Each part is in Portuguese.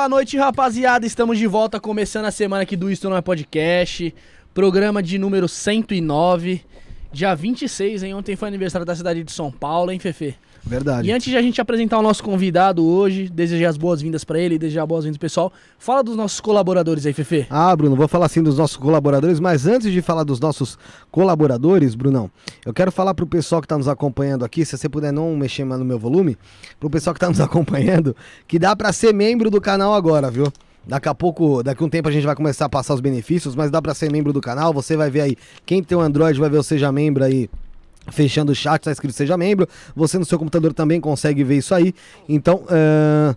Boa noite, rapaziada. Estamos de volta, começando a semana aqui do Isto Não é Podcast. Programa de número 109. Dia 26, hein? Ontem foi aniversário da cidade de São Paulo, hein, Fefe? Verdade. E antes de a gente apresentar o nosso convidado hoje, desejar as boas-vindas pra ele, desejar boas-vindas pessoal, fala dos nossos colaboradores aí, Fefe. Ah, Bruno, vou falar assim dos nossos colaboradores, mas antes de falar dos nossos colaboradores, Brunão, eu quero falar pro pessoal que tá nos acompanhando aqui, se você puder não mexer mais no meu volume, pro pessoal que tá nos acompanhando, que dá pra ser membro do canal agora, viu? Daqui a pouco, daqui a um tempo a gente vai começar a passar os benefícios, mas dá pra ser membro do canal, você vai ver aí, quem tem o Android vai ver o Seja Membro aí fechando o chat, tá escrito seja membro. Você no seu computador também consegue ver isso aí. Então, ahn,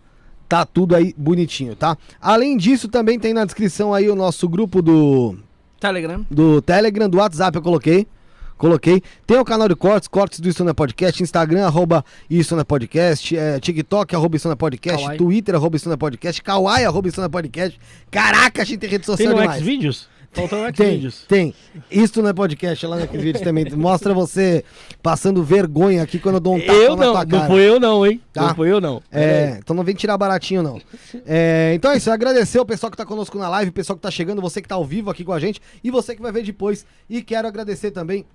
tá tudo aí bonitinho, tá? Além disso, também tem na descrição aí o nosso grupo do, Telegram. do Telegram, do WhatsApp eu coloquei. Coloquei. Tem o canal de cortes, cortes do Isso Não é Podcast, Instagram, arroba Isso Não é Podcast, é, TikTok, arroba Isso Não é Podcast, Kawaii. Twitter, arroba Isso Não é Podcast, Kawaii, arroba Isso Não é Podcast. Caraca, a gente tem rede Tem social no demais. Xvideos? Faltou no Tem, Xvideos. tem. Isto não é podcast, lá naquele vídeo também. Mostra você passando vergonha aqui quando eu dou um tapa Eu na não, tua não cara. fui eu não, hein? Tá. Não fui eu não. É, então não vem tirar baratinho, não. É, então é isso, agradecer o pessoal que tá conosco na live, o pessoal que tá chegando, você que tá ao vivo aqui com a gente e você que vai ver depois. E quero agradecer também,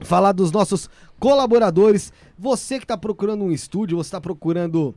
falar dos nossos colaboradores. Você que tá procurando um estúdio, você tá procurando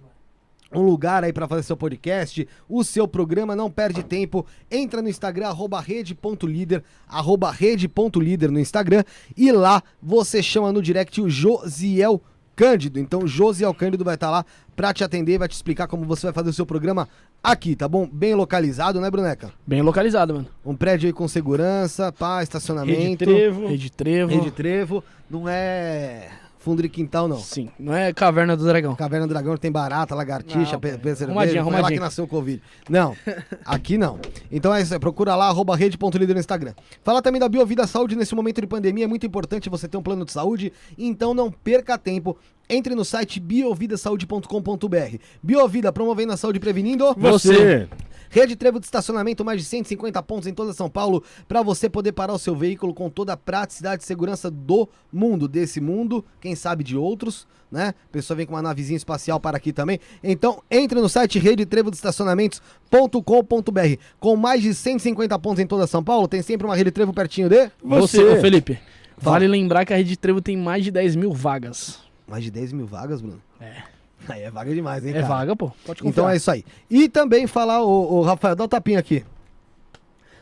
um lugar aí pra fazer seu podcast, o seu programa, não perde tempo. Entra no Instagram, arroba rede.líder, arroba rede.líder no Instagram, e lá você chama no direct o Josiel Cândido. Então o Josiel Cândido vai estar lá pra te atender, vai te explicar como você vai fazer o seu programa aqui, tá bom? Bem localizado, né, Bruneca? Bem localizado, mano. Um prédio aí com segurança, pá, estacionamento. Rede Trevo. Rede Trevo. Rede trevo, não é fundo de quintal, não. Sim, não é Caverna do Dragão. Caverna do Dragão tem barata, lagartixa, cerveja. Arrumadinha, Foi lá arrumadinha. que nasceu o Covid. Não, aqui não. Então é isso aí, procura lá, arroba rede.líder no Instagram. Fala também da Biovida Saúde nesse momento de pandemia, é muito importante você ter um plano de saúde, então não perca tempo. Entre no site biovidasaude.com.br. Biovida, promovendo a saúde e prevenindo. Você. Rede Trevo de estacionamento, mais de 150 pontos em toda São Paulo, para você poder parar o seu veículo com toda a praticidade e segurança do mundo, desse mundo, quem sabe de outros, né? A pessoa vem com uma navezinha espacial para aqui também. Então, entre no site Rede Trevo de Estacionamentos.com.br. Com mais de 150 pontos em toda São Paulo, tem sempre uma Rede Trevo pertinho de Você, Você. Felipe. Fala. Vale lembrar que a Rede Trevo tem mais de 10 mil vagas. mais de 10 mil vagas, Bruno. É. Aí é vaga demais, hein, É cara? vaga, pô. Pode confiar. Então é isso aí. E também falar, o, Rafael, dá o tapinha aqui.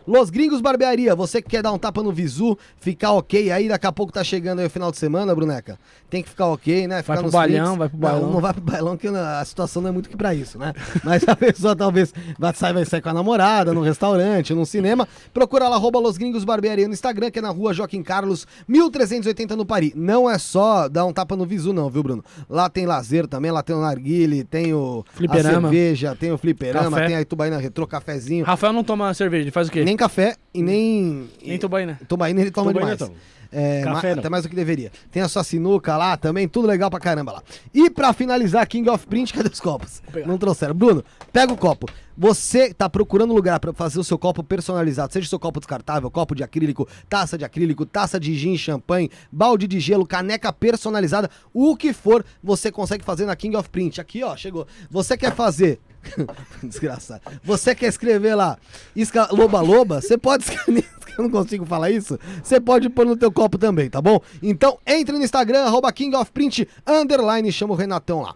Los Gringos Barbearia, você que quer dar um tapa no visu, ficar ok, aí daqui a pouco tá chegando aí o final de semana, Bruneca. Tem que ficar ok, né? Ficar pro nos bailão, flicks. vai pro Não, bailão. Não, vai pro bailão, porque a situação não é muito que pra isso, né? Mas a pessoa talvez vai sair, vai sair com a namorada, num restaurante, num cinema. Procura lá, arroba Los Gringos Barbearia no Instagram, que é na rua Joaquim Carlos, 1380 no Paris. Não é só dar um tapa no visu, não, viu, Bruno? Lá tem lazer também, lá tem o narguile, tem o a Fliperama. cerveja, tem o fliperama, Café. tem a Itubaína Retrô, cafezinho. Rafael não toma cerveja, ele faz o quê? Nem café e nem... Nem tubaína. Tubaína ele toma Tubaína demais. É, Café ma- não. até mais do que deveria. Tem a sua sinuca lá também, tudo legal pra caramba lá. E pra finalizar, King of Print, cadê os copos? Não trouxeram. Bruno, pega o copo. Você tá procurando um lugar pra fazer o seu copo personalizado, seja o seu copo descartável, copo de acrílico, taça de acrílico, taça de gin, champanhe, balde de gelo, caneca personalizada, o que for, você consegue fazer na King of Print. Aqui, ó, chegou. Você quer fazer Desgraçado. Você quer escrever lá isca- loba loba? Você pode escrever. Eu não consigo falar isso. Você pode pôr no teu copo também, tá bom? Então entre no Instagram, arroba King of Print, underline, chama o Renatão lá.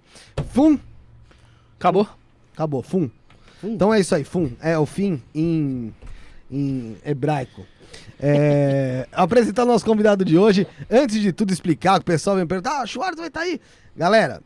Fum, Acabou? acabou, fum. Então é isso aí, fum. É o fim em, em hebraico. É, apresentar o nosso convidado de hoje. Antes de tudo explicar, o pessoal vem perguntar: ah, o Schwartz vai estar aí. Galera,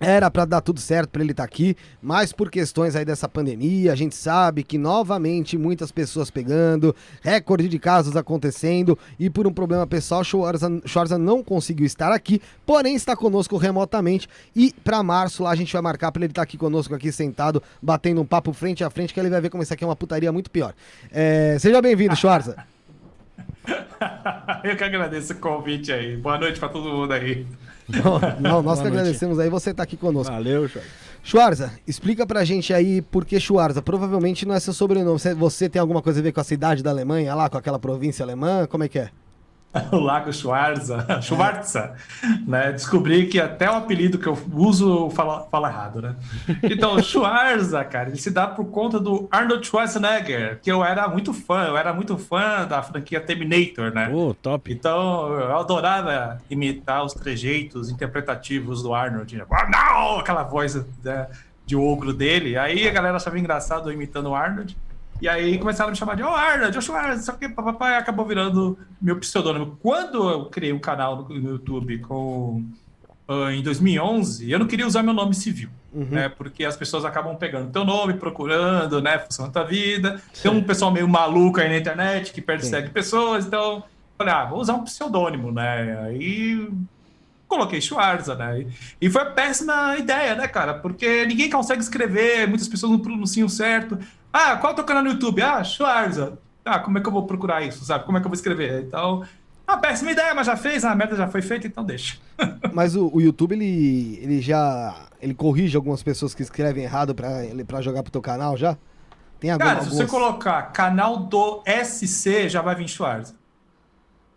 era para dar tudo certo para ele estar aqui, mas por questões aí dessa pandemia, a gente sabe que novamente muitas pessoas pegando, recorde de casos acontecendo e por um problema pessoal, Schwarza, não conseguiu estar aqui, porém está conosco remotamente e para março lá a gente vai marcar para ele estar aqui conosco aqui sentado, batendo um papo frente a frente que ele vai ver como isso aqui é uma putaria muito pior. É, seja bem-vindo, Schwarza. Eu que agradeço o convite aí. Boa noite para todo mundo aí. Não, não nós que agradecemos aí você tá aqui conosco. Valeu, Schwarza. Schwarza, explica pra gente aí por que Schwarza. Provavelmente não é seu sobrenome. Você tem alguma coisa a ver com a cidade da Alemanha, lá, com aquela província alemã? Como é que é? o Lago Schwarza, Schwarza, né? Descobri que até o apelido que eu uso fala, fala errado, né? Então, Schwarza, cara, ele se dá por conta do Arnold Schwarzenegger, que eu era muito fã, eu era muito fã da franquia Terminator, né? Ô, top. Então, eu adorava imitar os trejeitos interpretativos do Arnold. Né? Ah, não! Aquela voz né, de ogro dele. Aí a galera achava engraçado eu imitando o Arnold. E aí começaram a me chamar de oh, Arnold, Joshua Arnold, só que papai acabou virando meu pseudônimo. Quando eu criei um canal no, no YouTube com, uh, em 2011, eu não queria usar meu nome civil, uhum. né? Porque as pessoas acabam pegando teu nome, procurando, né? Função da tua vida. Sim. Tem um pessoal meio maluco aí na internet que persegue Sim. pessoas, então falei, ah, vou usar um pseudônimo, né? Aí coloquei Schwarza, né? E foi uma péssima ideia, né, cara? Porque ninguém consegue escrever, muitas pessoas não pronunciam certo. Ah, qual é o teu canal no YouTube? Ah, Schwarza. Ah, como é que eu vou procurar isso, sabe? Como é que eu vou escrever? Então, ah, péssima ideia, mas já fez, a merda já foi feita, então deixa. mas o, o, YouTube, ele, ele já. Ele corrige algumas pessoas que escrevem errado pra, pra jogar pro teu canal já? Tem agora, Cara, se algumas... você colocar canal do SC, já vai vir Schwarza.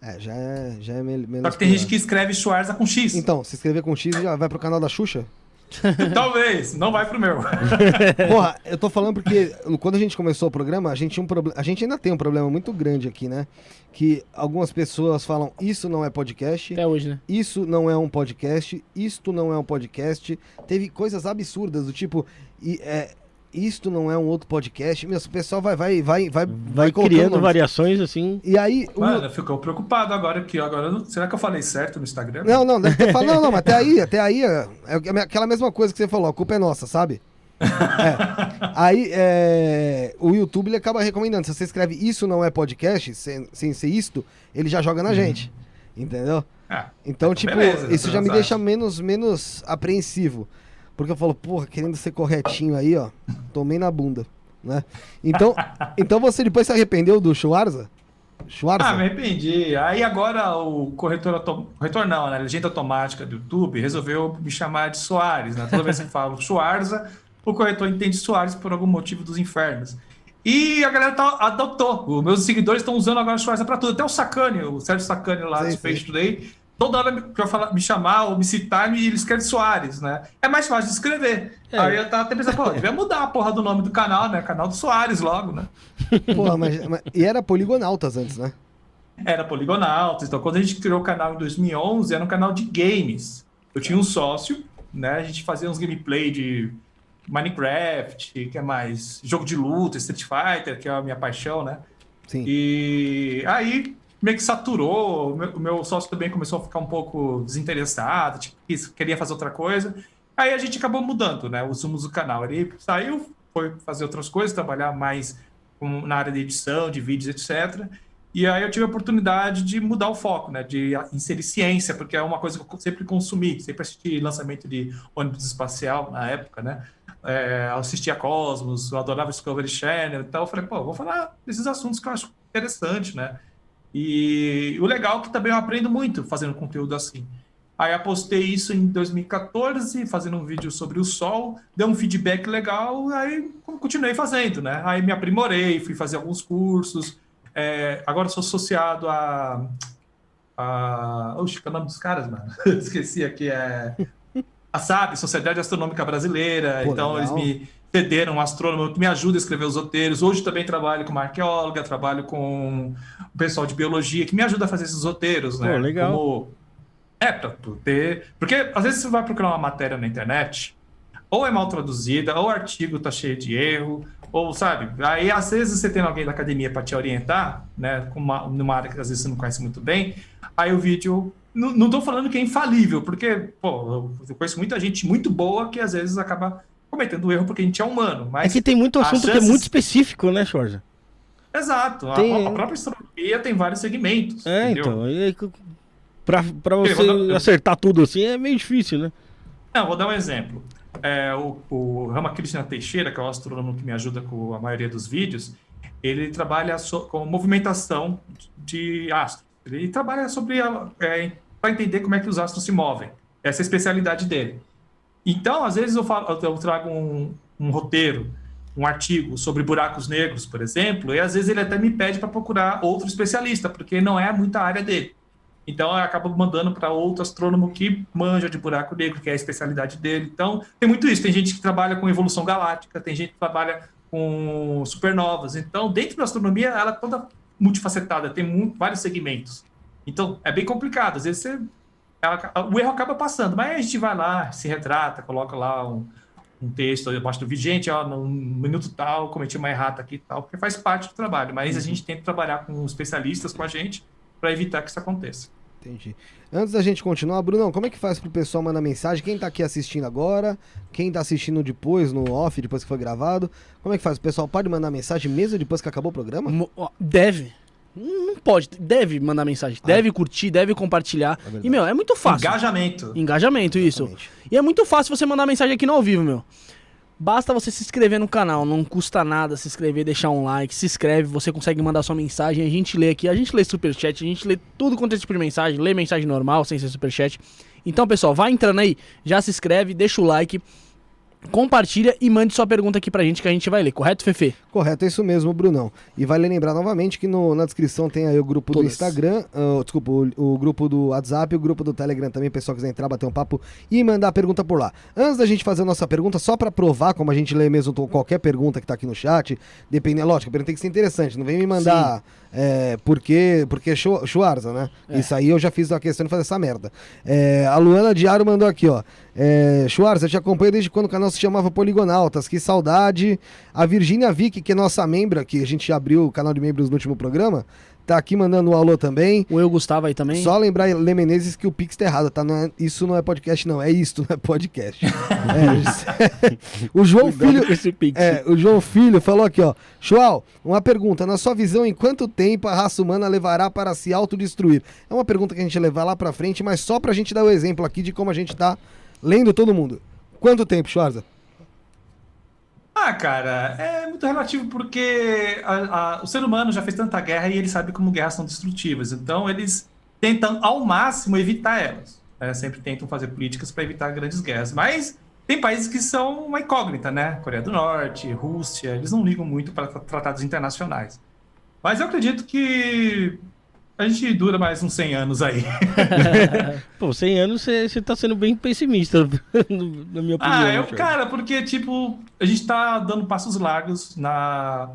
É, já é, já é menos. Só que tem gente que escreve Schwarza com X. Então, se escrever com X, já vai pro canal da Xuxa? Talvez, não vai pro meu. Porra, eu tô falando porque quando a gente começou o programa, a gente tinha um problema. A gente ainda tem um problema muito grande aqui, né? Que algumas pessoas falam, isso não é podcast. Até hoje, né? Isso não é um podcast, isto não é um podcast. Teve coisas absurdas, do tipo. E, é, isto não é um outro podcast. Meu, o pessoal vai, vai, vai, vai, vai criando variações assim. E aí. Mano, o... ficou preocupado agora que agora. Será que eu falei certo no Instagram? Não, não, deve ter falado, não, não, mas até aí, até aí é, é aquela mesma coisa que você falou, a culpa é nossa, sabe? É. Aí é, o YouTube ele acaba recomendando. Se você escreve isso não é podcast, sem, sem ser isto, ele já joga na uhum. gente. Entendeu? Ah, então, tipo, beleza, isso já me deixa menos, menos apreensivo. Porque eu falo, porra, querendo ser corretinho aí, ó, tomei na bunda, né? Então, então você depois se arrependeu do Schwarza? Schwarza? Ah, me arrependi. Aí agora o corretor, corretor não, né? A legenda automática do YouTube resolveu me chamar de Soares, né? Toda vez que eu falo Schwarza, o corretor entende Soares por algum motivo dos infernos. E a galera tá, adotou. Os meus seguidores estão usando agora o Schwarza para tudo. Até o Sacani, o Sérgio Sacani lá do Space Today, toda hora eu falar, me chamar ou me citar, e eles querem Soares, né? É mais fácil de escrever. É. Aí eu tava até pensando, pô, devia mudar a porra do nome do canal, né? Canal do Soares logo, né? Porra, mas, mas, E era Poligonautas antes, né? Era Poligonautas. Então, quando a gente criou o canal em 2011, era um canal de games. Eu tinha um sócio, né? A gente fazia uns gameplay de Minecraft, que é mais jogo de luta, Street Fighter, que é a minha paixão, né? Sim. E aí meio que saturou. O meu, sócio também começou a ficar um pouco desinteressado, tipo, queria fazer outra coisa. Aí a gente acabou mudando, né? Os rumos do canal. Ele saiu, foi fazer outras coisas, trabalhar mais na área de edição, de vídeos, etc. E aí eu tive a oportunidade de mudar o foco, né? De inserir ciência, porque é uma coisa que eu sempre consumi, sempre assisti lançamento de ônibus espacial na época, né? É, assistia Cosmos, eu adorava Discovery Channel, então eu falei, pô, vou falar desses assuntos que eu acho interessante, né? E o legal é que também eu aprendo muito fazendo conteúdo assim. Aí apostei isso em 2014, fazendo um vídeo sobre o Sol, deu um feedback legal, aí continuei fazendo, né? Aí me aprimorei, fui fazer alguns cursos. É, agora sou associado a. a... Oxe, qual é o nome dos caras, mano? Esqueci aqui, é. A SAB, Sociedade Astronômica Brasileira. Pô, então legal. eles me cederam um astrônomo que me ajuda a escrever os roteiros. Hoje também trabalho com uma arqueóloga, trabalho com o pessoal de biologia que me ajuda a fazer esses roteiros, né? Pô, legal. Como... É, para ter. Porque às vezes você vai procurar uma matéria na internet, ou é mal traduzida, ou o artigo tá cheio de erro, ou sabe, aí às vezes você tem alguém da academia para te orientar, né, uma, numa área que às vezes você não conhece muito bem, aí o vídeo. Não, não tô falando que é infalível, porque, pô, eu conheço muita gente muito boa que às vezes acaba cometendo erro porque a gente é humano. Mas é que tem muito assunto chances... que é muito específico, né, Schwarza? Exato. Tem... A, a, própria astronomia tem vários segmentos. É, entendeu? então. E, pra, pra você dar... acertar tudo assim é meio difícil, né? Não, vou dar um exemplo é, o, o Ramakrishna Teixeira, que é o astrônomo que me ajuda com a maioria dos vídeos, ele trabalha so, com movimentação de astros. Ele trabalha sobre é, para entender como é que os astros se movem. Essa é a especialidade dele. Então, às vezes eu, falo, eu trago um, um roteiro, um artigo sobre buracos negros, por exemplo, e às vezes ele até me pede para procurar outro especialista, porque não é muita área dele. Então, eu acabo mandando para outro astrônomo que manja de buraco negro, que é a especialidade dele. Então, tem muito isso. Tem gente que trabalha com evolução galáctica, tem gente que trabalha com supernovas. Então, dentro da astronomia, ela é toda multifacetada, tem muito, vários segmentos. Então, é bem complicado. Às vezes, você, o erro acaba passando, mas a gente vai lá, se retrata, coloca lá um, um texto abaixo do vídeo. Gente, ó, no minuto tal, cometi uma errata aqui e tal, porque faz parte do trabalho. Mas a uhum. gente tenta trabalhar com especialistas, com a gente, para evitar que isso aconteça. Entendi. Antes da gente continuar, Brunão, como é que faz pro pessoal mandar mensagem? Quem tá aqui assistindo agora, quem tá assistindo depois, no off, depois que foi gravado, como é que faz? O pessoal pode mandar mensagem mesmo depois que acabou o programa? Deve. Não pode, deve mandar mensagem, ah. deve curtir, deve compartilhar. É e, meu, é muito fácil. Engajamento. Engajamento, isso. Exatamente. E é muito fácil você mandar mensagem aqui no ao vivo, meu. Basta você se inscrever no canal, não custa nada se inscrever, deixar um like, se inscreve, você consegue mandar sua mensagem, a gente lê aqui, a gente lê superchat, a gente lê tudo quanto é tipo de mensagem, lê mensagem normal, sem ser superchat. Então, pessoal, vai entrando aí, já se inscreve, deixa o like compartilha e mande sua pergunta aqui pra gente que a gente vai ler, correto, Fefe? Correto, é isso mesmo, Brunão. E vale lembrar novamente que no, na descrição tem aí o grupo Todas. do Instagram, uh, desculpa, o, o, grupo do WhatsApp, o grupo do Telegram também, o pessoal quiser entrar, bater um papo e mandar a pergunta por lá. Antes da gente fazer a nossa pergunta, só para provar, como a gente lê mesmo qualquer pergunta que tá aqui no chat, depende, lógico, a pergunta tem que ser interessante, não vem me mandar... Sim é, porque, porque Schwarza, né? É. Isso aí eu já fiz a questão de fazer essa merda. É, a Luana Diário mandou aqui, ó. É, Schwarza, eu te acompanho desde quando o canal se chamava Poligonautas. Que saudade. A Virgínia Vick, que é nossa membra, que a gente abriu o canal de membros no último programa, Tá aqui mandando um alô também. O Eu Gustavo aí também. Só lembrar, Lê Menezes, que o Pix tá errado, tá? Não é, isso não é podcast, não. É isto, não é podcast. é, o João Filho. É, o João Filho falou aqui, ó. João, uma pergunta. Na sua visão, em quanto tempo a raça humana levará para se autodestruir? É uma pergunta que a gente levar lá pra frente, mas só pra gente dar o exemplo aqui de como a gente tá lendo todo mundo. Quanto tempo, Schwarza? Ah, cara, é muito relativo porque a, a, o ser humano já fez tanta guerra e ele sabe como guerras são destrutivas. Então, eles tentam ao máximo evitar elas. Né? Sempre tentam fazer políticas para evitar grandes guerras. Mas tem países que são uma incógnita, né? Coreia do Norte, Rússia, eles não ligam muito para tratados internacionais. Mas eu acredito que a gente dura mais uns 100 anos aí. Pô, 100 anos você tá sendo bem pessimista, na minha opinião. Ah, eu, cara, porque, tipo, a gente tá dando passos largos na,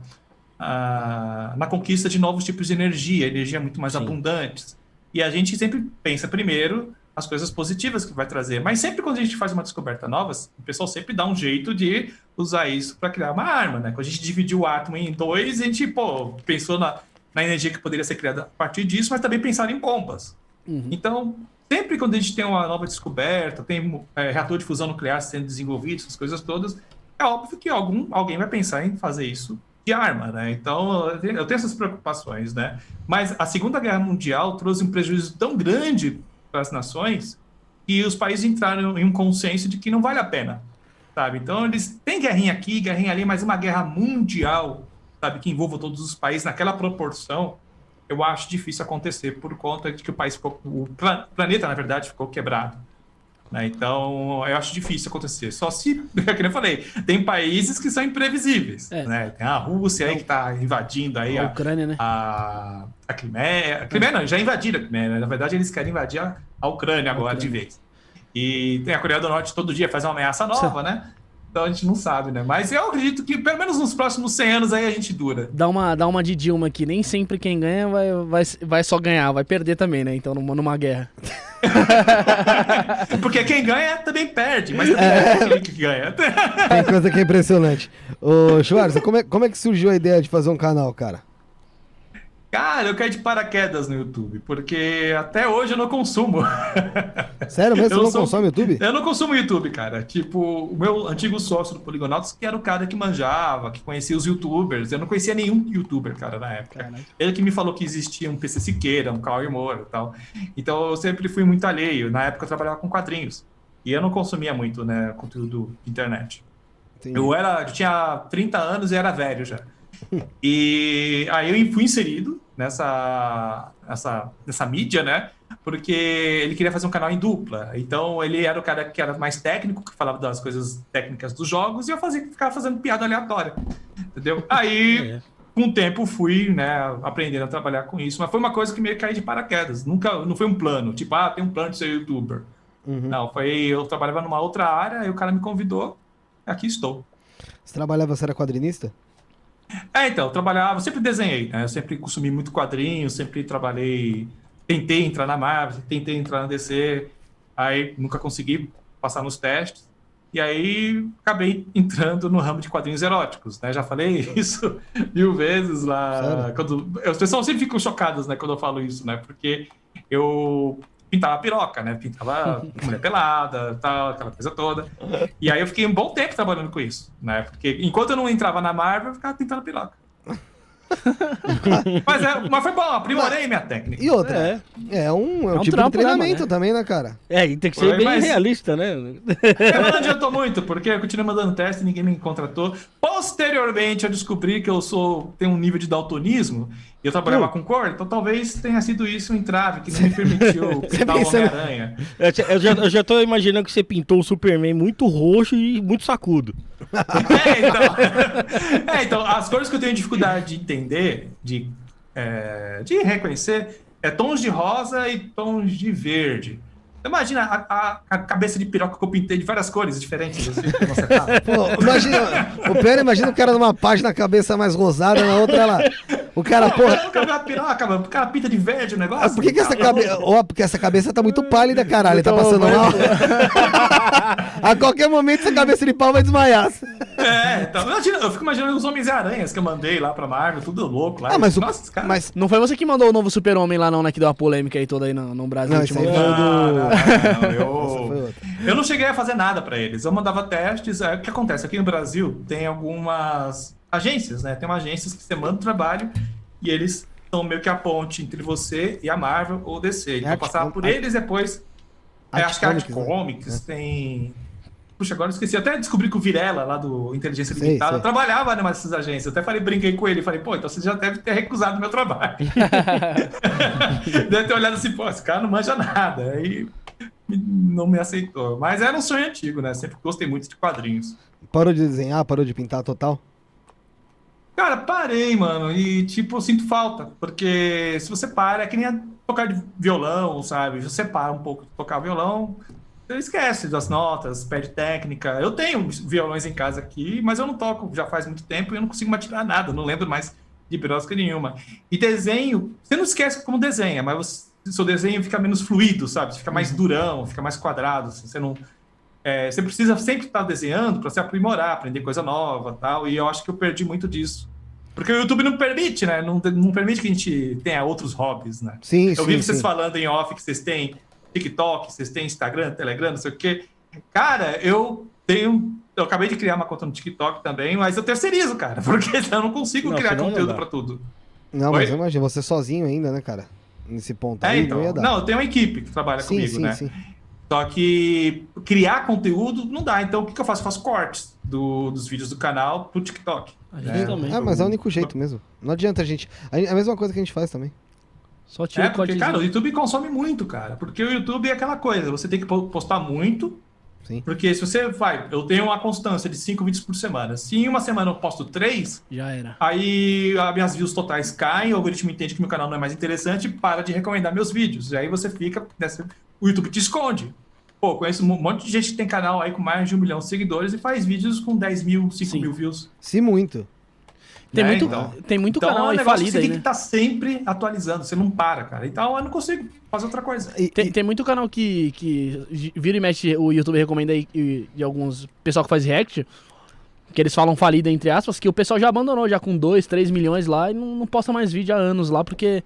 a, na conquista de novos tipos de energia, energia muito mais Sim. abundantes. E a gente sempre pensa primeiro as coisas positivas que vai trazer. Mas sempre quando a gente faz uma descoberta nova, o pessoal sempre dá um jeito de usar isso para criar uma arma, né? Quando a gente dividiu o átomo em dois, a gente, pô, pensou na na energia que poderia ser criada a partir disso, mas também pensar em bombas. Uhum. Então, sempre quando a gente tem uma nova descoberta, tem é, reator de fusão nuclear sendo desenvolvido, essas coisas todas, é óbvio que algum, alguém vai pensar em fazer isso de arma, né? Então, eu tenho, essas preocupações, né? Mas a Segunda Guerra Mundial trouxe um prejuízo tão grande para as nações que os países entraram em um consenso de que não vale a pena, sabe? Então, eles têm guerrinha aqui, guerrinha ali, mas uma guerra mundial sabe, que envolva todos os países naquela proporção, eu acho difícil acontecer por conta de que o país ficou, o planeta, na verdade, ficou quebrado. Né? Então, eu acho difícil acontecer. Só se, como eu falei, tem países que são imprevisíveis. É. Né? Tem a Rússia aí que está invadindo aí a, a Ucrânia, né? A, a Crimeia. A Crimeia não, já invadiram a Crimeia. Né? Na verdade, eles querem invadir a, a Ucrânia agora Ucrânia. de vez. E tem a Coreia do Norte todo dia faz uma ameaça nova, né? Então a gente não sabe, né? Mas eu acredito que pelo menos nos próximos 100 anos aí a gente dura. Dá uma, dá uma de Dilma aqui. Nem sempre quem ganha vai, vai, vai só ganhar, vai perder também, né? Então numa, numa guerra. Porque quem ganha também perde, mas também é que ganha. Tem coisa que é impressionante. Ô, Schwarzer, como é, como é que surgiu a ideia de fazer um canal, cara? Cara, eu caí de paraquedas no YouTube, porque até hoje eu não consumo. Sério mesmo? Você não sou- consome YouTube? Eu não consumo YouTube, cara. Tipo, o meu antigo sócio do Poligonautas, que era o cara que manjava, que conhecia os youtubers. Eu não conhecia nenhum youtuber, cara, na época. Caralho. Ele que me falou que existia um PC Siqueira, um Cauê Moura e tal. Então eu sempre fui muito alheio. Na época eu trabalhava com quadrinhos. E eu não consumia muito, né, conteúdo de internet. Entendi. Eu era, eu tinha 30 anos e era velho já. E aí eu fui inserido nessa, nessa, nessa mídia, né? Porque ele queria fazer um canal em dupla. Então ele era o cara que era mais técnico, que falava das coisas técnicas dos jogos, e eu fazia, ficava fazendo piada aleatória. Entendeu? Aí É. com o tempo fui, né, aprendendo a trabalhar com isso, mas foi uma coisa que meio que de paraquedas. Nunca, não foi um plano, tipo, ah, tem um plano de ser youtuber. Uhum. Não, foi eu trabalhava numa outra área, aí o cara me convidou, aqui estou. Você trabalhava, você era quadrinista? É, então, eu trabalhava, eu sempre desenhei, né? Eu sempre consumi muito quadrinhos, sempre trabalhei, tentei entrar na Marvel, tentei entrar na DC, aí nunca consegui passar nos testes. E aí acabei entrando no ramo de quadrinhos eróticos, né? Já falei isso mil vezes lá. Sério? Quando, as pessoas sempre ficam chocadas, né, quando eu falo isso, né? Porque eu pintava piroca, né? Pintava mulher pelada, tal, aquela coisa toda. E aí eu fiquei um bom tempo trabalhando com isso, né? Porque enquanto eu não entrava na Marvel, eu ficava pintando piroca. mas, é, mas foi bom, aprimorei minha técnica. E outra, É. é, um, é um um tipo de né, treinamento mano? também, né, cara? É, e tem que ser Foi, bem mas- realista, né? É, mas não adiantou muito, porque eu continuei mandando teste e ninguém me contratou. Posteriormente, eu descobri que eu sou tenho um nível de daltonismo eu trabalhava com cor, então talvez tenha sido isso um entrave que não me permitiu pintar o pensando- Homem-Aranha. Eu já- Eu já, eu já tô imaginando que você pintou o Superman muito roxo e muito sacudo. É então, é, então, as cores que eu tenho dificuldade de entender, de, é, de reconhecer, é tons de rosa e tons de verde. Imagina a, a- a cabeça de piroca que eu pintei de várias cores diferentes. Assim, tá. Pô, imagina, o pior, imagina o cara numa página a cabeça mais rosada, na outra ela. O cara, porra. O cara piroca, mano. O cara pinta de verde o negócio. Ah, por que, que essa Tá cabeça. Ó, porque essa cabeça tá muito pálida, caralho. Tá Então, passando mal. a qualquer momento essa cabeça de pau vai desmaiar. É, então, imagina, eu fico imaginando os Homens-Aranhas que eu mandei lá pra Marvel, tudo louco lá. Ah, mas. Nossa, cara... Mas. Não foi você que mandou o novo Super-Homem lá não, né? Que deu a polêmica aí toda aí no, no Brasil. Não, Não, não, não, eu... eu não cheguei a fazer nada pra eles. Eu mandava testes. é, O que acontece? Aqui no Brasil tem algumas agências, né? Tem uma agências que você manda o trabalho e eles são meio que a ponte entre você e a Marvel ou DC. Então eu Art passava por Art- eles depois. é, Art acho que a Art Comics, né? Comics tem. Puxa, agora eu esqueci. Até descobri que o Virela, lá do Inteligência Sei, Limitada, sei. trabalhava numa dessas agências. Eu até falei, brinquei com ele. Falei, pô, então você já deve ter recusado meu trabalho. deve ter olhado assim, pô, esse cara não manja nada. Aí não me aceitou. Mas era um sonho antigo, né? Sempre gostei muito de quadrinhos. Parou de desenhar, parou de pintar total? Cara, parei, mano, e tipo, eu sinto falta, porque se você para, é que nem tocar de violão, sabe? Você para um pouco de tocar violão, esquece das notas, perde técnica. Eu tenho violões em casa aqui, mas eu não toco já faz muito tempo e eu não consigo mais tirar nada, não lembro mais de birosca nenhuma. E desenho, você não esquece como desenha, mas você- seu desenho fica menos fluido, sabe? Fica mais durão, fica mais quadrado, assim, você não... É, você precisa sempre estar desenhando para se aprimorar, aprender coisa nova tal. E eu acho que eu perdi muito disso. Porque o YouTube não permite, né? Não, não permite que a gente tenha outros hobbies, né? Sim, Eu sim. vi vocês sim. falando em off que vocês têm TikTok, vocês têm Instagram, Telegram, não sei o quê. Cara, eu tenho. Eu acabei de criar uma conta no TikTok também, mas eu terceirizo, cara, porque eu não consigo Não, criar não conteúdo para tudo. Não, mas Oi? eu imagino, você sozinho ainda, né, cara? Nesse ponto É, aí, então. não ia dar. Não, eu tenho uma equipe que trabalha sim, comigo, sim, né? sim. Só que criar conteúdo não dá. Então, o que, que eu faço? Eu faço cortes do- dos vídeos do canal pro TikTok. A gente né? também. Ah, mas é o único jeito mesmo. Não adianta a gente. É a mesma coisa que a gente faz também. Só tira É, porque, cara, o YouTube consome muito, cara. Porque o YouTube é aquela coisa, você tem que po- postar muito. Sim. Porque se você vai, eu tenho uma constância de cinco vídeos por semana. Se em uma semana eu posto três, Já era. aí as minhas views totais caem, o algoritmo entende que meu canal não é mais interessante e para de recomendar meus vídeos. E aí você fica. nessa- O YouTube te esconde. Pô, conheço um monte de gente que tem canal aí com mais de um milhão de seguidores e faz vídeos com 10 mil, 5 Sim. mil views. Se muito. Tem né? muito, Então- tem muito Então é um canal aí negócio que falido você aí, tem né? que estar sempre atualizando, você não para, cara. Então eu não consigo fazer outra coisa. E- Tem, e- tem muito canal que, que vira e mexe, o YouTube recomenda aí de alguns pessoal que faz react, que eles falam falida entre aspas, que o pessoal já abandonou já com 2, 3 milhões lá e não, não posta mais vídeo há anos lá, porque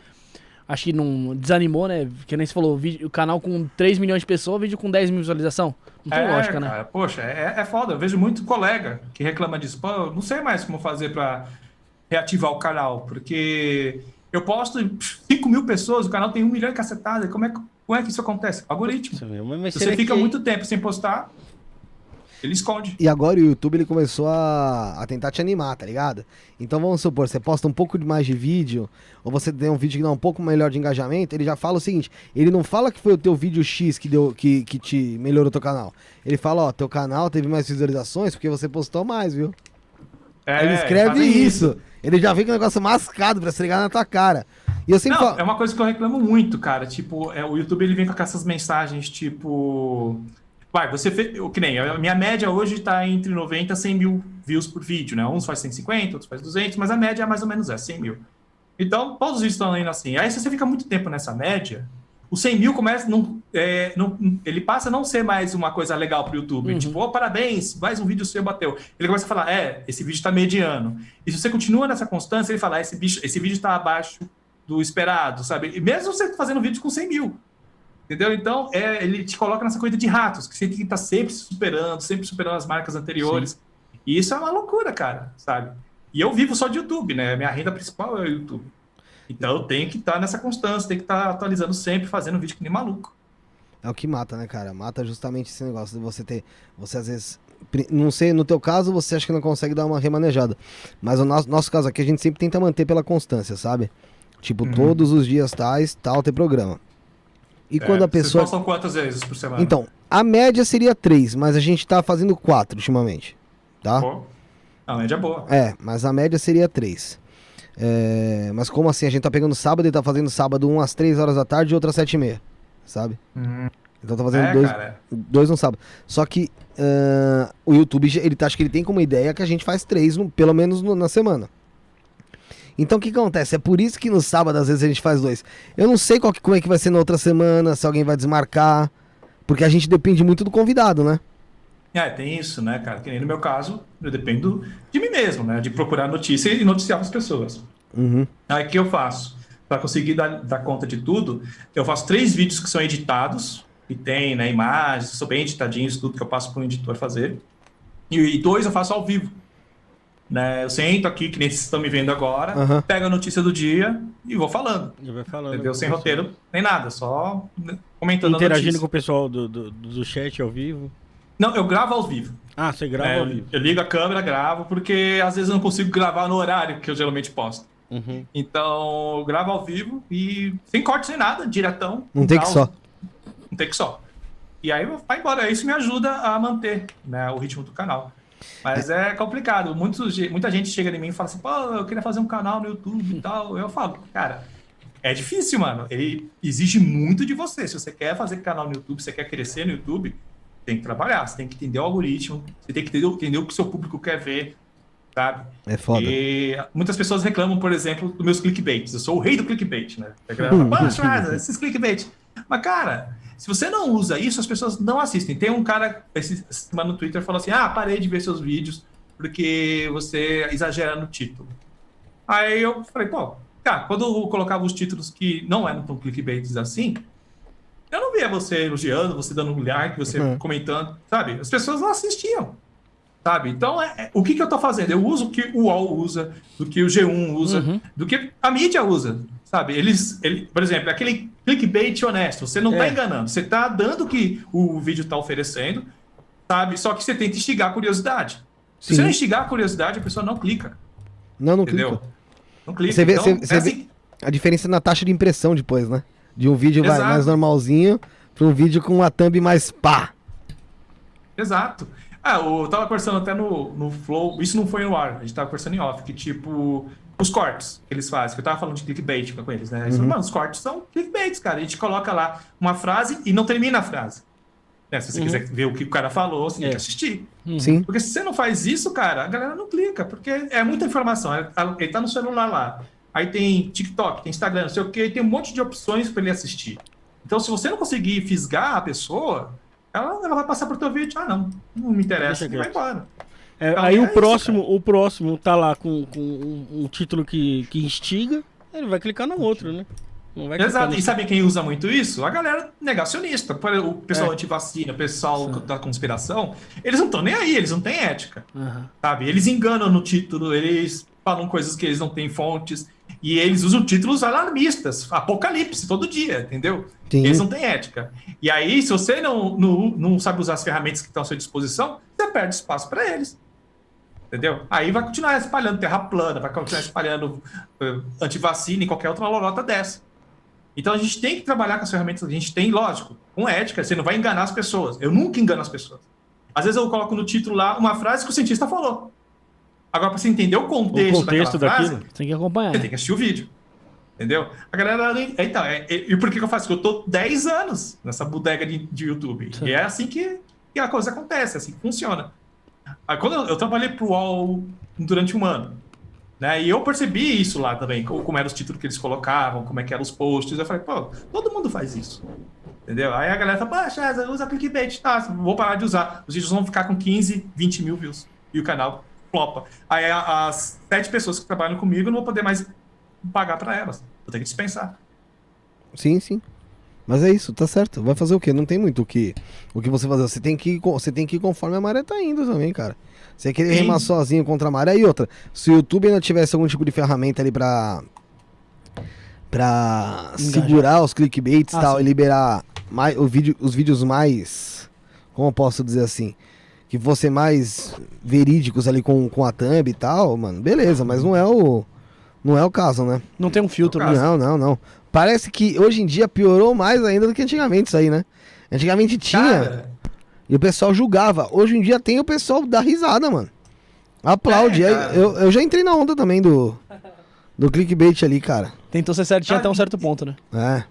acho que não desanimou, né? Que nem você falou, vídeo, o canal com 3 milhões de pessoas, vídeo com 10 mil visualização. Não tem é, lógica, né? cara, poxa, é, é foda. Eu vejo muito colega que reclama disso. Pô, eu não sei mais como fazer pra reativar o canal, porque eu posto 5 mil pessoas, o canal tem um milhão e cacetada. Como é, que- como é que isso acontece? Algoritmo. Mas Se você fica que- muito tempo sem postar, ele esconde. E agora o YouTube ele começou a, a tentar te animar, tá ligado? Então vamos supor, você posta um pouco mais de vídeo, ou você tem um vídeo que dá um pouco melhor de engajamento, ele já fala o seguinte, ele não fala que foi o teu vídeo X que, deu, que, que te melhorou teu canal. Ele fala, ó, teu canal teve mais visualizações porque você postou mais, viu? É, ele escreve fazem isso. Ele já vem com o negócio mascado pra se ligar na tua cara. E eu sempre Não, falo... é uma coisa que eu reclamo muito, cara. Tipo, é, o YouTube ele vem com essas mensagens, tipo. Vai, você fez. o Que nem, a minha média hoje tá entre 90 e 100 mil views por vídeo, né? Uns faz 150, outros faz 200, mas a média é mais ou menos é 100 mil. Então, todos os vídeos estão indo assim. Aí, se você fica muito tempo nessa média, o 100 mil começa. Não, é, não, ele passa a não ser mais uma coisa legal pro YouTube. Uhum. Tipo, oh, parabéns, mais um vídeo seu bateu. Ele começa a falar, é, esse vídeo tá mediano. E se você continua nessa constância, ele fala, "Ah, esse, bicho, esse vídeo tá abaixo do esperado, sabe? E mesmo você fazendo vídeos com 100 mil. Entendeu? Então, é, ele te coloca nessa coisa de ratos, que você tem que estar sempre se superando, sempre superando as marcas anteriores. E isso é uma loucura, cara, sabe? E eu vivo só de YouTube, né? Minha renda principal é o YouTube. Então eu tenho que estar nessa constância, tenho que estar atualizando sempre, fazendo vídeo que nem maluco. É o que mata, né, cara? Mata justamente esse negócio de você ter. Você às vezes. Não sei, no teu caso, você acha que não consegue dar uma remanejada. Mas no nosso, nosso caso aqui, a gente sempre tenta manter pela constância, sabe? Tipo, Uhum. todos os dias tais, tal, tem programa. E quando É, a pessoa. Vocês postam quantas vezes por semana? Então, a média seria três, mas a gente tá fazendo quatro ultimamente. Tá? Pô, a média é boa. É, mas a média seria três. É, mas como assim? A gente tá pegando sábado e tá fazendo sábado um às três horas da tarde e outro às sete e meia. Sabe? Então tá fazendo É, dois, cara. dois no sábado. Só que ah, o YouTube, ele tá, acho que ele tem como ideia que a gente faz três, no- pelo menos no- na semana. Então o que acontece? É por isso que no sábado às vezes a gente faz dois. Eu não sei qual que- como é que vai ser na outra semana, se alguém vai desmarcar. Porque a gente depende muito do convidado, né? É, tem isso, né, cara? Que nem no meu caso, eu dependo de mim mesmo, né? De procurar notícia e noticiar as pessoas. Uhum. Aí o que eu faço? Para conseguir dar, dar conta de tudo, eu faço três vídeos que são editados, e tem né, imagens, são bem editadinhos, tudo que eu passo para o editor fazer. E, e dois eu faço ao vivo. Né? Eu sento aqui, que nem vocês estão me vendo agora, Aham. pego a notícia do dia e vou falando. Ele vai falando. Entendeu? Sem roteiro, nem nada, só né, comentando a Interagindo com o pessoal do, do, do chat ao vivo. Não, eu gravo ao vivo. Ah, você grava É, ao eu, vivo. eu ligo a câmera, gravo, porque às vezes eu não consigo gravar no horário que eu geralmente posto. Uhum. Então, eu gravo ao vivo e sem corte, sem nada, diretão. Um take Tal, só. Um take só. E aí vai embora. Isso me ajuda a manter né, o ritmo do canal. Mas é, complicado. Muitos, muita gente chega em mim e fala assim, pô, eu queria fazer um canal no YouTube e tal. Eu falo, cara, é difícil, mano. Ele exige muito de você. Se você quer fazer canal no YouTube, se você quer crescer no YouTube, tem que trabalhar. Você tem que entender o algoritmo, você tem que entender, entender o que o seu público quer ver, sabe? É foda. E muitas pessoas reclamam, por exemplo, dos meus clickbaits. Eu sou o rei do clickbait, né? A galera fala, "Poxa, Schwarza, esses clickbait. Mas, cara, se você não usa isso, as pessoas não assistem. Tem um cara, esse semana no Twitter, falou assim: ah, parei de ver seus vídeos porque você exagera no título. Aí eu falei, pô, cara, quando eu colocava os títulos que não eram tão clickbaits assim, eu não via você elogiando, você dando um like, você Uhum. comentando, sabe? As pessoas não assistiam. Sabe? Então, é, é- o que, que eu tô fazendo? Eu uso o que o UOL usa, do que o G1 usa, Uhum. do que a mídia usa, sabe? Eles, ele, por exemplo, aquele clickbait honesto, você não tá É. enganando, você tá dando o que o vídeo tá oferecendo, sabe? Só que você tenta instigar a curiosidade. Se Sim. você não instigar a curiosidade, a pessoa não clica, Não, não entendeu? clica. Não clica. Você vê- então, você- é você assim- vê- A diferença é na taxa de impressão depois, né? De um vídeo Exato. mais normalzinho pra um vídeo com uma thumb mais pá. Exato. Ah, eu tava conversando até no, no Flow, isso não foi no ar, a gente tava conversando em off, que tipo, os cortes que eles fazem, que eu tava falando de clickbait com eles, né? Eles Uhum. falam, Mano, os cortes são clickbaits, cara. A gente coloca lá uma frase e não termina a frase. Né? Se você Uhum. quiser ver o que o cara falou, você tem É. que assistir. Sim. Porque se você não faz isso, cara, a galera não clica, porque é muita informação. Ele Ele tá no celular lá. Aí tem TikTok, tem Instagram, não sei o quê, tem um monte de opções para ele assistir. Então, se você não conseguir fisgar a pessoa, ela, ela vai passar por teu vídeo. Ah, não, não me interessa, e vai embora. É, Então, aí é o isso, próximo, o próximo tá lá com, com um, um título que, que instiga, ele vai clicar no outro, né? Exato. E sabe quem usa muito isso? A galera negacionista. O pessoal É. antivacina, o pessoal da conspiração, eles não estão nem aí, eles não têm ética. Aham. sabe? Eles enganam no título, eles falam coisas que eles não têm fontes, e eles usam títulos alarmistas, apocalipse, todo dia, entendeu? Sim. Eles não têm ética. E aí, se você não, não, não sabe usar as ferramentas que estão à sua disposição, você perde espaço para eles. Entendeu? Aí vai continuar espalhando terra plana, vai continuar espalhando uh, antivacina e qualquer outra lorota dessa. Então a gente tem que trabalhar com as ferramentas que a gente tem, lógico, com ética, você não vai enganar as pessoas. Eu nunca engano as pessoas. Às vezes eu coloco no título lá uma frase que o cientista falou. Agora, para você entender o contexto, O contexto daquela frase, daquilo. Tem que acompanhar. você tem que assistir o vídeo. Entendeu? A galera. Então, é- é- e por que que eu faço isso? Eu tô 10 anos nessa bodega de, de YouTube. Sim. E é assim que, que a coisa acontece, é assim que funciona. Aí, quando eu, eu trabalhei pro UOL durante um ano. Né? E eu percebi isso lá também, co- como eram os títulos que eles colocavam, como é que eram os posts. Eu falei, pô, todo mundo faz isso. Entendeu? Aí a galera fala, César, usa clickbait. Tá, vou parar de usar. Os vídeos vão ficar com 15, 20 mil views. E o canal flopa. Aí as sete pessoas que trabalham comigo eu não vou poder mais pagar pra elas. Vou ter que dispensar. Sim, sim. Mas é isso, tá certo. Vai fazer o quê? Não tem muito o que, o que você fazer. Você tem que, ir você tem que ir conforme a maré tá indo também, cara. Você querer Sim. remar sozinho contra a maré. E outra, se o YouTube ainda tivesse algum tipo de ferramenta ali pra. pra Engajar. segurar os clickbaits e Ah, tal, sim. e liberar mais, o vídeo, os vídeos mais. Como eu posso dizer assim? Que fossem mais verídicos ali com, com a thumb e tal, mano, beleza, mas não é o. Não é o caso, né? Não tem um filtro, No né? caso. Não, não, não. Parece que hoje em dia piorou mais ainda do que antigamente isso aí, né? Antigamente tinha Cara, e o pessoal julgava. Hoje em dia tem o pessoal dá risada, mano. Aplaude. É, eu, eu já entrei na onda também do, do clickbait ali, cara. Tentou ser certinho Ah, até um certo ponto, né? É.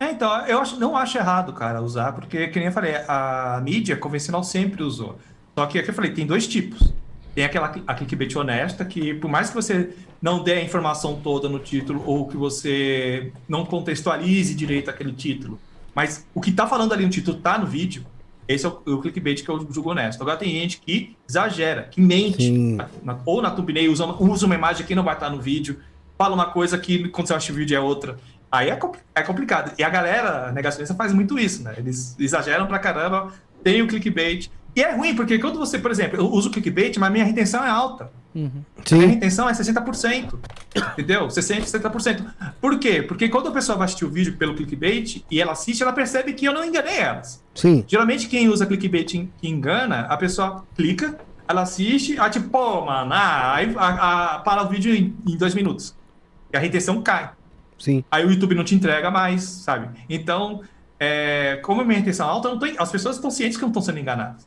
É, então, eu acho, não acho errado, cara, usar, porque, que nem eu falei, a mídia convencional sempre usou. Só que, é que eu falei, tem dois tipos. Tem aquela a clickbait honesta, que por mais que você não dê a informação toda no título, ou que você não contextualize direito aquele título, mas o que tá falando ali no título tá no vídeo, esse é o, o clickbait que eu julgo honesto. Agora tem gente que exagera, que mente, na- ou na thumbnail, usa, uma- usa uma imagem que não vai estar no vídeo, fala uma coisa que quando você acha o vídeo é outra. Aí é, é complicado. E a galera negacionista faz muito isso, né? Eles exageram pra caramba, tem o clickbait. E é ruim, porque quando você, por exemplo, eu uso o clickbait, mas minha retenção é alta. Uhum. A minha retenção é 60%. Entendeu? 60%, 60%. Por quê? Porque quando a pessoa vai assistir o vídeo pelo clickbait e ela assiste, ela percebe que eu não enganei elas. Sim. Geralmente quem usa clickbait que engana, a pessoa clica, ela assiste, ah, tipo, pô, mano, ah, aí a, a- para o vídeo em, em dois minutos. E a retenção cai. Sim. Aí o YouTube não te entrega mais, sabe? Então, é, como a minha retenção é alta, eu não tô, as pessoas estão cientes que não estão sendo enganadas.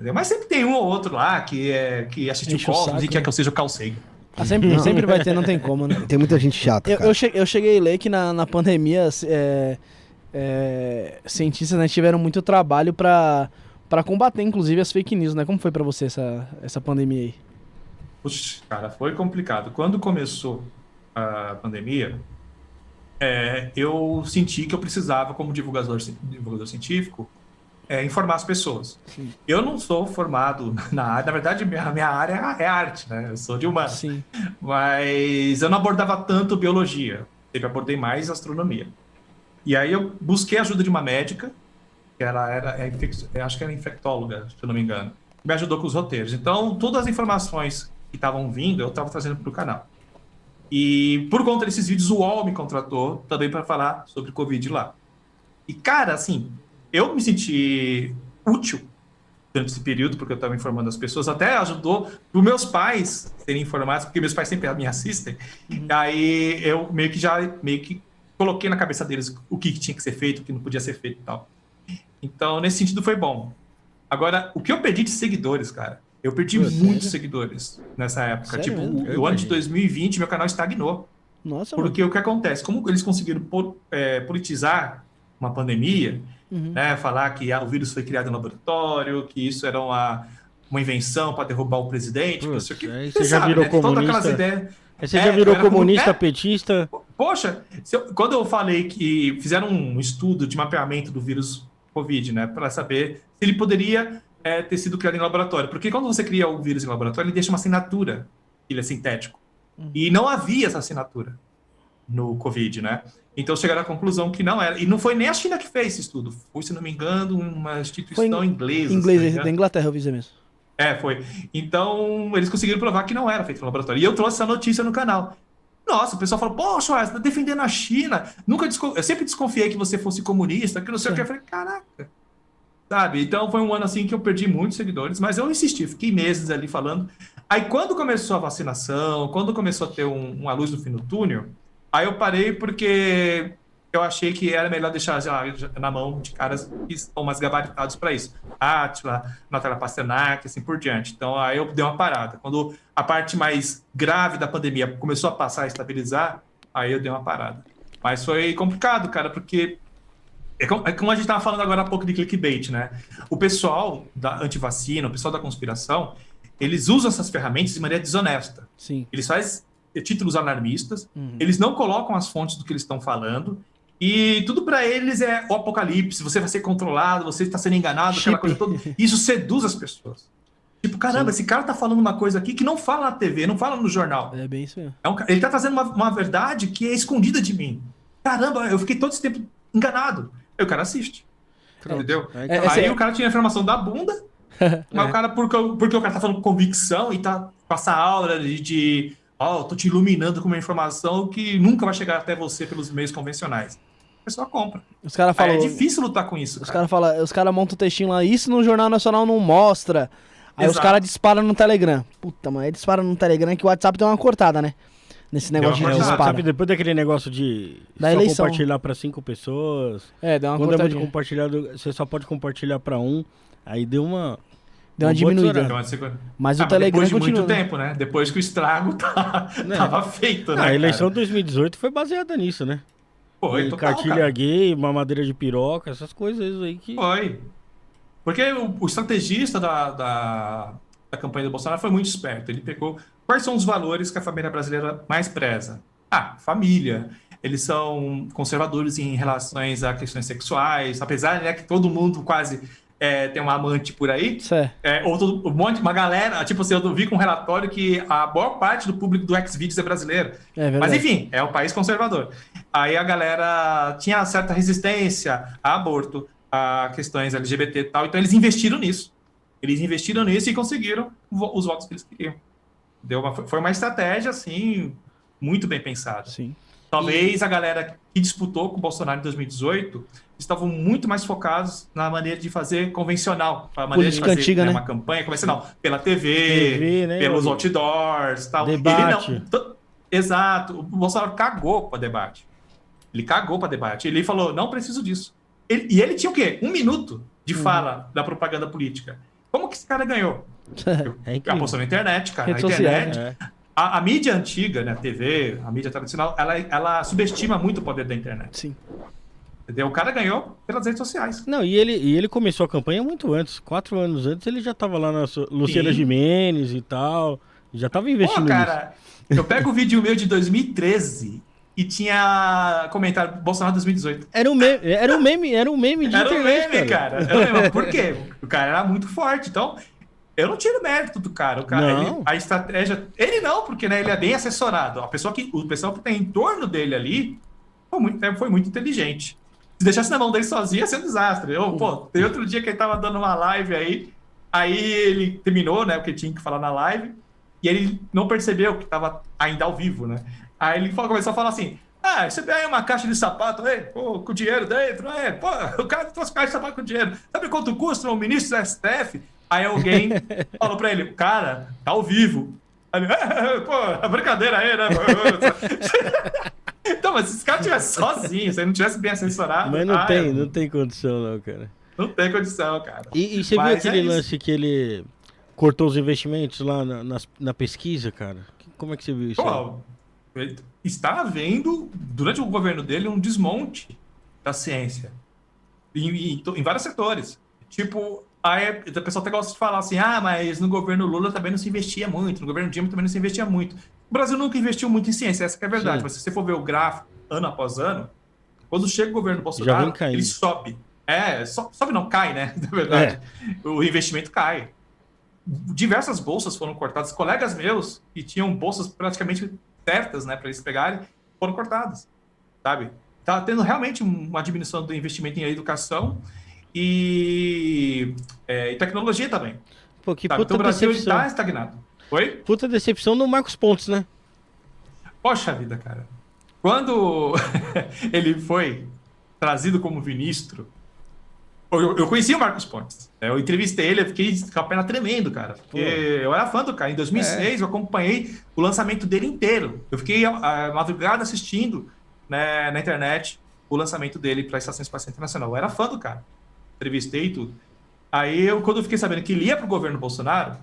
Entendeu? Mas sempre tem um ou outro lá que, é, que assistiu Enche o Cosmos saco, e quer né? que eu seja o Carl Sagan. Ah, sempre, sempre vai ter, não tem como, né? Tem muita gente chata, Eu, cara. eu, che- eu cheguei a ler que na, na pandemia é, é, cientistas né, tiveram muito trabalho pra, pra combater, inclusive, as fake news, né? Como foi pra você essa, essa pandemia aí? Puxa, cara, foi complicado. Quando começou a pandemia, é, eu senti que eu precisava, como divulgador, divulgador científico, é, informar as pessoas. Sim. Eu não sou formado na área, na verdade, minha, minha área é arte, né? Eu sou de humanas. Sim. Mas eu não abordava tanto biologia, sempre abordei mais astronomia. E aí eu busquei a ajuda de uma médica, que ela era, é acho que era infectóloga, se eu não me engano, que me ajudou com os roteiros. Então, todas as informações que estavam vindo, eu estava trazendo para o canal. E por conta desses vídeos, o UOL me contratou também para falar sobre Covid lá. E, cara, assim, eu me senti útil durante esse período, porque eu estava informando as pessoas, até ajudou os meus pais serem informados, porque meus pais sempre me assistem. Aí eu meio que já meio que coloquei na cabeça deles o que, tinha que ser feito, o que não podia ser feito e tal. Então, nesse sentido, foi bom. Agora, o que eu perdi de seguidores, cara? Eu perdi Pô, muitos sério? seguidores nessa época. Sério tipo, o, ano de 2020, meu canal estagnou. Nossa, mano. Porque o que acontece? Como eles conseguiram é, politizar uma pandemia, Uhum. né? Falar que ah, o vírus foi criado em laboratório, que isso era uma, uma invenção para derrubar o presidente, Putz, que. aí você já virou né? Comunista. aquelas ideias. Aí você É, já virou era como- comunista, é. petista. Poxa, eu- quando eu falei que fizeram um estudo de mapeamento do vírus Covid, né, para saber se ele poderia é, ter sido criado em laboratório. Porque quando você cria o vírus em laboratório, ele deixa uma assinatura, ele é sintético. E não havia essa assinatura no Covid, né? Então chegaram à conclusão que não era. E não foi nem a China que fez esse estudo. Foi, se não me engano, uma instituição inglesa. engano. da Inglaterra, eu vi isso mesmo. É, foi. Então, eles conseguiram provar que não era feito no laboratório. E eu trouxe essa notícia no canal. Nossa, o pessoal falou, poxa, você tá defendendo a China. Nunca desco- Eu sempre desconfiei que você fosse comunista, que não sei o que. Eu falei, caraca. Sabe? Então foi um ano assim que eu perdi muitos seguidores, mas eu insisti, fiquei meses ali falando. Aí quando começou a vacinação, quando começou a ter um- uma luz no fim do túnel, aí eu parei porque eu achei que era melhor deixar já na mão de caras que estão mais gabaritados para isso. Atila, Natália Pasternak, assim por diante. Então aí eu dei uma parada. Quando a parte mais grave da pandemia começou a passar a estabilizar, aí eu dei uma parada. Mas foi complicado, cara, porque é como, é como a gente estava falando agora há pouco de clickbait, né? O pessoal da antivacina, o pessoal da conspiração, eles usam essas ferramentas de maneira desonesta. Sim. Eles fazem títulos alarmistas, Uhum. eles não colocam as fontes do que eles estão falando, e tudo para eles é o apocalipse, você vai ser controlado, você está sendo enganado, aquela Chip. coisa toda. Isso seduz as pessoas. Tipo, caramba, esse cara tá falando uma coisa aqui que não fala na TV, não fala no jornal. É bem isso mesmo. É um ele tá trazendo uma, uma verdade que é escondida de mim. Caramba, eu fiquei todo esse tempo enganado. Aí o cara assiste. Entendeu? Aí É, Aí é- o cara tinha a informação da bunda, mas o cara, porque, o- porque o cara tá falando com convicção e tá com essa aura de, de ó, eu tô te iluminando com uma informação que nunca vai chegar até você pelos meios convencionais. A pessoa compra. Os caras Aí falam. é difícil lutar com isso, Os cara. caras fala, os cara montam o textinho lá, isso no Jornal Nacional não mostra. Aí os Exato. caras disparam no Telegram. Puta, mas aí disparam no Telegram que o WhatsApp deu uma cortada, né? Nesse negócio de cortada. WhatsApp, depois daquele negócio de Da só eleição. compartilhar pra cinco pessoas. É, deu uma Quando é muito compartilhado, você só pode compartilhar pra um. Aí deu uma. Deu uma diminuída. Mas ah, o Telegram depois de continua. muito né? tempo, né? Depois que o estrago tá, Né? tava feito, né? Ah, a eleição de 2018 foi baseada nisso, né? Foi, total, cartilha cara. gay, mamadeira de piroca, essas coisas aí que. Foi. Porque o, o estrategista da, da, da campanha do Bolsonaro foi muito esperto. Ele pegou quais são os valores que a família brasileira mais preza. Ah, família. Eles são conservadores em relações a questões sexuais, apesar né, que todo mundo quase é, tem uma amante por aí. É. Ou todo- um monte, uma galera, tipo assim, eu vi com um relatório que a maior parte do público do Xvideos é brasileiro. É. Mas enfim, é um país conservador. Aí a galera tinha certa resistência a aborto, a questões LGBT e tal, então eles investiram nisso. Eles investiram nisso e conseguiram os votos que eles queriam. Deu uma, foi uma estratégia, assim, muito bem pensada. Sim. Talvez a galera que disputou com o Bolsonaro em 2018 estavam muito mais focados na maneira de fazer convencional, a maneira Política de fazer antiga, né? uma campanha convencional, pela TV, TV, né, pelos outdoors, tal. Ele Debate. não- t- exato. O Bolsonaro cagou para debate. Ele cagou para debate. Ele falou: não preciso disso. Ele- e ele tinha o quê? Um minuto de Uhum. fala da propaganda política. Como que esse cara ganhou? É incrível. Apostou na internet, cara. Redes a internet, sociais, É. a, a mídia antiga, né, a TV, a mídia tradicional, ela, ela subestima muito o poder da internet. Sim. Entendeu? O cara ganhou pelas redes sociais. Não, e ele, e ele começou a campanha muito antes. Quatro anos antes ele já tava lá na Luciana Sim. Jimenez e tal. Já tava investindo Pô, cara, eu pego o vídeo meu de 2013 e tinha comentário Bolsonaro 2018. nisso. Era um meme, era um meme, era um meme de Era um internet, meme, cara. Era um meme. Por quê? O cara era muito forte. Então, eu não tiro mérito do cara. O cara ele- a estratégia. Ele não, porque né, ele é bem assessorado. A pessoa que, o pessoal que tem em torno dele ali foi muito, foi muito inteligente. Se deixasse na mão dele sozinho, ia ser um desastre. Eu, pô, tem outro dia que ele tava dando uma live aí. Aí ele terminou, né? O que tinha que falar na live. E ele não percebeu que tava ainda ao vivo, né? Aí ele começou a falar assim: Ah, você tem aí uma caixa de sapato aí, pô, com dinheiro dentro, é, pô, o cara trouxe caixa de sapato com dinheiro. Sabe quanto custa um ministro do STF? Aí alguém falou pra ele, cara, tá ao vivo. Aí ele, pô, brincadeira aí, né? então, mas se esse cara tivesse sozinho, se ele não tivesse bem assessorado. Mas não ah, tem, é, não tem condição não, cara. não tem condição, cara. E, e você viu Mas aquele é lance que ele cortou os investimentos lá na, nas- na pesquisa, cara? Como é que você viu isso? Pô, ele está havendo, durante o governo dele, um desmonte da ciência. Em, em, em vários setores. Tipo, aí o pessoal até gosta de falar assim, ah, mas no governo Lula também não se investia muito, no governo Dilma também não se investia muito. O Brasil nunca investiu muito em ciência, essa é a verdade. Sim. Mas se você for ver o gráfico ano após ano, quando chega o governo Bolsonaro, ele sobe. É, so- sobe não, cai, né? Na verdade. O investimento cai. Diversas bolsas foram cortadas. Colegas meus que tinham bolsas praticamente certas, né, para eles pegarem, foram cortadas, sabe? Tá tendo realmente uma diminuição do investimento em educação e, é, e tecnologia também. Pô, que Sabe? puta Então o Brasil decepção. está estagnado. Oi? Puta decepção no Marcos Pontes, né? Poxa vida, cara. Quando ele foi trazido como ministro, eu, eu conheci o Marcos Pontes. né? Eu entrevistei ele, eu fiquei com a perna tremendo, cara. Porque Pô. eu era fã do cara. Em 2006, eu acompanhei o lançamento dele inteiro. Eu fiquei a, a madrugada assistindo né, na internet o lançamento dele para a Estação Espacial Internacional. Eu era fã do cara. Entrevistei e tudo. Aí, eu, quando eu fiquei sabendo que ele ia para o governo Bolsonaro,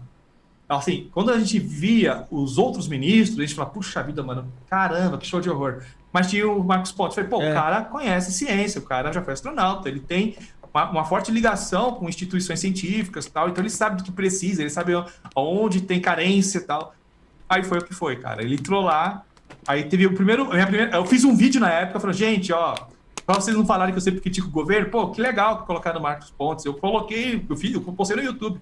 assim, quando a gente via os outros ministros, a gente falava, puxa vida, mano, caramba, que show de horror. Mas tinha o Marcos Pontes, falei, pô, É. o cara conhece ciência, o cara já foi astronauta, ele tem uma, uma forte ligação com instituições científicas e tal, então ele sabe do que precisa, ele sabe onde tem carência e tal. Aí foi o que foi, cara. Ele entrou lá, aí teve o primeiro, minha primeira, eu fiz um vídeo na época, falando, gente, ó, pra vocês não falarem que eu sempre critico o governo, pô, que legal que colocaram o Marcos Pontes, eu coloquei, eu fiz, eu postei no YouTube.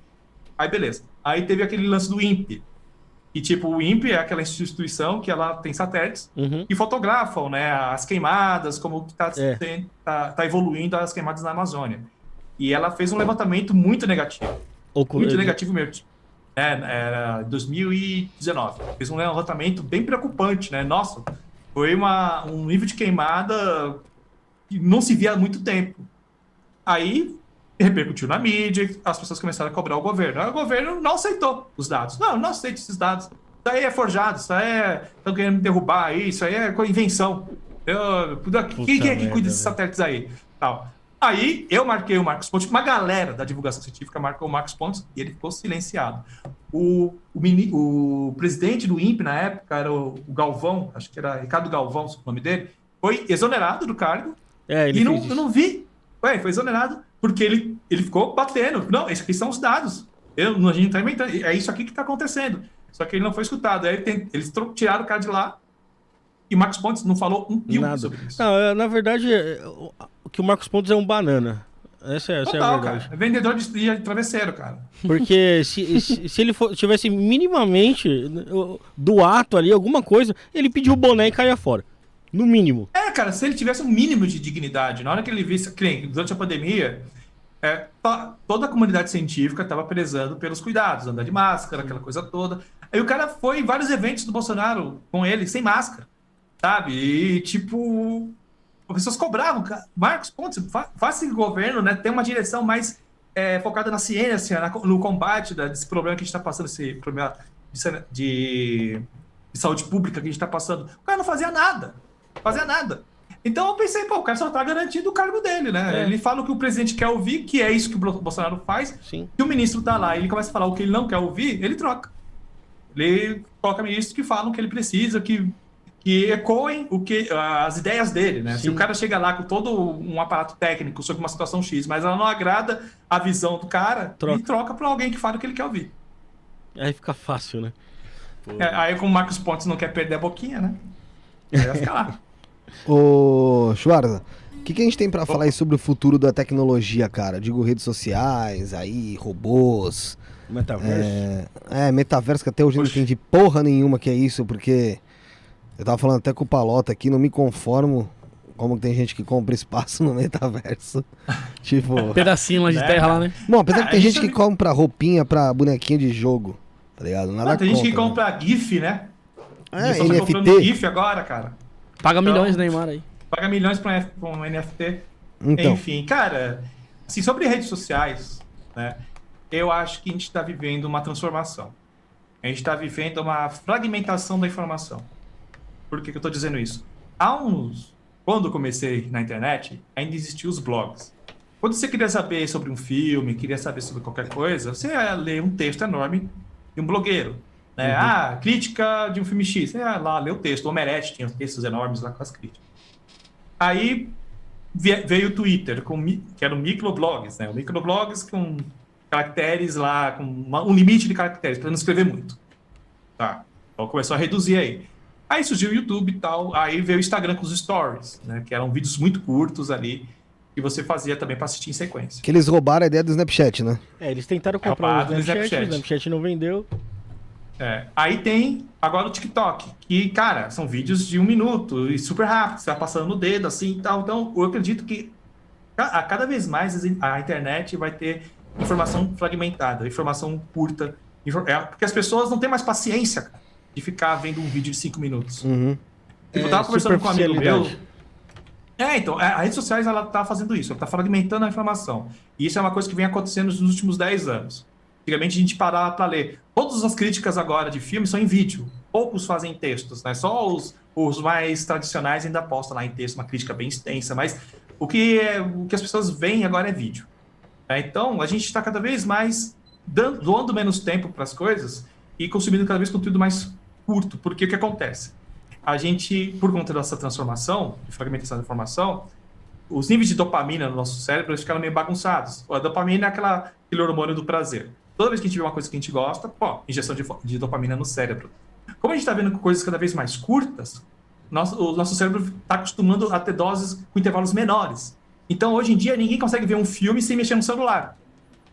Aí beleza. Aí teve aquele lance do INPE. E tipo, o INPE é aquela instituição que ela tem satélites Uhum. que fotografam, né, as queimadas, como que tá, É. tem- tá, tá evoluindo as queimadas na Amazônia. E ela fez um levantamento muito negativo. Muito negativo mesmo. É, era 2019. Fez um levantamento bem preocupante, né? Nossa, foi uma, um nível de queimada que não se via há muito tempo. Aí repercutiu na mídia, as pessoas começaram a cobrar o governo. Aí o governo não aceitou os dados. Não, não aceito esses dados. Isso aí é forjado, isso aí é. Estão querendo me derrubar aí, isso aí é invenção. Eu, quem, quem é que cuida desses satélites aí? Tal. Aí eu marquei o Marcos Pontes, uma galera da divulgação científica marcou o Marcos Pontes e ele ficou silenciado. O, o, mini- o presidente do INPE na época era o, o Galvão, acho que era Ricardo Galvão, o nome dele, foi exonerado do cargo É, ele e não, eu não vi. Ué, foi exonerado porque ele, ele ficou batendo. Não, esses aqui são os dados. Eu, a gente tá inventando. É isso aqui que está acontecendo. Só que ele não foi escutado. Aí ele tem- eles tiraram o cara de lá e Marcos Pontes não falou um pio Nada. sobre isso. Não, é, na verdade, é, o- o que o Marcos Pontes é um banana. Essa, é- essa é a Total, verdade. cara. É vendedor de, de travesseiro, cara. Porque se, se, se ele for- tivesse minimamente uh, do ato ali, alguma coisa, ele pediu o boné e caía fora. No mínimo. É, cara, se ele tivesse um mínimo de dignidade, na hora que ele visse, que nem durante a pandemia, é, to- toda a comunidade científica estava prezando pelos cuidados, andar de máscara, aquela coisa toda. Aí o cara foi em vários eventos do Bolsonaro com ele, sem máscara, sabe? E, tipo, as pessoas cobravam, Marcos Pontes, fa faça esse governo, né, ter uma direção mais é, focada na ciência, na- no combate da- desse problema que a gente está passando, esse problema de, de- de saúde pública que a gente está passando. O cara não fazia nada fazia nada. Então eu pensei, pô, o cara só tá garantindo o cargo dele, né? É. Ele fala o que o presidente quer ouvir, que é isso que o Bol- Bolsonaro faz. Sim. Se o ministro tá lá e ele começa a falar o que ele não quer ouvir, ele troca. Ele coloca ministros que falam o que ele precisa, que, que ecoem o que, as ideias dele, né? Se Sim. o cara chega lá com todo um aparato técnico sobre uma situação X, mas ela não agrada a visão do cara, Troca. ele troca pra alguém que fala o que ele quer ouvir. Aí fica fácil, né? É, aí, como o Marcos Pontes não quer perder a boquinha, né? Aí vai ficar lá. Ô, Schwarza, o que, que a gente tem pra falar aí sobre o futuro da tecnologia, cara? Digo, redes sociais, aí, robôs. Metaverso. É, é, metaverso, que até hoje eu não entendi porra nenhuma que é isso, porque eu tava falando até com o Palota aqui, não me conformo como que tem gente que compra espaço no metaverso. tipo. Pedacinho lá de Né, terra lá, né? Bom, apesar Ah, que tem gente que é- compra roupinha pra bonequinho de jogo, tá ligado? Nada Ah, tem gente que contra, né? compra GIF, né? É, Eles NFT. GIF agora, cara. Paga Então- milhões, Neymar aí. Paga milhões pra um pra um NFT. Então, Enfim, cara, assim, sobre redes sociais, né? Eu acho que a gente está vivendo uma transformação. A gente está vivendo uma fragmentação da informação. Por que, que eu estou dizendo isso? Há uns. Quando eu comecei na internet, ainda existiam os blogs. Quando você queria saber sobre um filme, queria saber sobre qualquer coisa, você ia ler um texto enorme de um blogueiro. Né? Ah, crítica de um filme X. Você ia lá ler o texto. O Omelete tinha textos enormes lá com as críticas. Aí veio o Twitter, com, que era o microblogs, né? O microblogs com caracteres lá, com uma- um limite de caracteres, para não escrever muito. Tá. Então começou a reduzir aí. Aí surgiu o YouTube e tal, aí veio o Instagram com os stories, né? Que eram vídeos muito curtos ali, que você fazia também para assistir em sequência. Que eles roubaram a ideia do Snapchat, né? É, eles tentaram É, comprar a o Snapchat. o Snapchat não vendeu. É, Aí tem agora o TikTok, que, cara, são vídeos de um minuto e super rápido, você vai passando no dedo assim e tal. Então, eu acredito que a cada vez mais a internet vai ter informação fragmentada, informação curta, é, porque as pessoas não têm mais paciência cara, de ficar vendo um vídeo de cinco minutos. Uhum. Eu É, tava conversando com um amigo meu. É, então, a- as redes sociais ela tá fazendo isso, ela tá fragmentando a informação. E isso é uma coisa que vem acontecendo nos últimos 10 anos. Antigamente a gente parava para ler. Todas as críticas agora de filme são em vídeo. Poucos fazem textos, né? Só os, os mais tradicionais ainda postam lá em texto, uma crítica bem extensa. Mas o que, é, o que as pessoas veem agora é vídeo. É, então, a gente está cada vez mais dando, doando menos tempo para as coisas e consumindo cada vez conteúdo mais curto. Porque o que acontece? A gente, por conta dessa transformação, de fragmentação da informação, os níveis de dopamina no nosso cérebro ficaram meio bagunçados. A dopamina é aquela, aquele hormônio do prazer. Toda vez que a gente vê uma coisa que a gente gosta, pô, injeção de, de dopamina no cérebro. Como a gente está vendo coisas cada vez mais curtas, nosso, o nosso cérebro está acostumando a ter doses com intervalos menores. Então, hoje em dia, ninguém consegue ver um filme sem mexer no celular.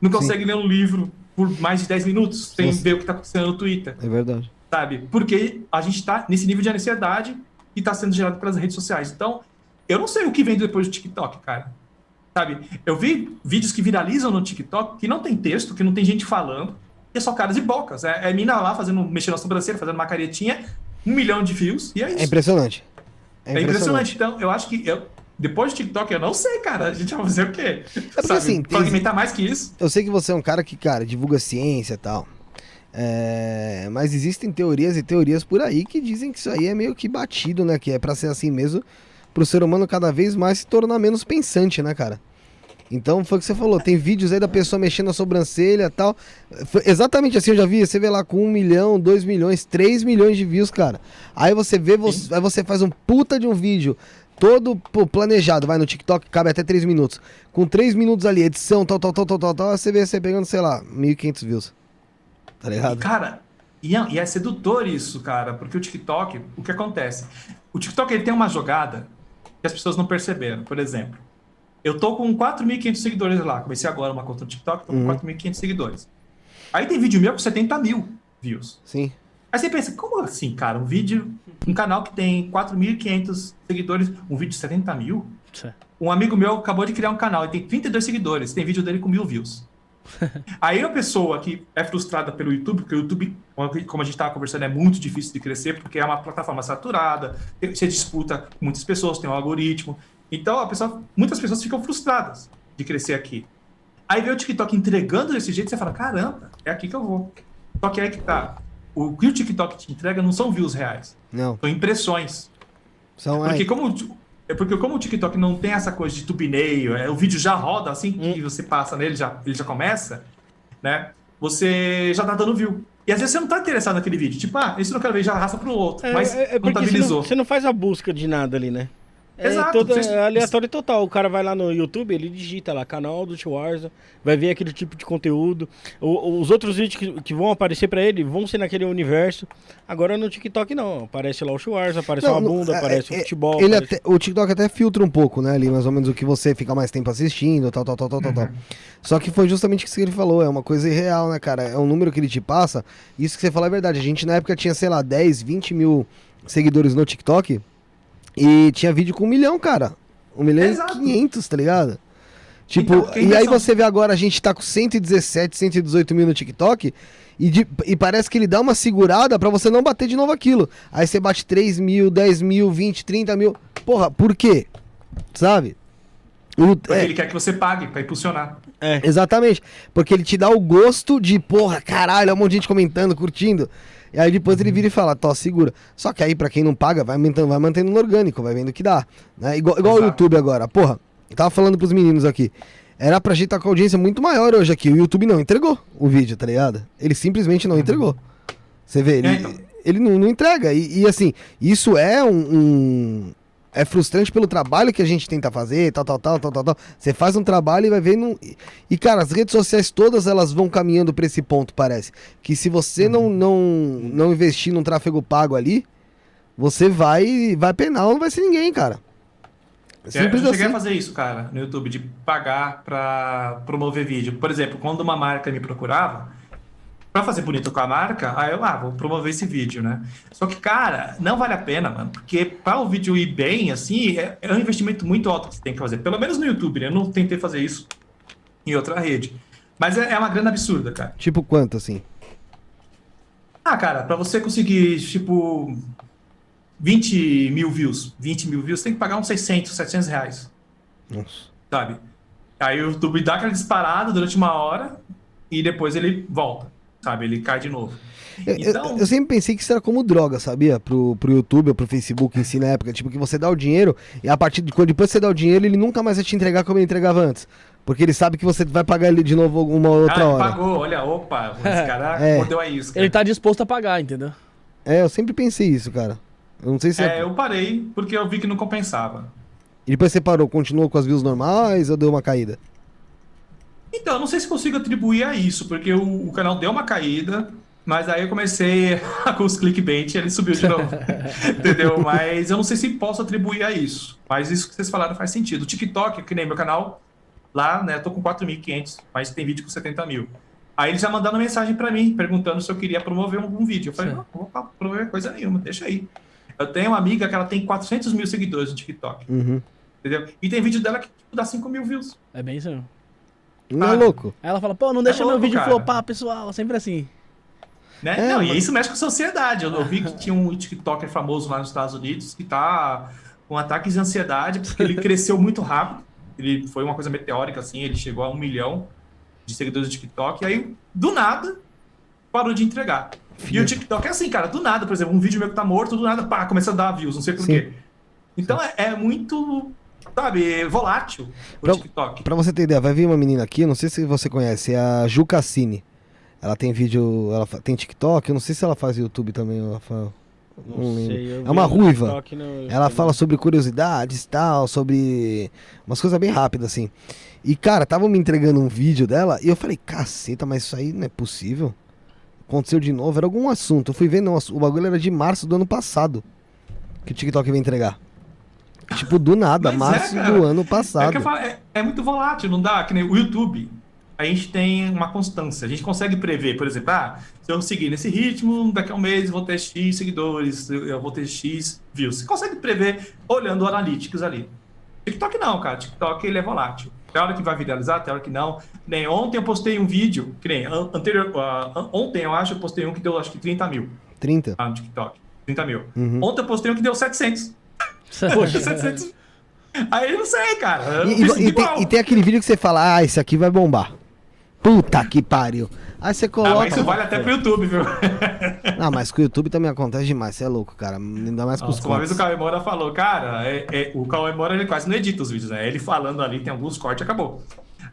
Não consegue ler um livro por mais de 10 minutos sem Sim. ver o que está acontecendo no Twitter É verdade. sabe? Porque a gente está nesse nível de ansiedade e está sendo gerado pelas redes sociais. Então, eu não sei o que vem depois do TikTok, cara. Sabe? Eu vi vídeos que viralizam no TikTok que não tem texto, que não tem gente falando, e é só caras e bocas. É, é mina lá fazendo, mexendo na sobrancelha, fazendo uma caretinha, um milhão de views, e é isso. É impressionante. É impressionante. Então, eu acho que eu, depois do TikTok, eu não sei, cara. A gente vai fazer o quê? porque, assim, tem- fragmentar mais que isso. Eu sei que você é um cara que, cara, divulga ciência e tal. É, mas existem teorias e teorias por aí que dizem que isso aí é meio que batido, né? Que é pra ser assim mesmo, pro ser humano cada vez mais se tornar menos pensante, né, cara? Então foi o que você falou, tem vídeos aí da pessoa mexendo a sobrancelha e tal. Foi exatamente assim, eu já vi, você vê lá com um milhão, dois milhões, três milhões de views, cara. Aí você vê, você, aí você faz um puta de um vídeo, todo pô, planejado, vai no TikTok, cabe até três minutos. Com três minutos ali, edição, tal, tal, tal, tal, tal, tal, você vê você pegando, sei lá, 1.500 views. Tá ligado? Cara, e é, e é sedutor isso, cara, porque o TikTok, o que acontece? O TikTok ele tem uma jogada que as pessoas não perceberam. Por exemplo, eu tô com 4.500 seguidores lá. Comecei agora uma conta no TikTok, tô com Uhum. 4.500 seguidores. Aí tem vídeo meu com 70 mil views. Sim. Aí você pensa, como assim, cara? Um vídeo, um canal que tem 4.500 seguidores, um vídeo de 70 mil? Um amigo meu acabou de criar um canal e tem 32 seguidores, tem vídeo dele com mil views. Aí a pessoa que é frustrada pelo YouTube, porque o YouTube, como a gente estava conversando, é muito difícil de crescer, porque é uma plataforma saturada, você disputa com muitas pessoas, tem um algoritmo. Então, a pessoa, muitas pessoas ficam frustradas de crescer aqui. Aí vê o TikTok entregando desse jeito, você fala, caramba, é aqui que eu vou. Só que aí que tá. O que o TikTok te entrega não são views reais, Não. são impressões. São, Porque é, como, é porque como o TikTok não tem essa coisa de thumbnail, é, o vídeo já roda assim que você passa nele, já, ele já começa, né? Você já tá dando view. E às vezes você não tá interessado naquele vídeo. Tipo, ah, esse eu não quero ver, já arrasta pro outro. É, mas é, é porque você não, contabilizou. você não faz a busca de nada ali, né? É, Exato, vocês- é aleatório total. O cara vai lá no YouTube, ele digita lá, canal do Schwarza, vai ver aquele tipo de conteúdo. O- os outros vídeos que, que vão aparecer pra ele vão ser naquele universo. Agora no TikTok não. Aparece lá o Schwarza, aparece Não, uma bunda, é, aparece é, o futebol. ele aparece- até- o TikTok até filtra um pouco, né? Ali, mais ou menos o que você fica mais tempo assistindo, tal, tal, tal, tal, tal, tal. Só que foi justamente isso que ele falou, é uma coisa irreal, né, cara? É um número que ele te passa. Isso que você falou é verdade. A gente na época tinha, sei lá, 10, 20 mil seguidores no TikTok e tinha vídeo com um milhão, cara. Um milhão Exato. e 500, tá ligado? Tipo, Então, e aí você vê agora, a gente tá com 117, 118 mil no TikTok e, de- e parece que ele dá uma segurada pra você não bater de novo aquilo. Aí você bate 3 mil, 10 mil, 20, 30 mil. Porra, por quê? Sabe? O- Porque é, ele quer que você pague pra impulsionar. É. Exatamente. Porque ele te dá o gosto de, porra, caralho, é um monte de gente comentando, curtindo. E aí depois ele vira e fala, tó, segura. Só que aí, pra quem não paga, vai mantendo, vai mantendo no orgânico, vai vendo o que dá. Né? Igual, igual o. YouTube agora. Porra, eu tava falando pros meninos aqui. Era pra gente estar com audiência muito maior hoje aqui. O YouTube não entregou o vídeo, tá ligado? Ele simplesmente não entregou. Você vê, ele, É, então. ele não, não entrega. E, e, assim, isso é um, um, é frustrante pelo trabalho que a gente tenta fazer, tal, tal, tal, tal, tal, tal. Você faz um trabalho e vai ver. Não... E, cara, as redes sociais todas elas vão caminhando pra esse ponto, parece. Que se você não, não, não investir num tráfego pago ali, você vai. Vai penal, não vai ser ninguém, cara. É, eu já cheguei a fazer isso, cara, no YouTube, de pagar pra promover vídeo. Por exemplo, quando uma marca me procurava, pra fazer bonito com a marca, aí eu, ah, vou promover esse vídeo, né? Só que, cara, não vale a pena, mano, porque para o vídeo ir bem, assim, é, é, um investimento muito alto que você tem que fazer. Pelo menos no YouTube, né? Eu não tentei fazer isso em outra rede. Mas é, é uma grana absurda, cara. Tipo quanto, assim? Ah, cara, para você conseguir, tipo, 20 mil views, 20 mil views, tem que pagar uns 600, 700 reais. Nossa. Sabe? Aí o YouTube dá aquela disparada durante uma hora e depois ele volta, sabe? Ele cai de novo. Então... Eu, eu, sempre pensei que isso era como droga, sabia? Pro, pro YouTube ou pro Facebook em si na época. Tipo, que você dá o dinheiro e a partir de quando depois você dá o dinheiro, ele nunca mais vai te entregar como ele entregava antes. Porque ele sabe que você vai pagar ele de novo uma outra ah, hora. pagou, olha, opa, esse cara é. mordeu a isca. Ele tá disposto a pagar, entendeu? É, eu sempre pensei isso, cara. Eu não sei se é, é, eu parei porque eu vi que não compensava. E depois você parou, continuou com as views normais ou deu uma caída? Então, eu não sei se consigo atribuir a isso, porque o, o canal deu uma caída, mas aí eu comecei com os clickbait e ele subiu de novo. Entendeu? Mas eu não sei se posso atribuir a isso. Mas isso que vocês falaram faz sentido. O TikTok, que nem meu canal, lá, né, tô com 4.500, mas tem vídeo com 70 mil. Aí eles já mandaram mensagem para mim, perguntando se eu queria promover algum vídeo. Eu falei, Sim. não, não vou promover coisa nenhuma, deixa aí. Eu tenho uma amiga que ela tem 400 mil seguidores no TikTok. Uhum. Entendeu? E tem vídeo dela que tipo, dá 5 mil views. É bem isso. Não é louco? Aí ela fala, pô, não deixa é louco, meu vídeo cara. flopar, pessoal. Sempre assim. Né? É, não, mas... e isso mexe com a sociedade. Eu, eu vi que tinha um TikToker famoso lá nos Estados Unidos que tá com ataques de ansiedade porque ele cresceu muito rápido. Ele foi uma coisa meteórica, assim, ele chegou a um milhão de seguidores do TikTok, e aí, do nada, parou de entregar. E o TikTok é assim, cara, do nada, por exemplo, um vídeo meu que tá morto, do nada, pá, começa a dar views, não sei por quê. Então é, é, muito, sabe, volátil o pra, TikTok. Pra você ter ideia, vai vir uma menina aqui, não sei se você conhece, é a Ju Cassini. Ela tem vídeo, ela tem TikTok, eu não sei se ela faz YouTube também, ela fala. Não, não sei, é uma ruiva. No... Ela fala sobre curiosidades e tal, sobre umas coisas bem rápidas, assim. E, cara, tava me entregando um vídeo dela e eu falei, caceta, mas isso aí não é possível aconteceu de novo, era algum assunto. Eu fui ver, não, o bagulho era de março do ano passado que o TikTok veio entregar. Tipo, do nada, Mas é, março é, do ano passado. É, falo, é, é, muito volátil, não dá, que nem o YouTube. A gente tem uma constância, a gente consegue prever, por exemplo, ah, se eu seguir nesse ritmo, daqui a um mês eu vou ter X seguidores, eu vou ter X views. Você consegue prever olhando o analytics ali. TikTok não, cara. TikTok ele é volátil. Tem hora que vai viralizar, tem hora que não. Nem ontem eu postei um vídeo, que nem anterior, uh, ontem eu acho, eu postei um que deu acho que 30 mil. 30? Ah, no TikTok. 30 mil. Uhum. Ontem eu postei um que deu 700. Poxa, 700. Aí eu não sei, cara. E, e, e, tem, e, tem, aquele vídeo que você fala, ah, esse aqui vai bombar. Puta que pariu. Aí você coloca. Ah, mas isso vale até pro YouTube, viu? Não, mas com o YouTube também acontece demais, você é louco, cara. Ainda mais com Nossa, os Uma vez o Cauê Moura falou, cara, é, é, o Cauê Moura ele quase não edita os vídeos, né? Ele falando ali, tem alguns cortes acabou.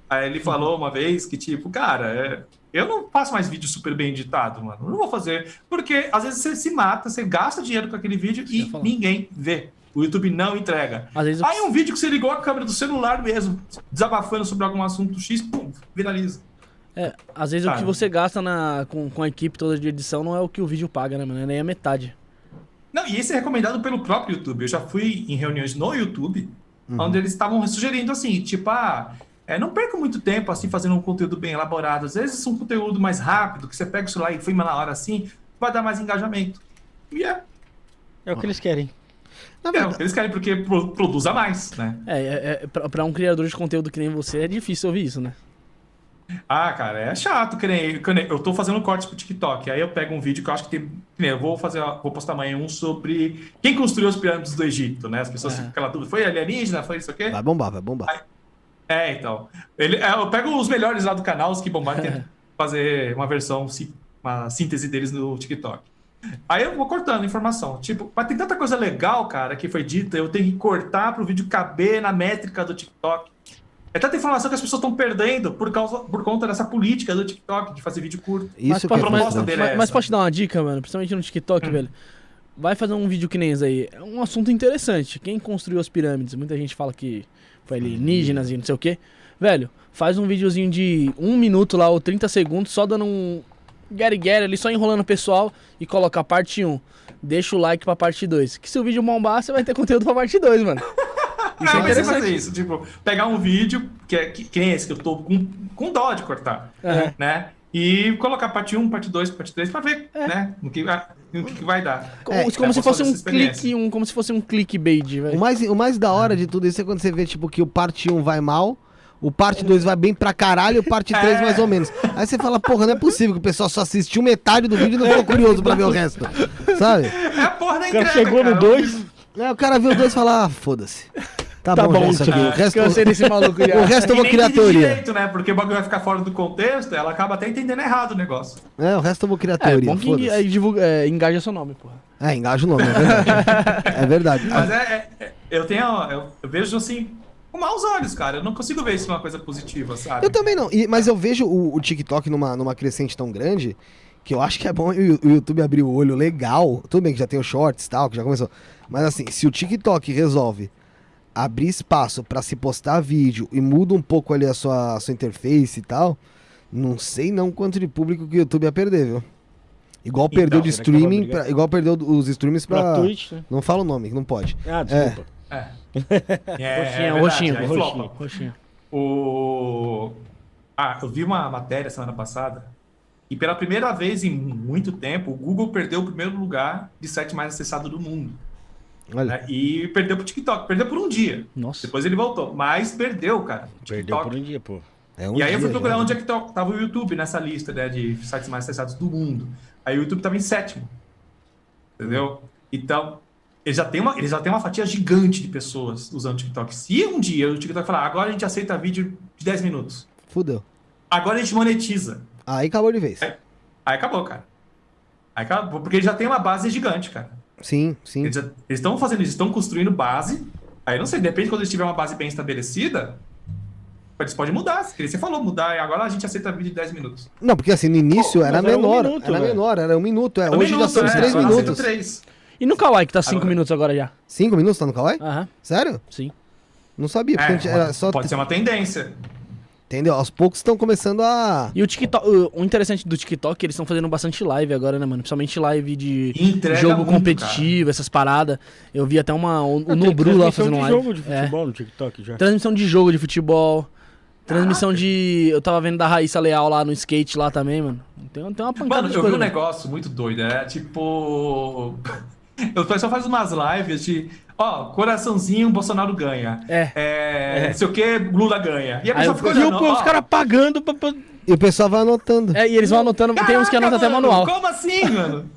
Aí ele falou uma vez que, tipo, cara, é, eu não faço mais vídeo super bem editado, mano. Não vou fazer. Porque às vezes você se mata, você gasta dinheiro com aquele vídeo e ninguém vê. O YouTube não entrega. Aí um vídeo que você ligou a câmera do celular mesmo, desabafando sobre algum assunto X, pum, viraliza. É, às vezes o que você gasta na, com, com a equipe toda de edição não é o que o vídeo paga, né, mano? É nem a metade. Não, e esse é recomendado pelo próprio YouTube. Eu já fui em reuniões no YouTube, uhum. onde eles estavam sugerindo assim, tipo, ah, é, não perca muito tempo assim fazendo um conteúdo bem elaborado. Às vezes um conteúdo mais rápido, que você pega o celular e filma na hora assim, vai dar mais engajamento. E é. É o que eles querem. É, que eles querem porque produza mais, né? É, é, é pra, pra um criador de conteúdo que nem você, é difícil ouvir isso, né? Ah, cara, é chato, que nem, que nem, eu tô fazendo cortes pro TikTok, aí eu pego um vídeo que eu acho que tem, que nem, eu vou fazer, vou postar amanhã um sobre quem construiu as pirâmides do Egito, né? As pessoas ficam aquela dúvida, foi alienígena, foi isso aqui? Vai bombar, vai bombar. Aí, é, então, ele, é, eu pego os melhores lá do canal, os que bombaram, fazer uma versão, uma síntese deles no TikTok. Aí eu vou cortando informação. Tipo, mas tem tanta coisa legal, cara, que foi dita, eu tenho que cortar para o vídeo caber na métrica do TikTok. É tanta informação que as pessoas estão perdendo por, causa, por conta dessa política do TikTok de fazer vídeo curto. Isso mas, que é mas, mas, mas, pode dar uma dica, mano, principalmente no TikTok, hum. velho. vai fazer um vídeo que nem esse aí. É um assunto interessante. Quem construiu as pirâmides? Muita gente fala que foi alienígenas e não sei o quê. Velho, faz um videozinho de um minuto lá ou 30 segundos, só dando um get get ali, só enrolando o pessoal e coloca parte 1. Deixa o like pra parte 2. Que se o vídeo bombar, você vai ter conteúdo pra parte 2, mano. Isso Não, é mas você interessante. fazer isso, tipo, pegar um vídeo, que, é, que, que nem esse, que eu tô com, com dó de cortar, Aham. né? E colocar parte 1, parte 2, parte 3 pra ver, né? No que, ah, no que, que vai dar. Como, É, como é, se fosse um clique, um, como se fosse um clickbait, O velho. mais, o mais da hora de tudo isso é quando você vê, tipo, que o parte 1 vai mal, o parte 2 vai bem pra caralho e o parte 3 É. mais ou menos. Aí você fala, porra, não é possível que o pessoal só assistiu metade do vídeo e não ficou curioso pra ver o resto. Sabe? É a porra da O cara entrega, chegou no cara. 2, Aí o cara viu o 2 e fala, ah, foda-se. Tá, Tá bom, bom, isso aqui. O resto, Cansei desse maluco já. o resto eu vou criar teoria. direito, né? Porque o bagulho vai ficar fora do contexto, ela acaba até entendendo errado o negócio. É, o resto eu vou criar É, teoria. bom que aí divulga, é, engaja seu nome, porra. É, engaja o nome, é verdade. é verdade. Mas é, é- é- eu tenho, eu, eu vejo assim, com maus olhos, cara. Eu não consigo ver isso uma coisa positiva, sabe? Eu também não, e- mas eu vejo o, o TikTok numa, numa crescente tão grande que eu acho que é bom o, o YouTube abrir o olho legal. Tudo bem que já tem o shorts e tal, que já começou. Mas assim, se o TikTok resolve abrir espaço pra se postar vídeo e muda um pouco ali a sua, a sua interface e tal, não sei não quanto de público que o YouTube ia perder, viu? Igual Então, perdeu de vai streaming, pra- igual perdeu os streams pra. pra Twitch, né? Não fala o nome, não pode. Ah, desculpa. É. É, Roxinho, verdade, roxinho, aí roxinho, flopa. roxinho. O... Ah, eu vi uma matéria semana passada e pela primeira vez em muito tempo o Google perdeu o primeiro lugar de site mais acessado do mundo. Olha. né? E perdeu pro TikTok. Perdeu por um dia. Nossa. Depois ele voltou. Mas perdeu, cara. Perdeu por um dia, pô. É um e aí eu fui procurar já. onde é que tava o YouTube nessa lista né, de sites mais acessados do mundo. Aí o YouTube tava em sétimo. Entendeu? Então, ele já tem uma, ele já tem uma fatia gigante de pessoas usando o TikTok. Se um dia o TikTok falar, agora a gente aceita vídeo de 10 minutos. Fudeu. Agora a gente monetiza. Aí acabou de vez. Aí acabou, cara. Aí acabou, porque ele já tem uma base gigante, cara. Sim, sim. Eles estão fazendo isso, estão construindo base. Aí não sei, depende quando eles tiverem uma base bem estabelecida, eles podem mudar. Você falou, mudar. Agora a gente aceita vídeo de 10 minutos. Não, porque assim, no início Pô, era mas era um menor. minuto, era velho. menor, era um minuto. É. Um Hoje já minuto, são os né? três Agora aceita minutos. três. E no Kawaii, que tá 5 Agora- minutos agora já. Cinco minutos tá no Kawaii? Aham, Sério? sim. Não sabia, porque É, a gente era só. pode ser uma tendência. Entendeu? Aos poucos estão começando a. E o TikTok, o- o interessante do TikTok, eles estão fazendo bastante live agora, né, mano? Principalmente live de E entrega jogo muito, competitivo, essas paradas. Eu vi até uma. O, o Tem Nobru lá transmissão fazendo de live. jogo de É. futebol no TikTok já. Transmissão de jogo de futebol. Transmissão de. Eu tava vendo da Raíssa Leal lá no skate lá também, mano. Tem, tem uma pancada Mano, de eu vi coisa. um né? negócio muito doido, é tipo. O pessoal faz umas lives de. Ó, coraçãozinho, Bolsonaro ganha. É. É, Não sei o que, Lula ganha. E a Aí pessoa E olhando. o- ó, os caras pagando pra, pra- E o pessoal vai anotando. É, e eles vão anotando. tem uns que Caraca, anotam até mano, manual. Como assim, mano?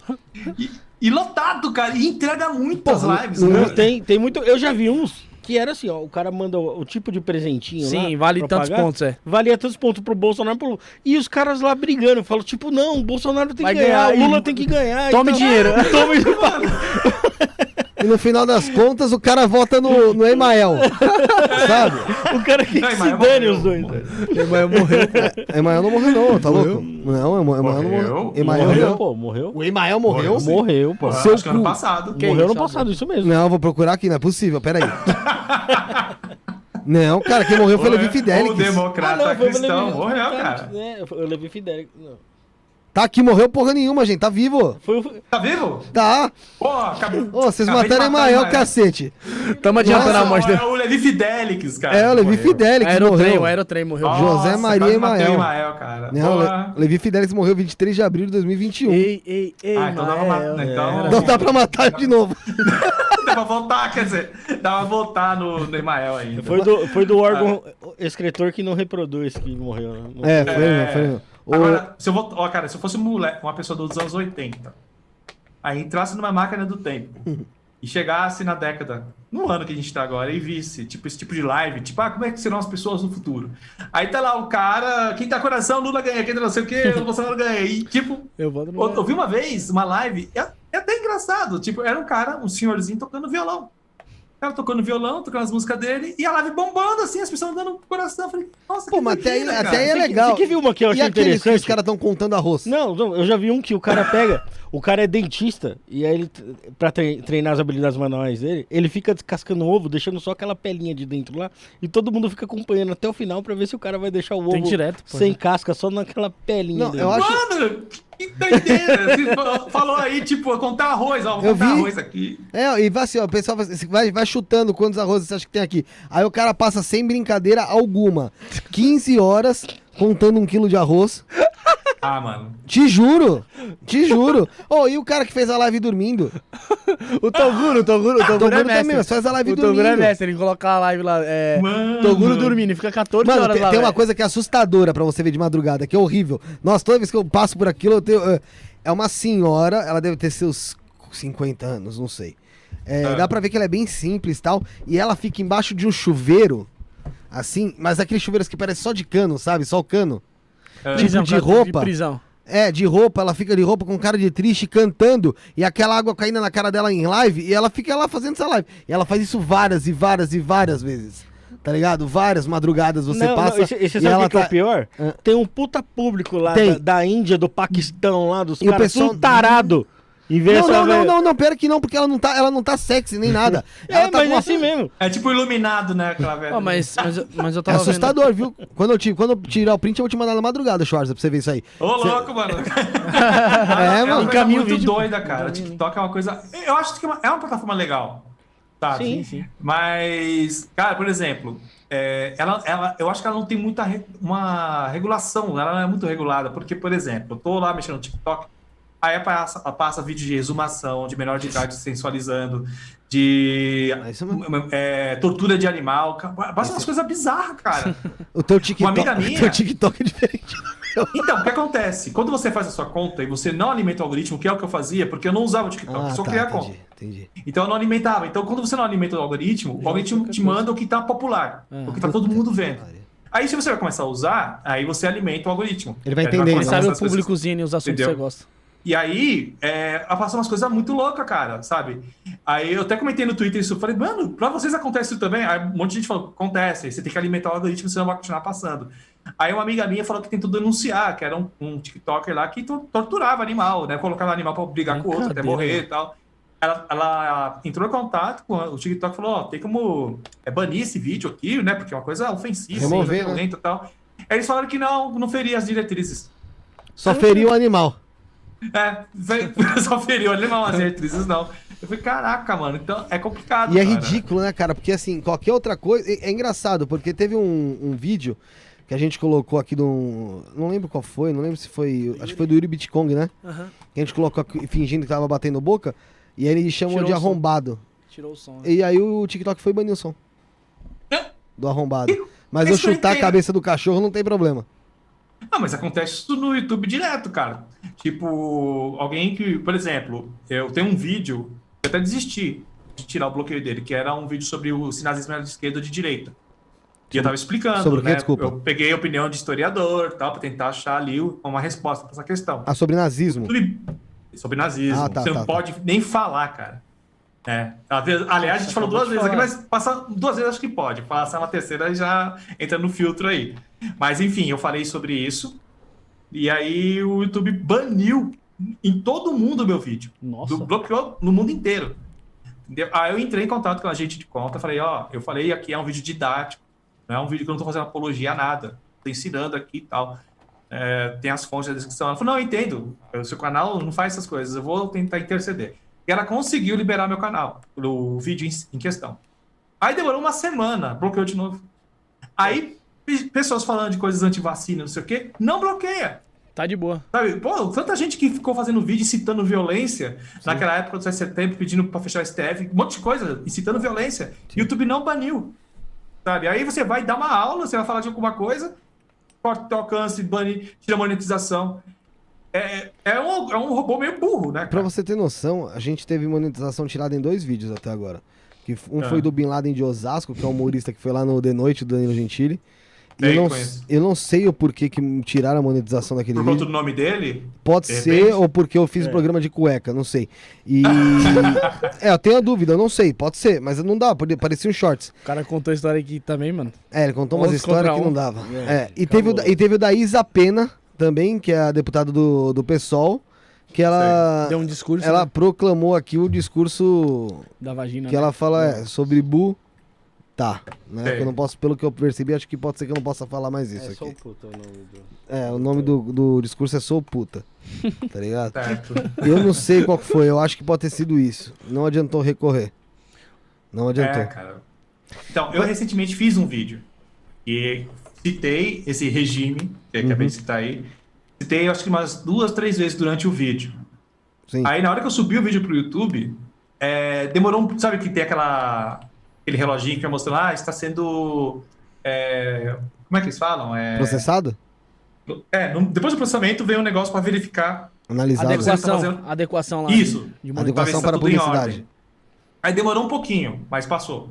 E, e lotado, cara. E entrega muitas Porra, lives. não- né? Não, tem, tem muito. Eu já vi uns que era assim, ó. O cara manda o, o tipo de presentinho. Sim, lá vale tantos pagar, pontos, é. Valia tantos pontos pro Bolsonaro. Pro... E os caras lá brigando. Falo, tipo, não, o Bolsonaro tem Vai que ganhar, ganhar o Lula e- tem que ganhar. Tome então- dinheiro. Tome E no final das contas, o cara vota no, no Emael. Sabe? O cara que Não, se dane morreu. os dois. Emael morreu. Emael não morreu, não, tá louco? Não, Ema- Emael não morreu. Morreu? Emael Morreu, não. pô, morreu. O Emael morreu? Morreu, sim. Morreu, pô. Seu acho que ano cu. passado. Que morreu isso, no passado, isso mesmo. Não, vou procurar aqui, não é possível, peraí. Não, cara, quem morreu foi o Levi O Fidelix. democrata foi o cristão Levi- morreu, cara. É, foi o Levi Fidelix. Não. Tá aqui, morreu porra nenhuma, gente, tá vivo. Foi o. Tá vivo? Tá. Pô, acabou. Ô, vocês acabei mataram matar Emael, cacete. Tamo adiantando a dele. É o Levi Fidelix, cara. É, o Levi Morreu. Fidelix Aerotrem, morreu. o Aerotrem morreu. Nossa, José Maria Emael. o Emael, cara. Não, Porra. Le- Levi Fidelix morreu 23 de abril de 2021. Ei, ei, ei, Ah, então dá pra Mael. matar, então- Era- Não dá pra matar de novo. Dá pra voltar, quer dizer, dá pra voltar no, no Emael ainda. Foi do, foi do órgão escritor que não reproduz que morreu. né? Não- É, foi, É. foi. Agora, se eu vou, ó, cara, se eu fosse um moleque, uma pessoa dos anos 80, aí entrasse numa máquina do tempo e chegasse na década, no ano que a gente tá agora, e visse, tipo, esse tipo de live, tipo, ah, como é que serão as pessoas no futuro? Aí tá lá o cara, quem tá coração, Lula ganha, quem tá não sei o que, o Bolsonaro ganha. E, tipo, eu vi uma vez uma live, é, é até engraçado, tipo, era um cara, um senhorzinho tocando violão. Cara tocando violão, tocando as músicas dele, e a live bombando, assim, as pessoas dando coração. Eu falei, nossa, Pô, mas até aí, doideira, até aí é Você que- legal. você que viu uma que eu e achei aqueles que os interessante? caras estão contando arroz? Não, não, eu já vi um que o cara pega, o cara é dentista, e aí ele, pra tre- treinar as habilidades manuais dele, ele fica descascando ovo, deixando só aquela pelinha de dentro lá, e todo mundo fica acompanhando até o final pra ver se o cara vai deixar o ovo Tem direto, pô. sem casca, só naquela pelinha Não, dele. eu acho- Mano, que doideira! Você fa- falou aí, tipo, contar arroz, ó, vou Eu contar vi. arroz aqui. É, e vai assim, ó, o pessoal vai, vai, vai chutando quantos arrozes você acha que tem aqui. Aí o cara passa sem brincadeira alguma. 15 horas contando um quilo de arroz. Ah, mano. Te juro, te juro. Ô, e o cara que fez a live dormindo? O Toguro, o Toguro, o Toguro Toguro é mestre. também, mas faz a live o Toguro é dormindo. mestre, ele coloca a live lá, é... Mano. Toguro dormindo, e fica 14 Mano, horas tem, lá, tem uma velho. coisa que é assustadora pra você ver de madrugada, que é horrível. Nossa, toda vez que eu passo por aquilo, eu tenho. é, É uma senhora, ela deve ter seus 50 anos, não sei. É, Ah. Dá pra ver que ela é bem simples e tal. E ela fica embaixo de um chuveiro, assim, mas aqueles chuveiros que parecem só de cano, sabe? Só o cano. É. Tipo Prisão, de roupa. prisão. É, de roupa, ela fica de roupa com cara de triste, cantando, e aquela água caindo na cara dela em live, e ela fica lá fazendo essa live. E ela faz isso várias e várias e várias vezes. Tá ligado? Várias madrugadas você Não, passa. não, esse, esse e sabe o ela que, que é tá- o pior? Ah. Tem um puta público lá da, da Índia, do Paquistão, lá, dos E o caras pessoal- tudo tarado. Não, não, não, não, não, pera que não, porque ela não tá, ela não tá sexy nem nada. É, Ela tá mas com é uma- assim mesmo. É tipo iluminado, né, aquela velha. Ó, mas, mas, eu- mas eu É tava vendo... assustador, viu? Quando eu, te, quando eu tirar o print, eu vou te mandar na madrugada, Schwarza, pra você ver isso aí. Ô, louco, mano. É, é mano. o muito vídeo. doida, cara. O TikTok é uma coisa. Eu acho que é uma, é uma plataforma legal. Sabe? Sim, sim. Mas, cara, por exemplo, é, ela, ela, eu acho que ela não tem muita re- uma regulação, ela não é muito regulada, porque, por exemplo, eu tô lá mexendo no TikTok, aí passa, passa vídeo de exumação, de menor de idade sensualizando, de Ah, é é, tortura de animal, passa umas coisas bizarras, cara. O teu TikTok, amiga minha- o teu TikTok é diferente. Então, o que acontece? Quando você faz a sua conta e você não alimenta o algoritmo, que é o que eu fazia, porque eu não usava o TikTok, eu só criava a conta. Ah, tá, entendi, entendi. Então eu não alimentava. Então quando você não alimenta o algoritmo, o algoritmo te manda o que tá popular, É. o que tá todo mundo vendo. Aí se você vai começar a usar, aí você alimenta o algoritmo. Ele vai entender, a sabe o públicozinho e os assuntos que você gosta. E aí, é, passa umas coisas muito loucas, cara, sabe? Aí eu até comentei no Twitter isso, falei, mano, pra vocês acontece isso também? Aí um monte de gente falou, acontece, você tem que alimentar o algoritmo, senão vai continuar passando. Aí uma amiga minha falou que tentou denunciar, que era um, um TikToker lá que to- torturava animal, né? Colocava animal pra brigar com o outro, até morrer e tal. Ela, ela entrou em contato com o TikTok e falou, ó, tem como é, banir esse vídeo aqui, né? Porque é uma coisa ofensiva, Remover, coisa né? e tal. Aí eles falaram que não, não feria as diretrizes. Só feriu o animal. É, veio- só feriu animal, as diretrizes não. Eu falei, caraca, mano, então é complicado. E é cara. ridículo, né, cara? Porque assim, qualquer outra coisa. É, é engraçado, porque teve um, um vídeo que a gente colocou aqui do. Não lembro qual foi, não lembro se foi. Acho que foi do Yuri Bitcoin, né? Aham. Que a gente colocou aqui, fingindo que tava batendo boca. E aí ele chamou Tirou de arrombado. Tirou o som. né? E aí o TikTok foi banir o som. É. Do arrombado. Mas eu Isso eu chutar a cabeça do cachorro não tem problema. Não, mas acontece isso no YouTube direto, cara. Tipo, alguém que, por exemplo, eu tenho um vídeo, eu até desisti de tirar o bloqueio dele, que era um vídeo sobre o sinazismo de esquerda ou de direita. E eu tava explicando, Sobre o né? Desculpa. Eu peguei a opinião de historiador, tal, para tentar achar ali uma resposta para essa questão. Ah, sobre nazismo. Sobre nazismo. Ah, tá, Você tá, não tá. pode nem falar, cara. É. Aliás, a gente falou duas vezes aqui, mas passar duas vezes acho que pode. Passar uma terceira já entra no filtro aí. Mas enfim, eu falei sobre isso. E aí o YouTube baniu em todo mundo o meu vídeo. Nossa. Do- bloqueou no mundo inteiro. Entendeu? Aí eu entrei em contato com a gente de conta, falei, ó, eu falei aqui é um vídeo didático, não é um vídeo que eu não tô fazendo apologia a nada, tô ensinando aqui e tal. É, tem as fontes da descrição. Ela falou, não, eu entendo, o seu canal não faz essas coisas, eu vou tentar interceder. E ela conseguiu liberar meu canal, o vídeo em, em questão. Aí demorou uma semana, bloqueou de novo. Aí, pessoas falando de coisas anti-vacina, não sei o quê, não bloqueia. Tá de boa. Sabe, pô, tanta gente que ficou fazendo vídeo incitando violência naquela época do 7 de setembro, pedindo pra fechar o STF, um monte de coisa, incitando violência. YouTube não baniu. Sabe? Aí você vai dar uma aula, você vai falar de alguma coisa, corta o teu alcance, bane, tira a monetização. É, é, um, é um robô meio burro, né? Pra cara? você ter noção, a gente teve monetização tirada em dois vídeos até agora. Que um Ah. foi do Bin Laden de Osasco, que é um humorista que foi lá no The Noite do Danilo Gentili. Eu não, eu não sei o porquê que tiraram a monetização daquele Por conta do nome dele? Pode de ser, repente. ou porque eu fiz É. programa de cueca, não sei. E. é, eu tenho a dúvida, eu não sei, pode ser, mas não dá, parecia um shorts. O cara contou a história aqui também, mano. É, ele contou umas histórias que não um. dava. É, É, e, teve o, e teve o da Isa Pena também, que é a deputada do, do PSOL, que ela, Deu um discurso ela né, proclamou aqui o discurso da vagina. que né? ela fala é, sobre Bu. Tá, né? Eu não posso, pelo que eu percebi, acho que pode ser que eu não possa falar mais isso É aqui. puto o nome do. É, o nome do, do discurso é Sou Puta. Tá ligado? Certo. Eu não sei qual que foi, eu acho que pode ter sido isso. Não adiantou recorrer. Não adiantou. É, cara. Então, eu recentemente fiz um vídeo e citei esse regime, que eu acabei de citar aí. Citei, acho que umas duas, três vezes durante o vídeo. Sim. Aí, na hora que eu subi o vídeo pro YouTube, é, demorou um. Sabe que tem aquela, aquele reloginho que vai mostrando, ah, está sendo. é, como é que eles falam? É, Processado? é, no- depois do processamento vem um negócio para verificar Analisado. Adequa- Adequação, tá fazendo- adequação lá. Isso. De monitor. Adequação tá para tudo em publicidade. Aí demorou um pouquinho, mas passou.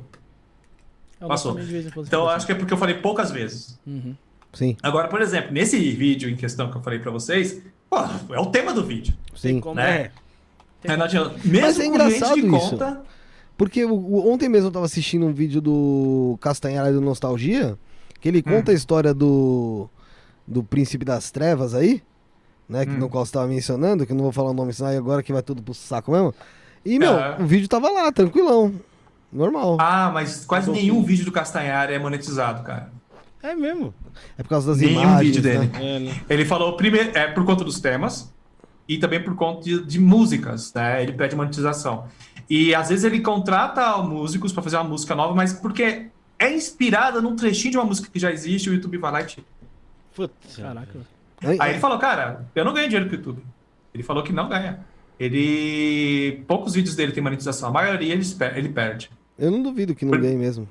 Eu Passou. de Então, acho que é porque eu falei poucas vezes. Uhum. Sim, Agora, por exemplo, nesse vídeo em questão que eu falei pra vocês, pô, é o tema do vídeo. sim. como- Né? Tem- É, não adianta. Mesmo Mas é com gente engraçado de isso. conta. Porque o- o- ontem mesmo eu tava assistindo um vídeo do Castanhari do Nostalgia, que ele Hum. conta a história do, do Príncipe das Trevas aí, né? Que, Hum. No qual você tava mencionando, que eu não vou falar o nome senão aí agora que vai tudo pro saco mesmo. E, meu, É. o vídeo tava lá, tranquilão. Normal. Ah, mas quase Um nenhum pouquinho. vídeo do Castanhari é monetizado, cara. É mesmo. É por causa das Nenhum imagens, vídeo né? dele. É, né? Ele falou primeiro, é por conta dos temas e também por conta de, de músicas, né? Ele pede monetização. E às vezes ele contrata músicos pra fazer uma música nova, mas porque é inspirada num trechinho de uma música que já existe, o YouTube vai lá e tira. Putz. Caraca. Aí- ele falou, cara, eu não ganho dinheiro com o YouTube. Ele falou que não ganha. Ele. Poucos vídeos dele tem monetização, a maioria ele, ele perde. Eu não duvido que não Por- ganhe mesmo.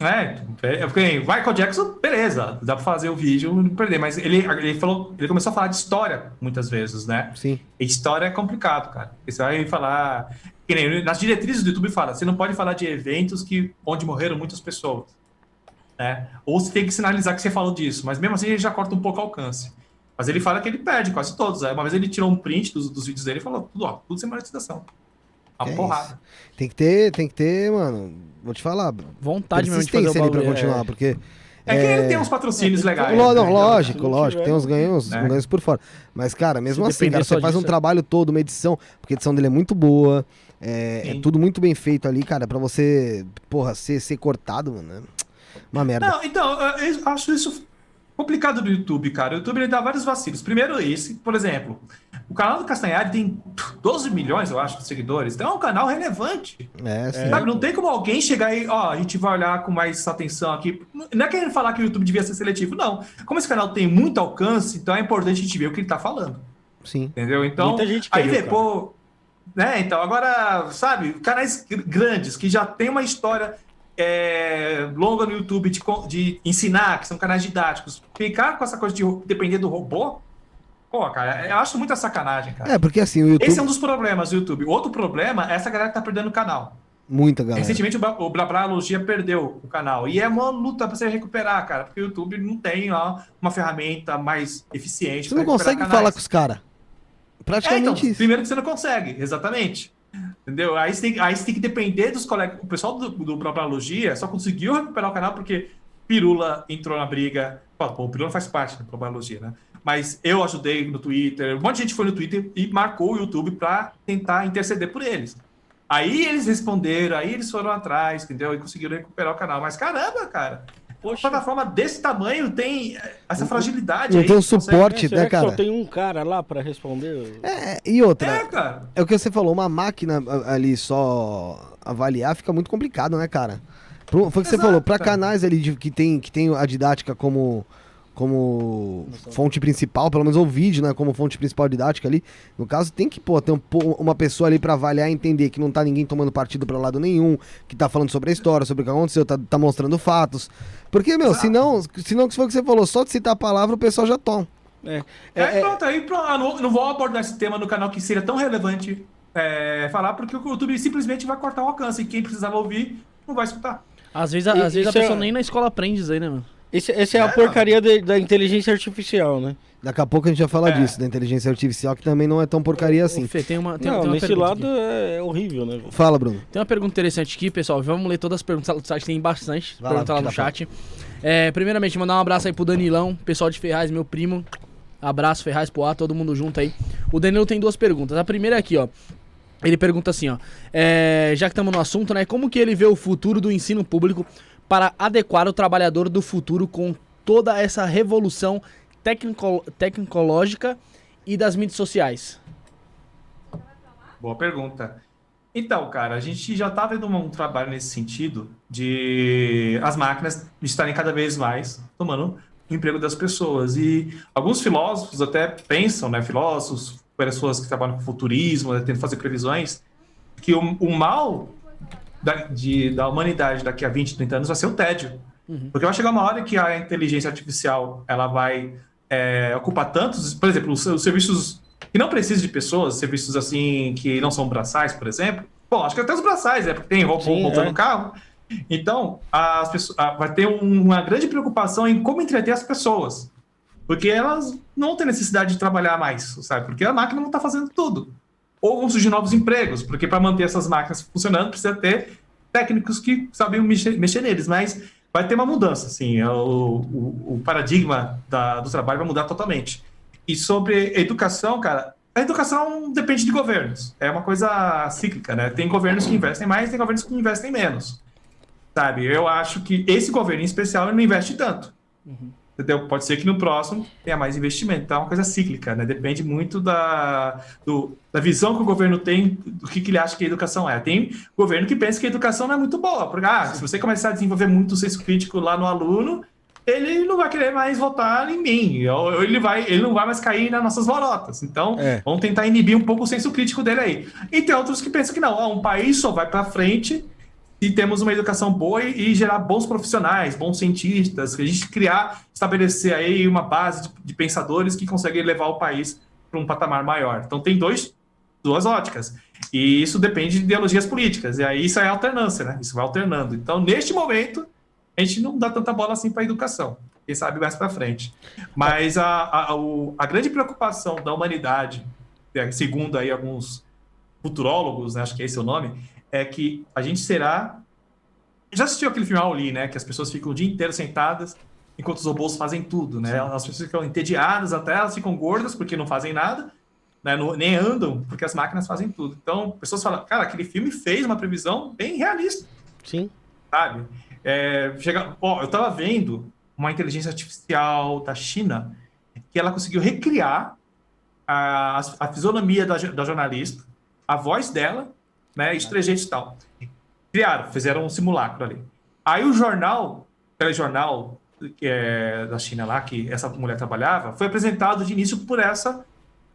É, é porque Michael Jackson, beleza, dá pra fazer o vídeo e não perder, mas ele, ele falou, ele começou a falar de história muitas vezes, né? Sim. E História é complicado, cara. Porque Você vai falar. Que nem nas diretrizes do YouTube fala, você não pode falar de eventos que, onde morreram muitas pessoas. Né? Ou você tem que sinalizar que você falou disso, mas mesmo assim ele já corta um pouco o alcance. Mas ele fala que ele perde quase todos. Aí Uma vez ele tirou um print dos, dos vídeos dele e falou, tudo, ó, tudo sem monetização. Uma Que é porrada. Tem que ter, tem que ter, mano. Vou te falar. Vontade mesmo de fazer o ali pra bagulho. continuar, porque. É, que ele tem uns patrocínios legais. Lo- né? Então, lógico, lógico, tiver- tem uns ganhos, né? uns ganhos por fora. Mas, cara, mesmo Se assim, cara, você só faz um disso, é- trabalho todo, uma edição, porque a edição dele é muito boa, é, é tudo muito bem feito ali, cara, pra você, porra, ser, ser cortado, mano, é uma merda. Não, então, eu acho isso complicado do YouTube, cara. O YouTube ele dá vários vacilos. Primeiro esse, por exemplo, o canal do Castanhari tem 12 milhões, eu acho, de seguidores. Então é um canal relevante. É, sim. Sabe, não tem como alguém chegar e, ó, a gente vai olhar com mais atenção aqui. Não é querendo falar que o YouTube devia ser seletivo, não. Como esse canal tem muito alcance, então é importante a gente ver o que ele tá falando. Sim. Entendeu? Então, Muita gente quer aí pô. Né, então, agora, sabe, canais gr- grandes que já tem uma história é, longa no YouTube de, de ensinar, que são canais didáticos, ficar com essa coisa de depender do robô, pô, cara, eu acho muita sacanagem, cara. É, porque assim, o YouTube, Esse é um dos problemas do YouTube. Outro problema é essa galera que tá perdendo o canal. muita galera. Recentemente o Bla- o Blablalogia perdeu o canal. E é uma luta pra você recuperar, cara, porque o YouTube não tem uma ferramenta mais eficiente. Você não consegue recuperar falar canais. com os caras. É, Praticamente então, isso. primeiro que você não consegue, exatamente. Entendeu? Aí você tem, aí você tem que depender dos colegas. O pessoal do, do Probalogia só conseguiu recuperar o canal porque Pirula entrou na briga. Pô, o Pirula faz parte da Probalogia, né? Mas eu ajudei no Twitter, um monte de gente foi no Twitter e marcou o YouTube pra tentar interceder por eles. Aí eles responderam, aí eles foram atrás, entendeu? E conseguiram recuperar o canal. Mas caramba, cara, uma Poxa, plataforma desse tamanho tem essa fragilidade. Não aí, tem um suporte, né, cara? só tem um cara lá pra responder? É, e outra, É, cara. É o que você falou, uma máquina a- ali só avaliar fica muito complicado, né, cara? Foi o que você Exato, falou, pra cara. canais ali de- que, tem, que tem a didática como, como fonte principal, pelo menos o vídeo, né, como fonte principal didática ali, no caso tem que, pô, ter um uma pessoa ali pra avaliar e entender que não tá ninguém tomando partido pra lado nenhum, que tá falando sobre a história, sobre o que aconteceu, tá, tá mostrando fatos. Porque, meu, Exato. senão, senão que foi o que você falou, só de citar a palavra o pessoal já toma. É, É, é, é, pronto, aí pronto. Eu não, não vou abordar esse tema no canal que seria tão relevante é, falar, porque o YouTube simplesmente vai cortar o alcance e quem precisava ouvir não vai escutar. Às vezes, a- E- às vezes a é- pessoa nem na escola aprende isso aí, né, mano? Esse, essa é a É, porcaria de- da inteligência artificial, né? Daqui a pouco a gente vai falar É. disso, da inteligência artificial, que também não é tão porcaria assim. Fê, tem uma, tem, não, tem uma nesse lado aqui. é, horrível, né? Fala, Bruno. Tem uma pergunta interessante aqui, pessoal. Vamos ler todas as perguntas do site, tem bastante. Vai lá, pergunta lá no tira a chat. É, primeiramente, mandar um abraço aí pro Danilão, pessoal de Ferraz, meu primo. Abraço, Ferraz, Poá, todo mundo junto aí. O Danilo tem duas perguntas. A primeira é aqui, ó. Ele pergunta assim, ó. é, já que estamos no assunto, né? Como que ele vê o futuro do ensino público para adequar o trabalhador do futuro com toda essa revolução tecnico- tecnológica e das mídias sociais? Boa pergunta. Então, cara, a gente já está vendo um trabalho nesse sentido de as máquinas estarem cada vez mais tomando o emprego das pessoas. E alguns filósofos até pensam, né, filósofos, pessoas que trabalham com futurismo, né, tentando fazer previsões, que o, o mal da, de- da humanidade daqui a 20, 30 anos vai ser o tédio. Porque vai chegar uma hora que a inteligência artificial ela vai é, ocupar tantos, por exemplo, os, os serviços que não precisam de pessoas, serviços assim que não são braçais, por exemplo. Bom, acho que até os braçais, é porque tem robô Sim, montando é. carro. Então, as pessoas, vai ter um- uma grande preocupação em como entreter as pessoas. Porque elas não têm necessidade de trabalhar mais, sabe? Porque a máquina não está fazendo tudo. Ou vão surgir novos empregos, porque para manter essas máquinas funcionando precisa ter técnicos que sabem mexer, mexer neles. Mas vai ter uma mudança, assim. é O, o, o paradigma da- do trabalho vai mudar totalmente. E sobre educação, cara, a educação depende de governos. É uma coisa cíclica, né? Tem governos que investem mais, tem governos que investem menos. Sabe? Eu acho que esse governo em especial não investe tanto. Entendeu? Pode ser que no próximo tenha mais investimento. Então é uma coisa cíclica, né? Depende muito da, do- da visão que o governo tem do que, que ele acha que a educação é. Tem governo que pensa que a educação não é muito boa. Porque, ah, se você começar a desenvolver muito o senso crítico lá no aluno, ele não vai querer mais votar em mim. Ou ele, vai, ele não vai mais cair nas nossas lorotas. Então, É. vamos tentar inibir um pouco o senso crítico dele aí. E tem outros que pensam que não, ó, um país só vai para frente e temos uma educação boa e, e gerar bons profissionais, bons cientistas, que a gente criar, estabelecer aí uma base de, de pensadores que conseguem levar o país para um patamar maior. Então tem dois, duas óticas. E isso depende de ideologias políticas. E aí isso é alternância, né? Isso vai alternando. Então, neste momento, a gente não dá tanta bola assim para a educação. Quem sabe mais para frente. Mas a, a, a grande preocupação da humanidade, é, segundo aí alguns futurólogos, né, acho que esse é o nome, é que a gente será. Já assistiu aquele filme Auli, né? Que as pessoas ficam o dia inteiro sentadas enquanto os robôs fazem tudo, né? As pessoas ficam entediadas até, elas ficam gordas porque não fazem nada, né? não- nem andam porque as máquinas fazem tudo. Então, pessoas falam, cara, aquele filme fez uma previsão bem realista Sim. sabe? É, chega, ó, eu tava vendo uma inteligência artificial da China que ela conseguiu recriar a, a fisionomia da, da jornalista, a voz dela, né, e os trejeitos e tal. Criaram, fizeram um simulacro ali. Aí o jornal, telejornal é da China lá, que essa mulher trabalhava, foi apresentado de início por essa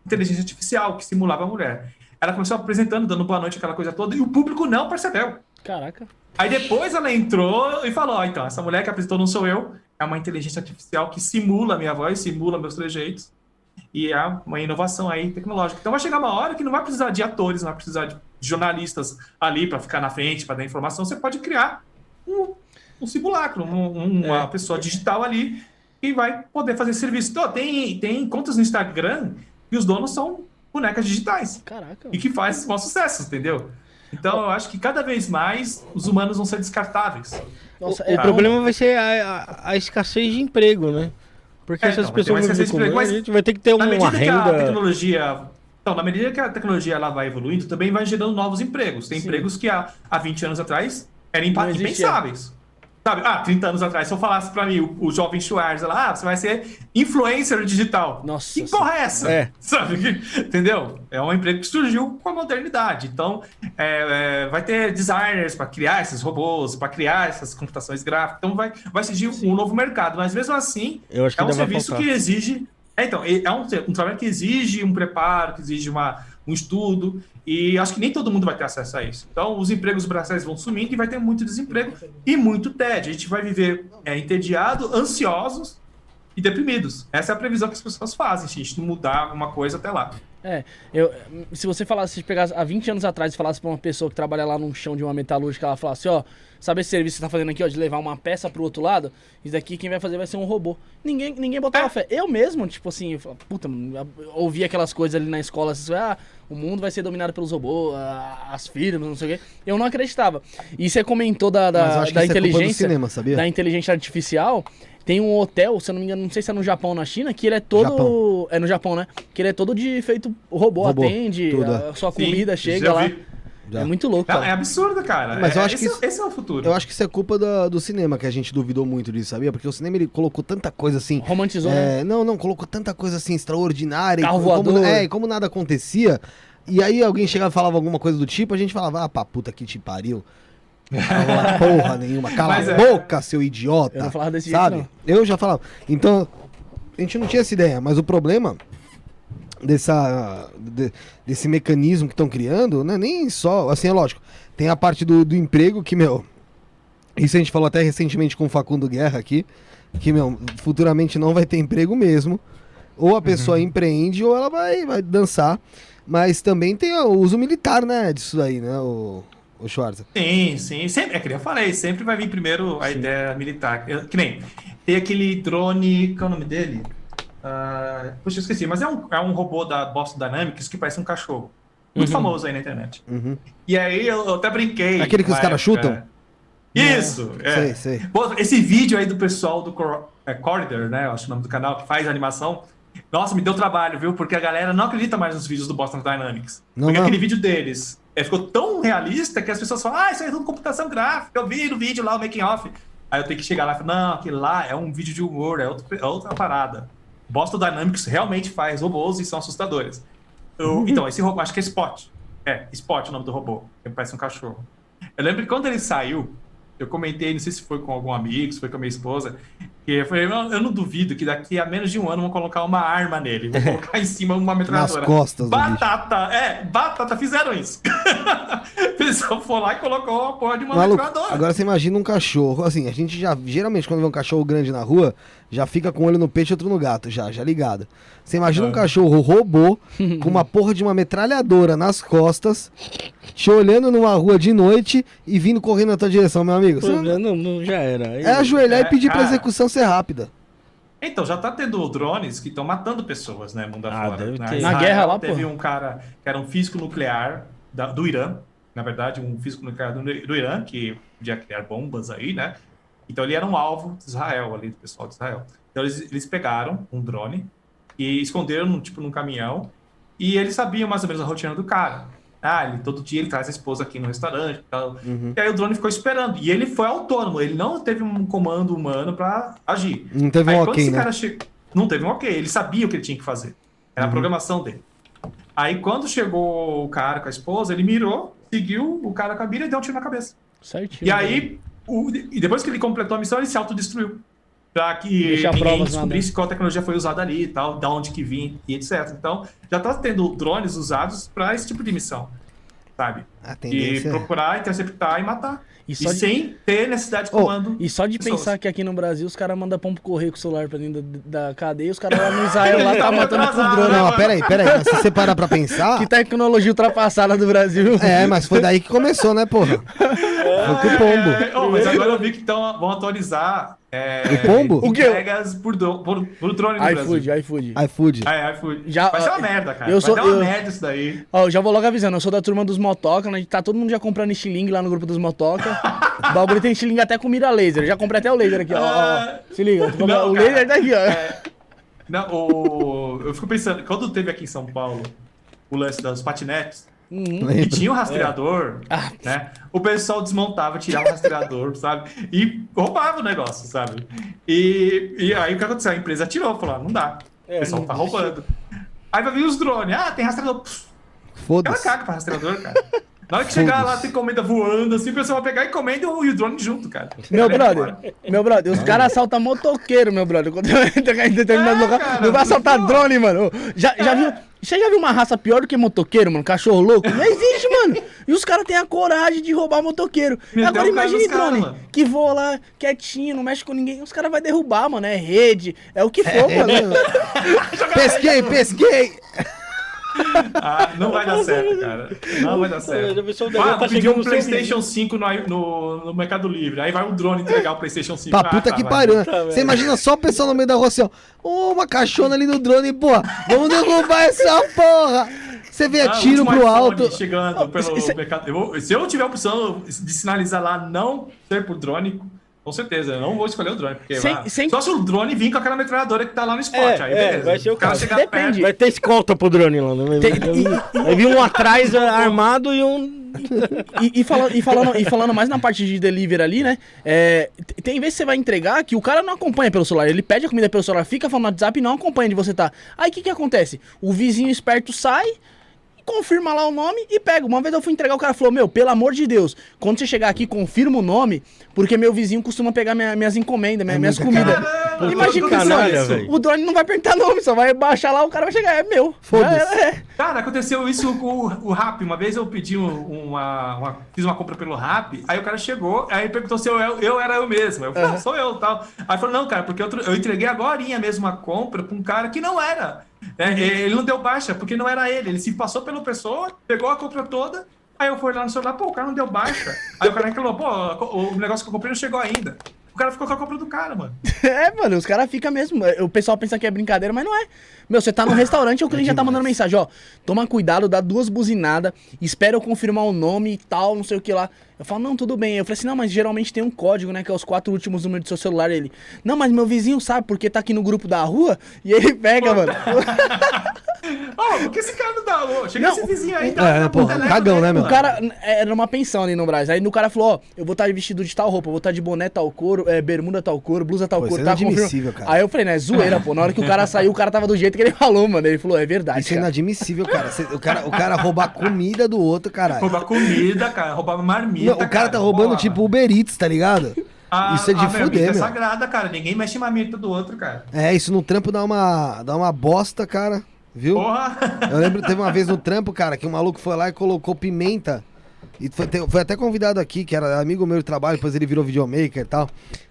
inteligência artificial que simulava a mulher. Ela começou apresentando, dando boa noite, aquela coisa toda, e o público não percebeu. Caraca. Aí depois ela entrou e falou: ó, então, essa mulher que apresentou não sou eu, é uma inteligência artificial que simula a minha voz, simula meus trejeitos. E é uma inovação aí tecnológica. Então vai chegar uma hora que não vai precisar de atores, não vai precisar de jornalistas ali para ficar na frente, para dar informação. Você pode criar um, um simulacro, um- um- uma É. pessoa digital ali que vai poder fazer serviço. Então, tem, tem contas no Instagram e os donos são bonecas digitais Caraca. e que faz bom sucesso, entendeu? Então eu acho que cada vez mais os humanos vão ser descartáveis. Nossa, o é o problema vai ser a, a- a escassez de emprego, né? Porque É, essas então, pessoas vão viver com a gente vai ter que ter Na uma medida que a renda. tecnologia, então, na medida que a tecnologia ela vai evoluindo, também vai gerando novos empregos. Tem Sim. empregos que há, há 20 anos atrás eram impensáveis. Sabe? Ah, 30 anos atrás, se eu falasse pra mim, o, o jovem Schwarz, lá, ah, você vai ser influencer digital. Nossa Que porra é essa? É. Sabe? Entendeu? É um emprego que surgiu com a modernidade. Então, é, é, vai ter designers para criar esses robôs, para criar essas computações gráficas. Então, vai, vai surgir um novo mercado. Mas mesmo assim, Eu acho que é um serviço que exige. É, então, é um, um trabalho que exige um preparo, que exige uma, um estudo, e acho que nem todo mundo vai ter acesso a isso. Então, os empregos braçais vão sumindo e vai ter muito desemprego e muito tédio. A gente vai viver é, entediado, ansiosos, e deprimidos. Essa é a previsão que as pessoas fazem, se a gente não mudar alguma coisa até lá. É, eu, se você falasse, se pegasse há 20 anos atrás e falasse pra uma pessoa que trabalha lá no chão de uma metalúrgica, ela falasse, ó, sabe esse serviço que você tá fazendo aqui, ó, de levar uma peça pro outro lado? Isso daqui quem vai fazer vai ser um robô. Ninguém, ninguém botava É. fé. Eu mesmo, tipo assim, eu falava, puta, ouvi aquelas coisas ali na escola, assim, ah, o mundo vai ser dominado pelos robôs, as firmas, não sei o quê. Eu não acreditava. E você comentou da, da, da isso é culpa do inteligência. cinema, sabia? Da inteligência artificial. Tem um hotel, se eu não me engano, não sei se é no Japão ou na China, que ele é todo. Japão. É no Japão, né? Que ele é todo de feito. O robô, Robô, atende, tudo, a, sua Sim, comida já chega lá. vi. Já. É muito louco, Não, cara. é absurdo, cara. Mas eu É- acho que esse, isso- esse é o futuro. Eu acho que isso é culpa da- do cinema, que a gente duvidou muito disso, sabia? Porque o cinema ele colocou tanta coisa assim. Romantizou, né? É, não, não, colocou tanta coisa assim extraordinária. Carro e como, voador. é, e como nada acontecia. E aí alguém chegava e falava alguma coisa do tipo, a gente falava, ah, pra puta que te pariu. Não porra nenhuma, cala Mas a é. boca, seu idiota. Eu não falava desse sabe? jeito, Eu já falava. Então, a gente não tinha essa ideia, mas o problema dessa, de- desse mecanismo que estão criando, não é nem só, assim, é lógico, tem a parte do, do emprego que, meu, isso a gente falou até recentemente com o Facundo Guerra aqui, que, meu, futuramente não vai ter emprego mesmo, ou a pessoa empreende ou ela vai, vai dançar, mas também tem o uso militar, né, disso aí, né, o, o Schwarza. Sim, sim. Sempre, é que eu falei, sempre vai vir primeiro a ideia militar. Eu- que nem, tem aquele drone, qual é o nome dele? Ah, puxa, eu esqueci, mas é um, é um robô da Boston Dynamics que parece um cachorro. Muito Uhum. famoso aí na internet. Uhum. E aí eu, eu até brinquei. Aquele que os caras chutam? Isso, é. Sei, sei. Pô, esse vídeo aí do pessoal do Cor é, Corridor, né? Acho o nome do canal, que faz animação. Nossa, me deu trabalho, viu? Porque a galera não acredita mais nos vídeos do Boston Dynamics. Não, Porque não. aquele vídeo deles é, ficou tão realista que as pessoas falam, ah, isso aí é tudo computação gráfica, eu vi no vídeo lá, o making off. Aí eu tenho que chegar lá e falar, não, aquele lá é um vídeo de humor, é, outro- é outra parada. Boston Dynamics realmente faz robôs e são assustadores. Eu- então, esse robô, acho que é Spot. É, Spot é o nome do robô, que parece um cachorro. Eu lembro que quando ele saiu, eu comentei, não sei se foi com algum amigo, se foi com a minha esposa, que eu falei, eu, eu não duvido que daqui a menos de um ano vão colocar uma arma nele, vão colocar em cima uma metralhadora. Nas costas. Batata, é, batata, fizeram isso. o pessoal foi lá e colocou a porra de uma Maluco, metralhadora. agora você imagina um cachorro. Assim, a gente já, geralmente, quando vê um cachorro grande na rua, já fica com um olho no peixe e outro no gato, já, já ligado. Você imagina um Ah. cachorro robô com uma porra de uma metralhadora nas costas, te olhando numa rua de noite e vindo correndo na tua direção, meu amigo. Pô, não- não, não, já era. Aí- é ajoelhar É, e pedir pra cara. execução ser rápida. Então, já tá tendo drones que estão matando pessoas, né, mundo Ah, afora. Na Na guerra lá, Teve pô. um cara que era um físico nuclear da- do Irã, na verdade, um físico nuclear do, do Irã, que podia criar bombas aí, né? Então ele era um alvo de Israel, ali, do pessoal de Israel. Então eles, eles pegaram um drone e esconderam, tipo, num caminhão, e eles sabiam mais ou menos a rotina do cara. Ah, ele, todo dia ele traz a esposa aqui no restaurante e tal. Uhum. E aí o drone ficou esperando. E ele foi autônomo, ele não teve um comando humano para agir. Não teve Aí, um quando ok, esse né? Não teve um ok, ele sabia o que ele tinha que fazer. Era Uhum. a programação dele. Aí quando chegou o cara com a esposa, ele mirou, seguiu o cara com a mira e deu um tiro na cabeça. Certinho. E aí, o- e depois que ele completou a missão, ele se autodestruiu. Pra que Deixar ninguém lá descobrisse qual tecnologia foi usada ali e tal, da onde que vinha e etc. Então, já tá tendo drones usados para esse tipo de missão. Sabe? A E tendência é... procurar, interceptar e matar. E E, de, sem ter necessidade de Oh, comando. e só de pessoas. pensar que aqui no Brasil os caras mandam pão pro correio com o celular pra dentro da, da cadeia e os caras lá no Israel lá tá matando com Atrasado, drone. né, Não, mano? peraí, peraí. Mas se você parar pra pensar... Que tecnologia ultrapassada do Brasil. É, mas foi daí que começou, né, porra? Foi com o pombo. É, oh, mas agora eu vi que tão, vão atualizar é, O pombo? O quê? entregas por, do, por, por drone no Brasil. iFood, iFood. iFood. Ah, é, iFood. Já- Vai ser uma merda, cara. eu Vai sou- dar uma eu- merda isso daí. Ó, eu já vou logo avisando, eu sou da turma dos motoca, né? Tá todo mundo já comprando estilingue lá no grupo dos motoca. o bagulho tem estilingue até com mira laser. Já comprei até o laser aqui, ó. ó, ó. Se liga, Ah. Não, o cara. laser tá aqui, ó. É, não, o, eu fico pensando, quando teve aqui em São Paulo o lance das patinetes, Uhum. que tinha o rastreador, Ah. né? O pessoal desmontava, tirava o rastreador, sabe? E roubava o negócio, sabe? E, e aí o que aconteceu? A empresa tirou, falou, ah, não dá. O É, pessoal não tá roubando. Aí vai vir os drones. Ah, tem rastreador. Pff, Ela Foda-se. caga pra rastreador, cara. Na hora que chegar lá, tem comida voando, assim, o pessoal vai pegar encomenda e o e o drone junto, cara. Meu brother, meu brother, os caras assaltam motoqueiro, meu brother. Quando eu entro em determinado É, lugar, cara, não vai assaltar drone, mano. Já, já viu? Você já viu uma raça pior do que motoqueiro, mano? Cachorro louco? Não existe, mano. E os caras têm a coragem de roubar motoqueiro. Meteu Agora o cara imagine cara, drone, mano. que voa lá quietinho, não mexe com ninguém. Os caras vão derrubar, mano. É rede, é o que for, É, mano. pesquei, pesquei! Ah, não vai dar certo, cara. Não vai dar certo. Ah, tá pediu um PlayStation 5 no, no, no Mercado Livre. Aí vai um drone entregar o PlayStation 5. Pra Ah, puta tá, que pariu? Puta, Você imagina só o pessoal no meio da rua assim, ó. Ô, uma caixona ali no drone, pô. Vamos derrubar essa porra. Você vê Ah, tiro último pro alto. Chegando pelo isso é- mercado. Eu vou- se eu tiver a opção de sinalizar lá não ser por drone, com certeza, eu não vou escolher o drone. Porque Sem- vai- sem- Só se o drone vir com aquela metralhadora que tá lá no spot. É, aí é, beleza. vai ser o caso. chegar Depende. perto. Vai ter escolta pro drone lá, né? Tem- Aí vi um atrás armado e um. E, e fala- e falando, e falando mais na parte de delivery ali, né? É, tem vezes que você vai entregar que o cara não acompanha pelo celular. Ele pede a comida pelo celular, fica falando no WhatsApp e não acompanha onde você tá. Aí o que que acontece? O vizinho esperto sai, confirma lá o nome e pega. Uma vez eu fui entregar, o cara falou: Meu, pelo amor de Deus, quando você chegar aqui, confirma o nome, porque meu vizinho costuma pegar minha- minhas encomendas, minha- minhas muita comidas. Caramba, Imagina mundo canalha, velho. O drone não vai perguntar nome, só vai baixar lá, o cara vai chegar. É meu. Foda-se. Era, é. Cara, aconteceu isso com o, o Rap. Uma vez eu pedi um- uma, uma- Fiz uma compra pelo Rap, aí o cara chegou, aí perguntou se eu, eu era eu mesmo. Eu falei, não, sou eu tal. Aí falou, não, cara, porque eu, eu entreguei agora mesmo uma compra pra um cara que não era. né? Ele não deu baixa, porque não era ele. Ele se passou pela pessoa, pegou a compra toda. Aí eu fui lá no celular, pô, o cara não deu baixa. Aí o cara reclamou, pô, o negócio que eu comprei não chegou ainda. O cara ficou com a compra do cara, mano. É, mano, os caras ficam mesmo. O pessoal pensa que é brincadeira, mas não é. Meu, você tá no restaurante e o cliente já tá mandando mensagem, ó. Toma cuidado, dá duas buzinadas, espera eu confirmar o nome e tal, não sei o que lá. Eu falo, não, tudo bem. Eu falei assim, não, mas geralmente tem um código, né? Que é os quatro últimos números do seu celular. Ele, não, mas meu vizinho sabe porque tá aqui no grupo da rua e ele pega, mano. Ô, por que esse cara não dá? Ô, chega Não, esse vizinho aí, É, tá? porra, Telefone cagão, dele, né, meu? O cara é, era numa pensão ali no Brás. Aí o cara falou, ó, eu vou estar vestido de tal roupa, eu vou estar de boné tal couro, é, bermuda tal couro, blusa tal Pô, couro, isso é tá inadmissível, cara. Aí eu falei, né, zoeira, pô. Na hora que o cara saiu, o cara tava do jeito que ele falou, mano. Ele falou, é verdade, Isso é cara. inadmissível, cara. O cara, o cara roubar comida do outro, caralho. Roubar comida, cara. Roubar marmita. Não, o cara tá roubando Porra. tipo Uber Eats, tá ligado? A- isso é de a marmita fuder, é meu. sagrada, cara. Ninguém mexe em marmita do outro, cara. É, isso no trampo dá uma, dá uma bosta, cara. Viu? Porra! Eu lembro, teve uma vez no trampo, cara, que um maluco foi lá e colocou pimenta. E foi, foi até convidado aqui, que era amigo meu de trabalho, depois ele virou videomaker e tal.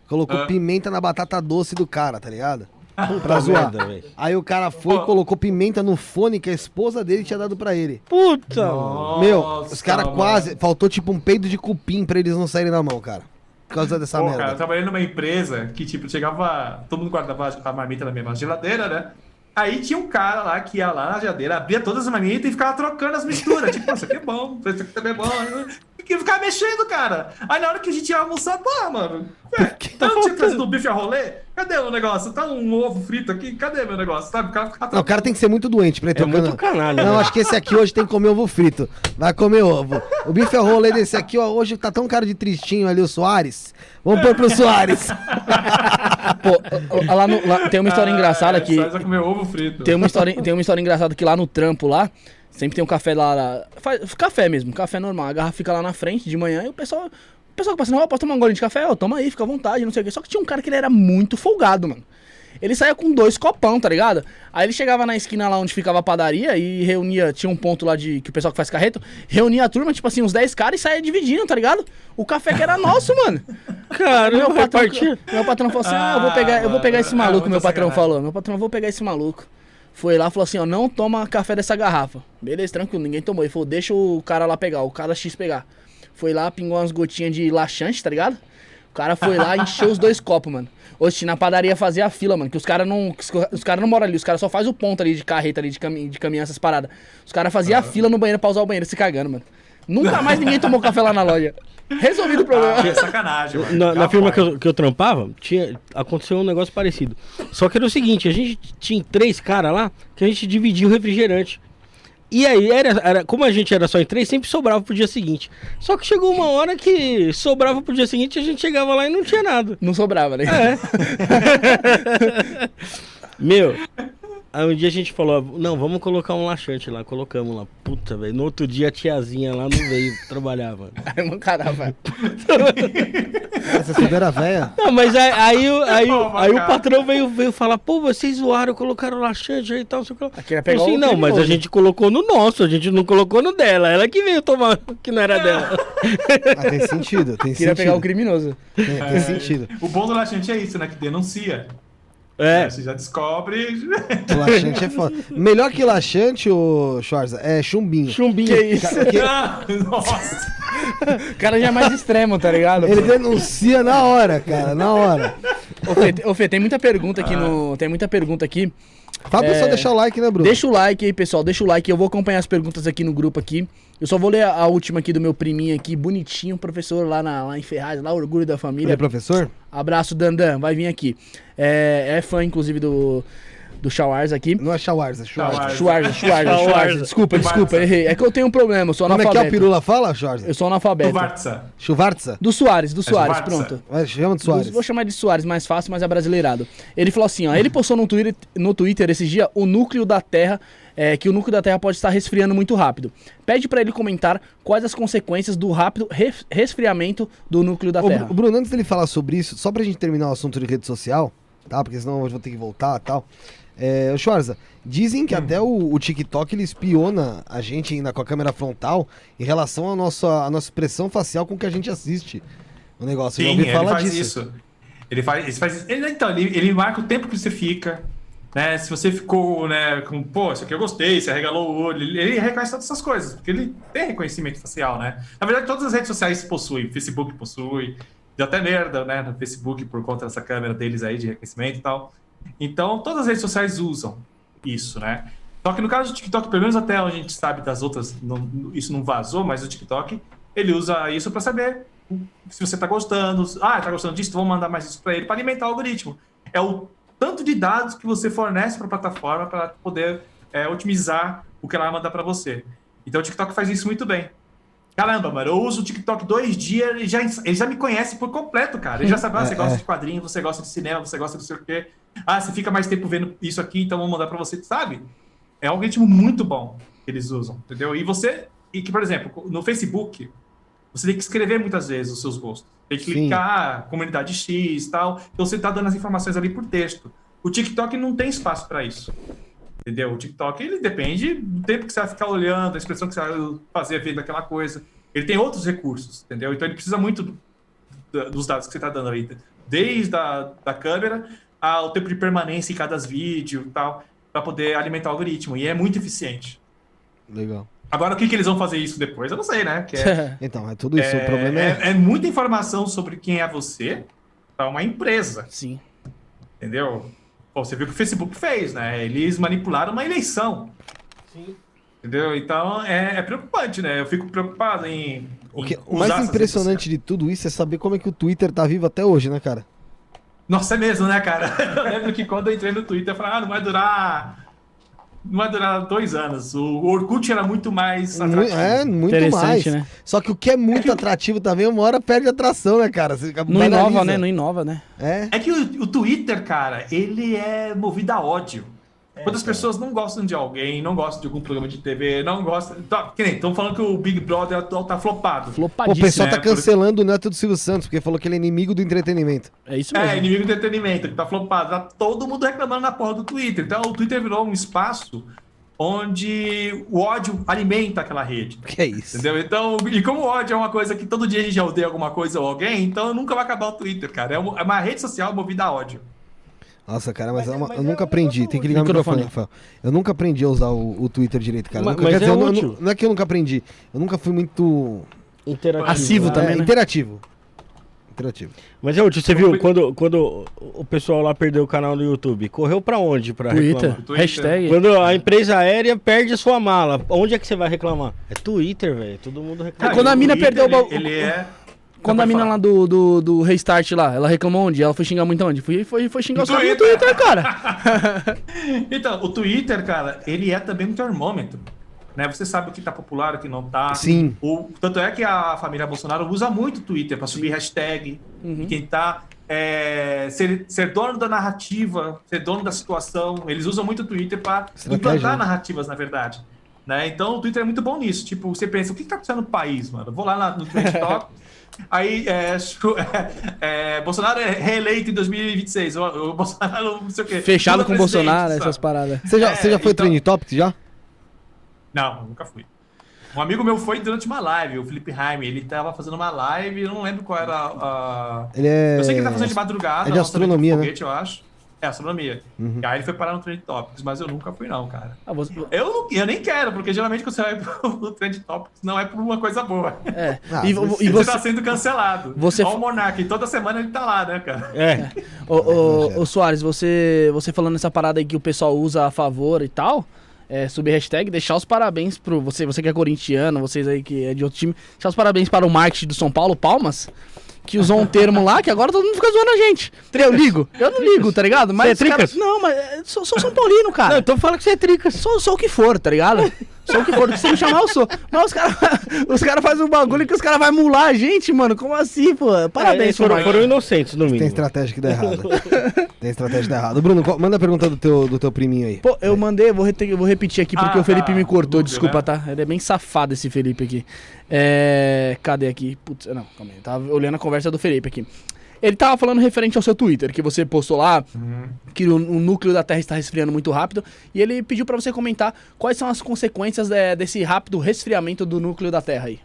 Colocou Ah. pimenta na batata doce do cara, tá ligado? Pra Puta zoar. merda, velho. Aí o cara foi e colocou pimenta no fone que a esposa dele tinha dado pra ele. Puta! Nossa, Meu, os caras quase. Faltou tipo um peido de cupim pra eles não saírem na mão, cara. Por causa dessa Pô, merda. cara, eu trabalhei numa empresa que, tipo, chegava. Todo mundo guardava a marmita na mesma geladeira, né? Aí tinha um cara lá que ia lá na geladeira, abria todas as marmitas e ficava trocando as misturas. tipo, isso aqui é bom, isso aqui também é bom. E ficava mexendo, cara. Aí na hora que a gente ia almoçar, pô, mano. Ué, eu não tinha trazido o bife a rolê? Cadê o negócio? Tá um ovo frito aqui? Cadê meu negócio? Sabe? O cara ficava Não, o cara tem que ser muito doente pra ir É trocando. muito canalha. Não, né? acho que esse aqui hoje tem que comer ovo frito. Vai comer ovo. O bife é rolê desse aqui, ó. Hoje tá tão cara de tristinho ali o Soares. Vamos pôr pro Soares. Pô, lá no- lá- tem uma história engraçada que. Só comer ovo frito. Tem uma, história, tem uma história engraçada que lá no trampo lá, sempre tem um café lá. faz, café mesmo, café normal. A garrafa fica lá na frente de manhã e o pessoal. O pessoal que passa na rua, posso tomar um golinho de café? Ó, toma aí, fica à vontade, não sei o quê. Só que tinha um cara que ele era muito folgado, mano. Ele saía com dois copão, tá ligado? Aí ele chegava na esquina lá onde ficava a padaria e reunia, tinha um ponto lá de que o pessoal que faz carreto, reunia a turma, tipo assim, uns 10 caras e saía dividindo, tá ligado? O café que era nosso, mano. Cara, Meu patrão, meu patrão falou assim: ah, eu vou pegar, eu vou pegar esse Ah, maluco, meu patrão sacanagem. falou. Meu patrão, eu vou pegar esse maluco. Foi lá, falou assim, ó, não toma café dessa garrafa. Beleza, tranquilo, ninguém tomou. Ele falou, deixa o cara lá pegar, o cara X pegar. Foi lá, pingou umas gotinhas de laxante, tá ligado? O cara foi lá e encheu os dois copos, mano. Oxe, na padaria fazia a fila, mano, que os caras não. Os caras não moram ali, os caras só faz o ponto ali de carreta ali, de, cami de caminhão, essas paradas. Os caras faziam a fila no banheiro pra usar o banheiro, se cagando, mano. Nunca mais ninguém tomou café lá na loja. Resolvido o problema. Ah, que sacanagem, mano. Na, na firma que eu, que eu trampava, tinha, aconteceu um negócio parecido. Só que era o seguinte, a gente tinha três caras lá que a gente dividia o refrigerante. E aí, era, era, como a gente era só em três, sempre sobrava pro dia seguinte. Só que chegou uma hora que sobrava pro dia seguinte, a gente chegava lá e não tinha nada. Não sobrava, né? É. Meu, Aí um dia a gente falou, não, vamos colocar um laxante lá. Colocamos lá. Puta, velho. No outro dia a tiazinha lá não veio trabalhar, mano. Aí, mano, caramba. Essa cideira velha. Não, mas aí, aí, o- aí, o- aí o patrão veio, veio falar, pô, vocês zoaram, colocaram laxante aí e tal, sei o que lá. Aqui vai Eu pegar assim, o não, mas a criminoso. gente colocou no nosso, a gente não colocou no dela. Ela que veio tomar, que não era dela. Ah, tem sentido, tem Queria pegar o sentido. criminoso. Tem, tem sentido. O bom do laxante é isso, né? Que denuncia. É. Você já descobre. O laxante é foda. Melhor que laxante, ô Schwarza, é chumbinho. Chumbinho. Que isso? Ah, Nossa! O cara já é mais extremo, tá ligado? Ele denuncia na hora, cara, na hora. Ô, Fê, te- ô, Fê, tem muita pergunta aqui no. Tem muita pergunta aqui. Fala pro pessoal deixar o like, né, Bruno? Deixa o like aí, pessoal. Deixa o like. Eu vou acompanhar as perguntas aqui no grupo aqui. Eu só vou ler a, última aqui do meu priminho aqui, bonitinho, professor lá, na, lá em Ferraz, lá, orgulho da Ele família. é professor? Abraço, Dandan, vai vir aqui. É, é fã, inclusive, do, do Shawars aqui. Não é Shawarza, é Schwarza. Schwarza, Schwarza. Schwarza. Desculpa, desculpa, errei. É que eu tenho um problema, eu sou Como é que é o analfabeto. Pirula fala, Schwarza? Eu sou analfabeto. Vartza. Chuvarza? Do Soares, do Soares, Schwarza. pronto. Chama de Soares. Vou chamar de Soares, mais fácil, mas é brasileirado. Ele falou assim, ó, ele postou no Twitter, no Twitter esse dia o núcleo da Terra, é, que o núcleo da Terra pode estar resfriando muito rápido. Pede pra ele comentar quais as consequências do rápido res- resfriamento do núcleo da Ô, Terra. Bru- Bruno, antes dele falar sobre isso, só pra gente terminar o assunto de rede social, tá? Porque senão eu vou ter que voltar e tal. É, Schwarza, dizem Hum. que até o, o TikTok ele espiona a gente ainda com a câmera frontal em relação à nossa, à nossa expressão facial com que a gente assiste o negócio. Sim, ele faz disso. isso. Ele faz, ele faz isso. Ele, então, ele, ele marca o tempo que você fica. Né? Se você ficou, né, com, pô, isso aqui eu gostei, você arregalou o olho, ele, ele reconhece todas essas coisas, porque ele tem reconhecimento facial, né? Na verdade, todas as redes sociais possuem, Facebook possui, deu até merda, né, no Facebook por conta dessa câmera deles aí de reconhecimento e tal. Então, todas as redes sociais usam isso, né? Só que no caso do TikTok, pelo menos até onde a gente sabe das outras, não- isso não vazou, mas o TikTok, ele usa isso para saber se você tá gostando. Ah, tá gostando disso, vamos mandar mais isso para ele, para alimentar o algoritmo. É o tanto de dados que você fornece para a plataforma para poder é, otimizar o que ela vai mandar para você. Então o TikTok faz isso muito bem. Caramba, mano, eu uso o TikTok dois dias, ele já, ele já me conhece por completo, cara. Ele já sabe, ah, você É, gosta é. de quadrinho, você gosta de cinema, você gosta de não sei o quê. Ah, você fica mais tempo vendo isso aqui, então vamos mandar para você, sabe? É um algoritmo muito bom que eles usam, entendeu? E você, e que, por exemplo, no Facebook, você tem que escrever muitas vezes os seus gostos. Tem que Sim. clicar, comunidade X e tal. Então você tá dando as informações ali por texto. O TikTok não tem espaço para isso. Entendeu? O TikTok, ele depende do tempo que você vai ficar olhando, a expressão que você vai fazer vendo aquela coisa. Ele tem outros recursos, entendeu? Então ele precisa muito do- da- dos dados que você está dando aí. Desde a da câmera ao tempo de permanência em cada vídeo e tal, para poder alimentar o algoritmo. E é muito eficiente. Legal. Agora, o que, que eles vão fazer isso depois? Eu não sei, né? Que é, Então, é tudo isso. é, o problema é. é- é muita informação sobre quem é você para uma empresa, Sim. entendeu? Pô, você viu o que o Facebook fez, né? Eles manipularam uma eleição. Entendeu? Então é, é preocupante, né? Eu fico preocupado em. O, em que- o usar mais essas impressionante de tudo isso é saber como é que o Twitter tá vivo até hoje, né, cara? Nossa, é mesmo, né, cara? Eu lembro que quando eu entrei no Twitter, eu falei, ah, não vai durar. Não vai durar dois anos. O Orkut era muito mais atrativo. É, muito mais. Interessante, né? Só que o que é muito atrativo também, uma hora perde atração, né, cara? Você Não banaliza. inova, né? Não inova, né? É. É que o, o Twitter, cara, ele é movido a ódio. Quando as pessoas não gostam de alguém, não gostam de algum programa de TV, não gostam. Tá, que nem, estão falando que o Big Brother atual tá flopado. Pô, o Flopadíssimo. pessoal né? tá cancelando o Neto do Silvio Santos, porque falou que ele é inimigo do entretenimento. É isso mesmo. É, inimigo do entretenimento, que tá flopado. Tá todo mundo reclamando na porra do Twitter. Então o Twitter virou um espaço onde o ódio alimenta aquela rede. Que é isso? Entendeu? Então, e como o ódio é uma coisa que todo dia a gente já odeia alguma coisa ou alguém, então nunca vai acabar o Twitter, cara. É uma é uma rede social movida a ódio. Nossa, cara, mas, Mas é é- uma- mas eu é nunca aprendi. Tem que ligar o útil. microfone, Microfone. Rafael. Eu nunca aprendi a usar o, o Twitter direito, cara. Mas- Nunca- mas quer dizer, é eu não- útil. não é que eu nunca aprendi. Eu nunca fui muito Interativo. Passivo é, também, né? interativo. Interativo. Mas é útil, você viu quando, quando o pessoal lá perdeu o canal no YouTube? Correu pra onde pra Twitter. reclamar? Twitter. Hashtag. Quando a empresa aérea perde a sua mala, onde é que você vai reclamar? É Twitter, velho. Todo mundo reclama. É, quando a o mina Twitter, perdeu o ele, ele é. Quando a mina falar. lá do, do, do Restart lá, ela reclamou onde? Ela foi xingar muito onde? Foi, foi, foi xingar os caras no Twitter. Twitter, cara. Então, o Twitter, cara, ele é também um termômetro. Né? Você sabe o que tá popular, o que não tá. Sim. O, tanto é que a família Bolsonaro usa muito o Twitter para subir hashtag Uhum. de quem tá. é, ser, ser dono da narrativa, ser dono da situação. Eles usam muito o Twitter para implantar né? narrativas, na verdade. Né? Então o Twitter é muito bom nisso. Tipo, você pensa, o que está acontecendo no país, mano? Eu vou lá na- no Top, aí é, é, é, Bolsonaro é reeleito em 2026. O, o Bolsonaro não sei o quê. Fechado com Bolsonaro, sabe? essas paradas. Você já, É, você já foi então- Trending Topics já? Não, nunca fui. Um amigo meu foi durante uma live, o Felipe Jaime. Ele tava fazendo uma live, eu não lembro qual era a. Ele é. Eu sei que ele tá fazendo de madrugada. é de do astronomia, né? foguete, eu acho. É, astronomia. Uhum. E aí ele foi parar no Trend Topics, mas eu nunca fui, não, cara. Ah, você- Eu, não, eu nem quero, porque geralmente quando você vai pro Trend Topics não é por uma coisa boa. é. Ah, e, mas e Você você, tá sendo cancelado. Você- Ó o Monark, toda semana ele tá lá, né, cara? É. Ô, ô, ô, Soares, você, você falando essa parada aí que o pessoal usa a favor e tal, é, subir hashtag, deixar os parabéns pro. Você, você que é corintiano, vocês aí que é de outro time, deixar os parabéns para o marketing do São Paulo, Palmas. Que usou um termo lá que agora todo mundo fica zoando a gente. Eu ligo. Eu não ligo, tá ligado? Mas Você é tricas? Não, mas é, sou, sou São Paulino, cara. Não, então fala que você é tricas. Sou, sou o que for, tá ligado? Sou o que for. Se você me chamar, eu sou. Mas os caras os cara fazem um bagulho que os caras vão mular a gente, mano. Como assim, pô? Parabéns, É, foram, foram inocentes, no Tem mínimo. estratégia que dá errado. Tem estratégia que dá errado. Bruno, qual- manda a pergunta do teu, do teu priminho aí. Pô, eu mandei, vou, rete- eu vou repetir aqui porque Ah, o Felipe tá. me cortou, Google, desculpa, né? tá? Ele é bem safado esse Felipe aqui. É. Cadê aqui? Putz, não, calma aí. Tava olhando a conversa do Felipe aqui. Ele tava falando referente ao seu Twitter, que você postou lá, que o, o núcleo da Terra está resfriando muito rápido, e ele pediu pra você comentar quais são as consequências é, desse rápido resfriamento do núcleo da Terra aí.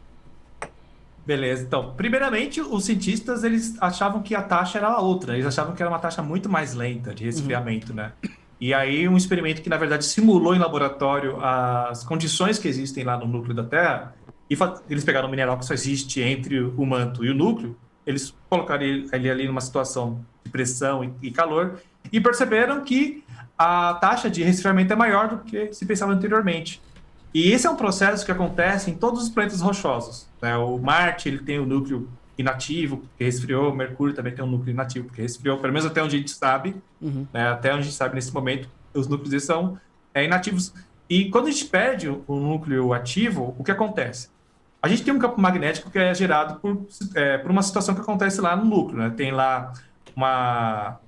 Beleza, então, primeiramente, os cientistas, eles achavam que a taxa era outra, eles achavam que era uma taxa muito mais lenta de resfriamento, né? E aí, um experimento que, na verdade, simulou em laboratório as condições que existem lá no núcleo da Terra, e eles pegaram um mineral que só existe entre o manto e o núcleo, eles colocaram ele ali numa situação de pressão e, e calor, e perceberam que a taxa de resfriamento é maior do que se pensava anteriormente. E esse é um processo que acontece em todos os planetas rochosos. né? O Marte ele tem o núcleo inativo, porque resfriou. O Mercúrio também tem um núcleo inativo, porque resfriou. Pelo menos até onde a gente sabe. Uhum. né? Até onde a gente sabe nesse momento, os núcleos são é, inativos. E quando a gente perde o núcleo ativo, o que acontece? A gente tem um campo magnético que é gerado por, é, por uma situação que acontece lá no núcleo. Né? Tem lá uma,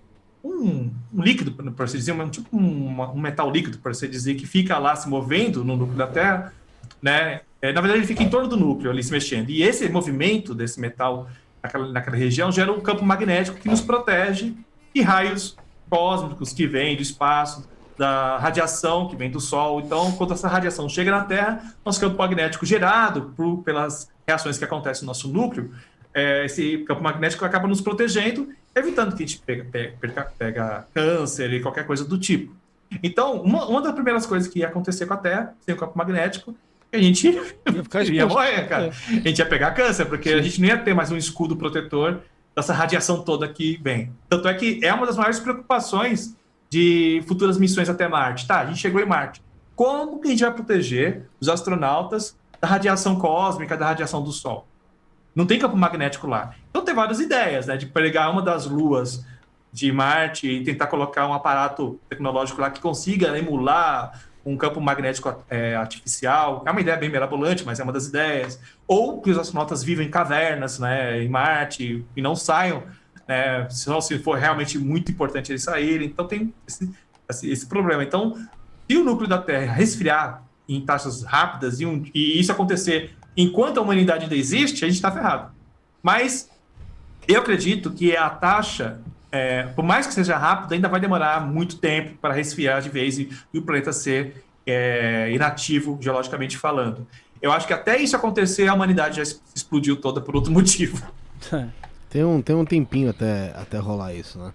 um, um líquido, por assim dizer, um, tipo um, um metal líquido, por assim dizer, que fica lá se movendo no núcleo da Terra, né? É, na verdade, ele fica em torno do núcleo ali se mexendo. E esse movimento desse metal naquela, naquela região gera um campo magnético que nos protege de raios cósmicos que vêm do espaço, da radiação que vem do Sol. Então, quando essa radiação chega na Terra, nosso campo magnético gerado por, pelas reações que acontecem no nosso núcleo, é, esse campo magnético acaba nos protegendo, evitando que a gente pega, pega, pega- câncer e qualquer coisa do tipo. Então, uma, uma das primeiras coisas que ia acontecer com a Terra, sem o campo magnético, é que a gente Ia ia morrer, cara. A gente ia pegar câncer, porque a gente não ia ter mais um escudo protetor dessa radiação toda que vem. Tanto é que é uma das maiores preocupações de futuras missões até Marte. Tá, a gente chegou em Marte. Como que a gente vai proteger os astronautas da radiação cósmica, da radiação do Sol? Não tem campo magnético lá. Então tem várias ideias, né? De pegar uma das luas de Marte e tentar colocar um aparato tecnológico lá que consiga emular um campo magnético é, artificial. É uma ideia bem mirabolante, mas é uma das ideias. Ou que os astronautas vivam em cavernas, né, em Marte e não saiam, né, só se for realmente muito importante eles saírem. Então tem esse, esse, esse problema. Então, se o núcleo da Terra resfriar em taxas rápidas e, um- e isso acontecer enquanto a humanidade ainda existe, a gente está ferrado. Mas eu acredito que a taxa, é, por mais que seja rápida, ainda vai demorar muito tempo para resfriar de vez e, e o planeta ser é, inativo, geologicamente falando. Eu acho que até isso acontecer, a humanidade já explodiu toda por outro motivo. Tem um, tem um tempinho até, até rolar isso, né?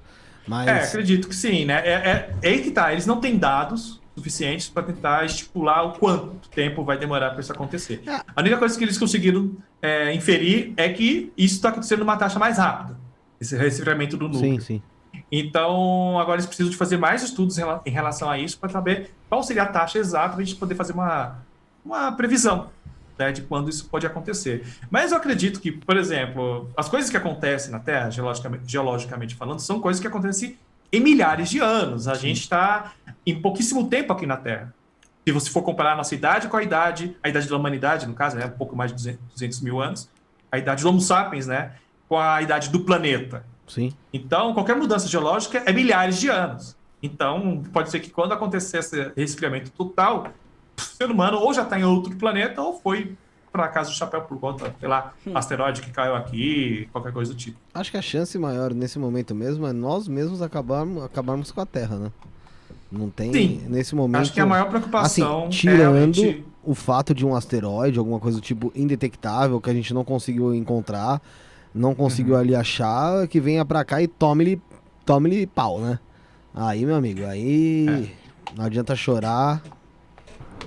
Mas. É, acredito que sim, né? É, é, é aí que tá, eles não têm dados suficientes para tentar estipular o quanto tempo vai demorar para isso acontecer. É. A única coisa que eles conseguiram é, inferir é que isso está acontecendo numa taxa mais rápida, esse resfriamento do núcleo. sim, sim. Então, agora eles precisam de fazer mais estudos em relação a isso para saber qual seria a taxa exata para a gente poder fazer uma, uma previsão né, de quando isso pode acontecer. Mas eu acredito que, por exemplo, as coisas que acontecem na Terra, geologicamente, geologicamente falando, são coisas que acontecem em milhares de anos. A gente está em pouquíssimo tempo aqui na Terra. Se você for comparar a nossa idade com a idade, a idade da humanidade, no caso, é um pouco mais de 200 200 mil anos, a idade do Homo sapiens, né, com a idade do planeta. Sim. Então, qualquer mudança geológica é milhares de anos. Então, pode ser que quando acontecer esse resfriamento total, ser humano ou já está em outro planeta ou foi para casa do chapéu por conta, sei lá, asteroide que caiu aqui, qualquer coisa do tipo. Acho que a chance maior nesse momento mesmo é nós mesmos acabarmos, acabarmos com a Terra, né? Não tem Sim. nesse momento. Acho que a maior preocupação Assim, é tirando realmente o fato de um asteroide, alguma coisa do tipo indetectável, que a gente não conseguiu encontrar, não conseguiu Uhum. ali achar, que venha pra cá e tome-lhe tome pau, né? Aí, meu amigo, aí não adianta chorar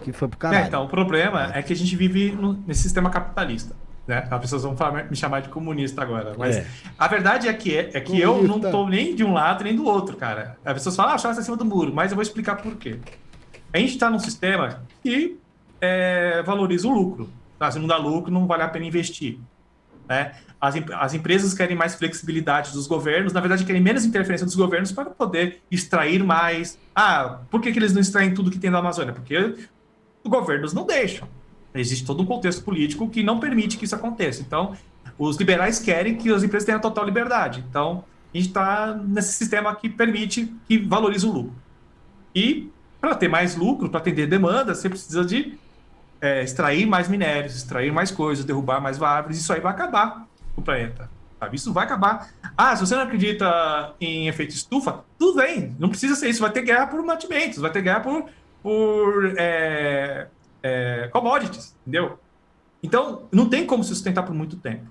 que foi pro É, caralho. então, o problema é que a gente vive no- nesse sistema capitalista. Né? As pessoas vão falar- me chamar de comunista agora. Mas É. a verdade é que, é que eu não tô nem de um lado nem do outro, cara. As pessoas falam, ah, chave acima do muro, mas eu vou explicar por quê. A gente está num sistema que é, valoriza o lucro. Tá? Se não dá lucro, não vale a pena investir. Né? As, as empresas querem mais flexibilidade dos governos, na verdade, querem menos interferência dos governos para poder extrair mais. Ah, por que, que eles não extraem tudo que tem da Amazônia? Porque os governos não deixam. Existe todo um contexto político que não permite que isso aconteça. Então, os liberais querem que as empresas tenham total liberdade. Então, a gente está nesse sistema que permite que valorize o lucro. E, para ter mais lucro, para atender demanda, você precisa de é, extrair mais minérios, extrair mais coisas, derrubar mais árvores. Isso aí vai acabar o planeta. Sabe? Isso vai acabar. Ah, se você não acredita em efeito estufa, tudo bem. Não precisa ser isso. Vai ter guerra por mantimentos, vai ter guerra por, por é, é, commodities, entendeu? Então, não tem como se sustentar por muito tempo.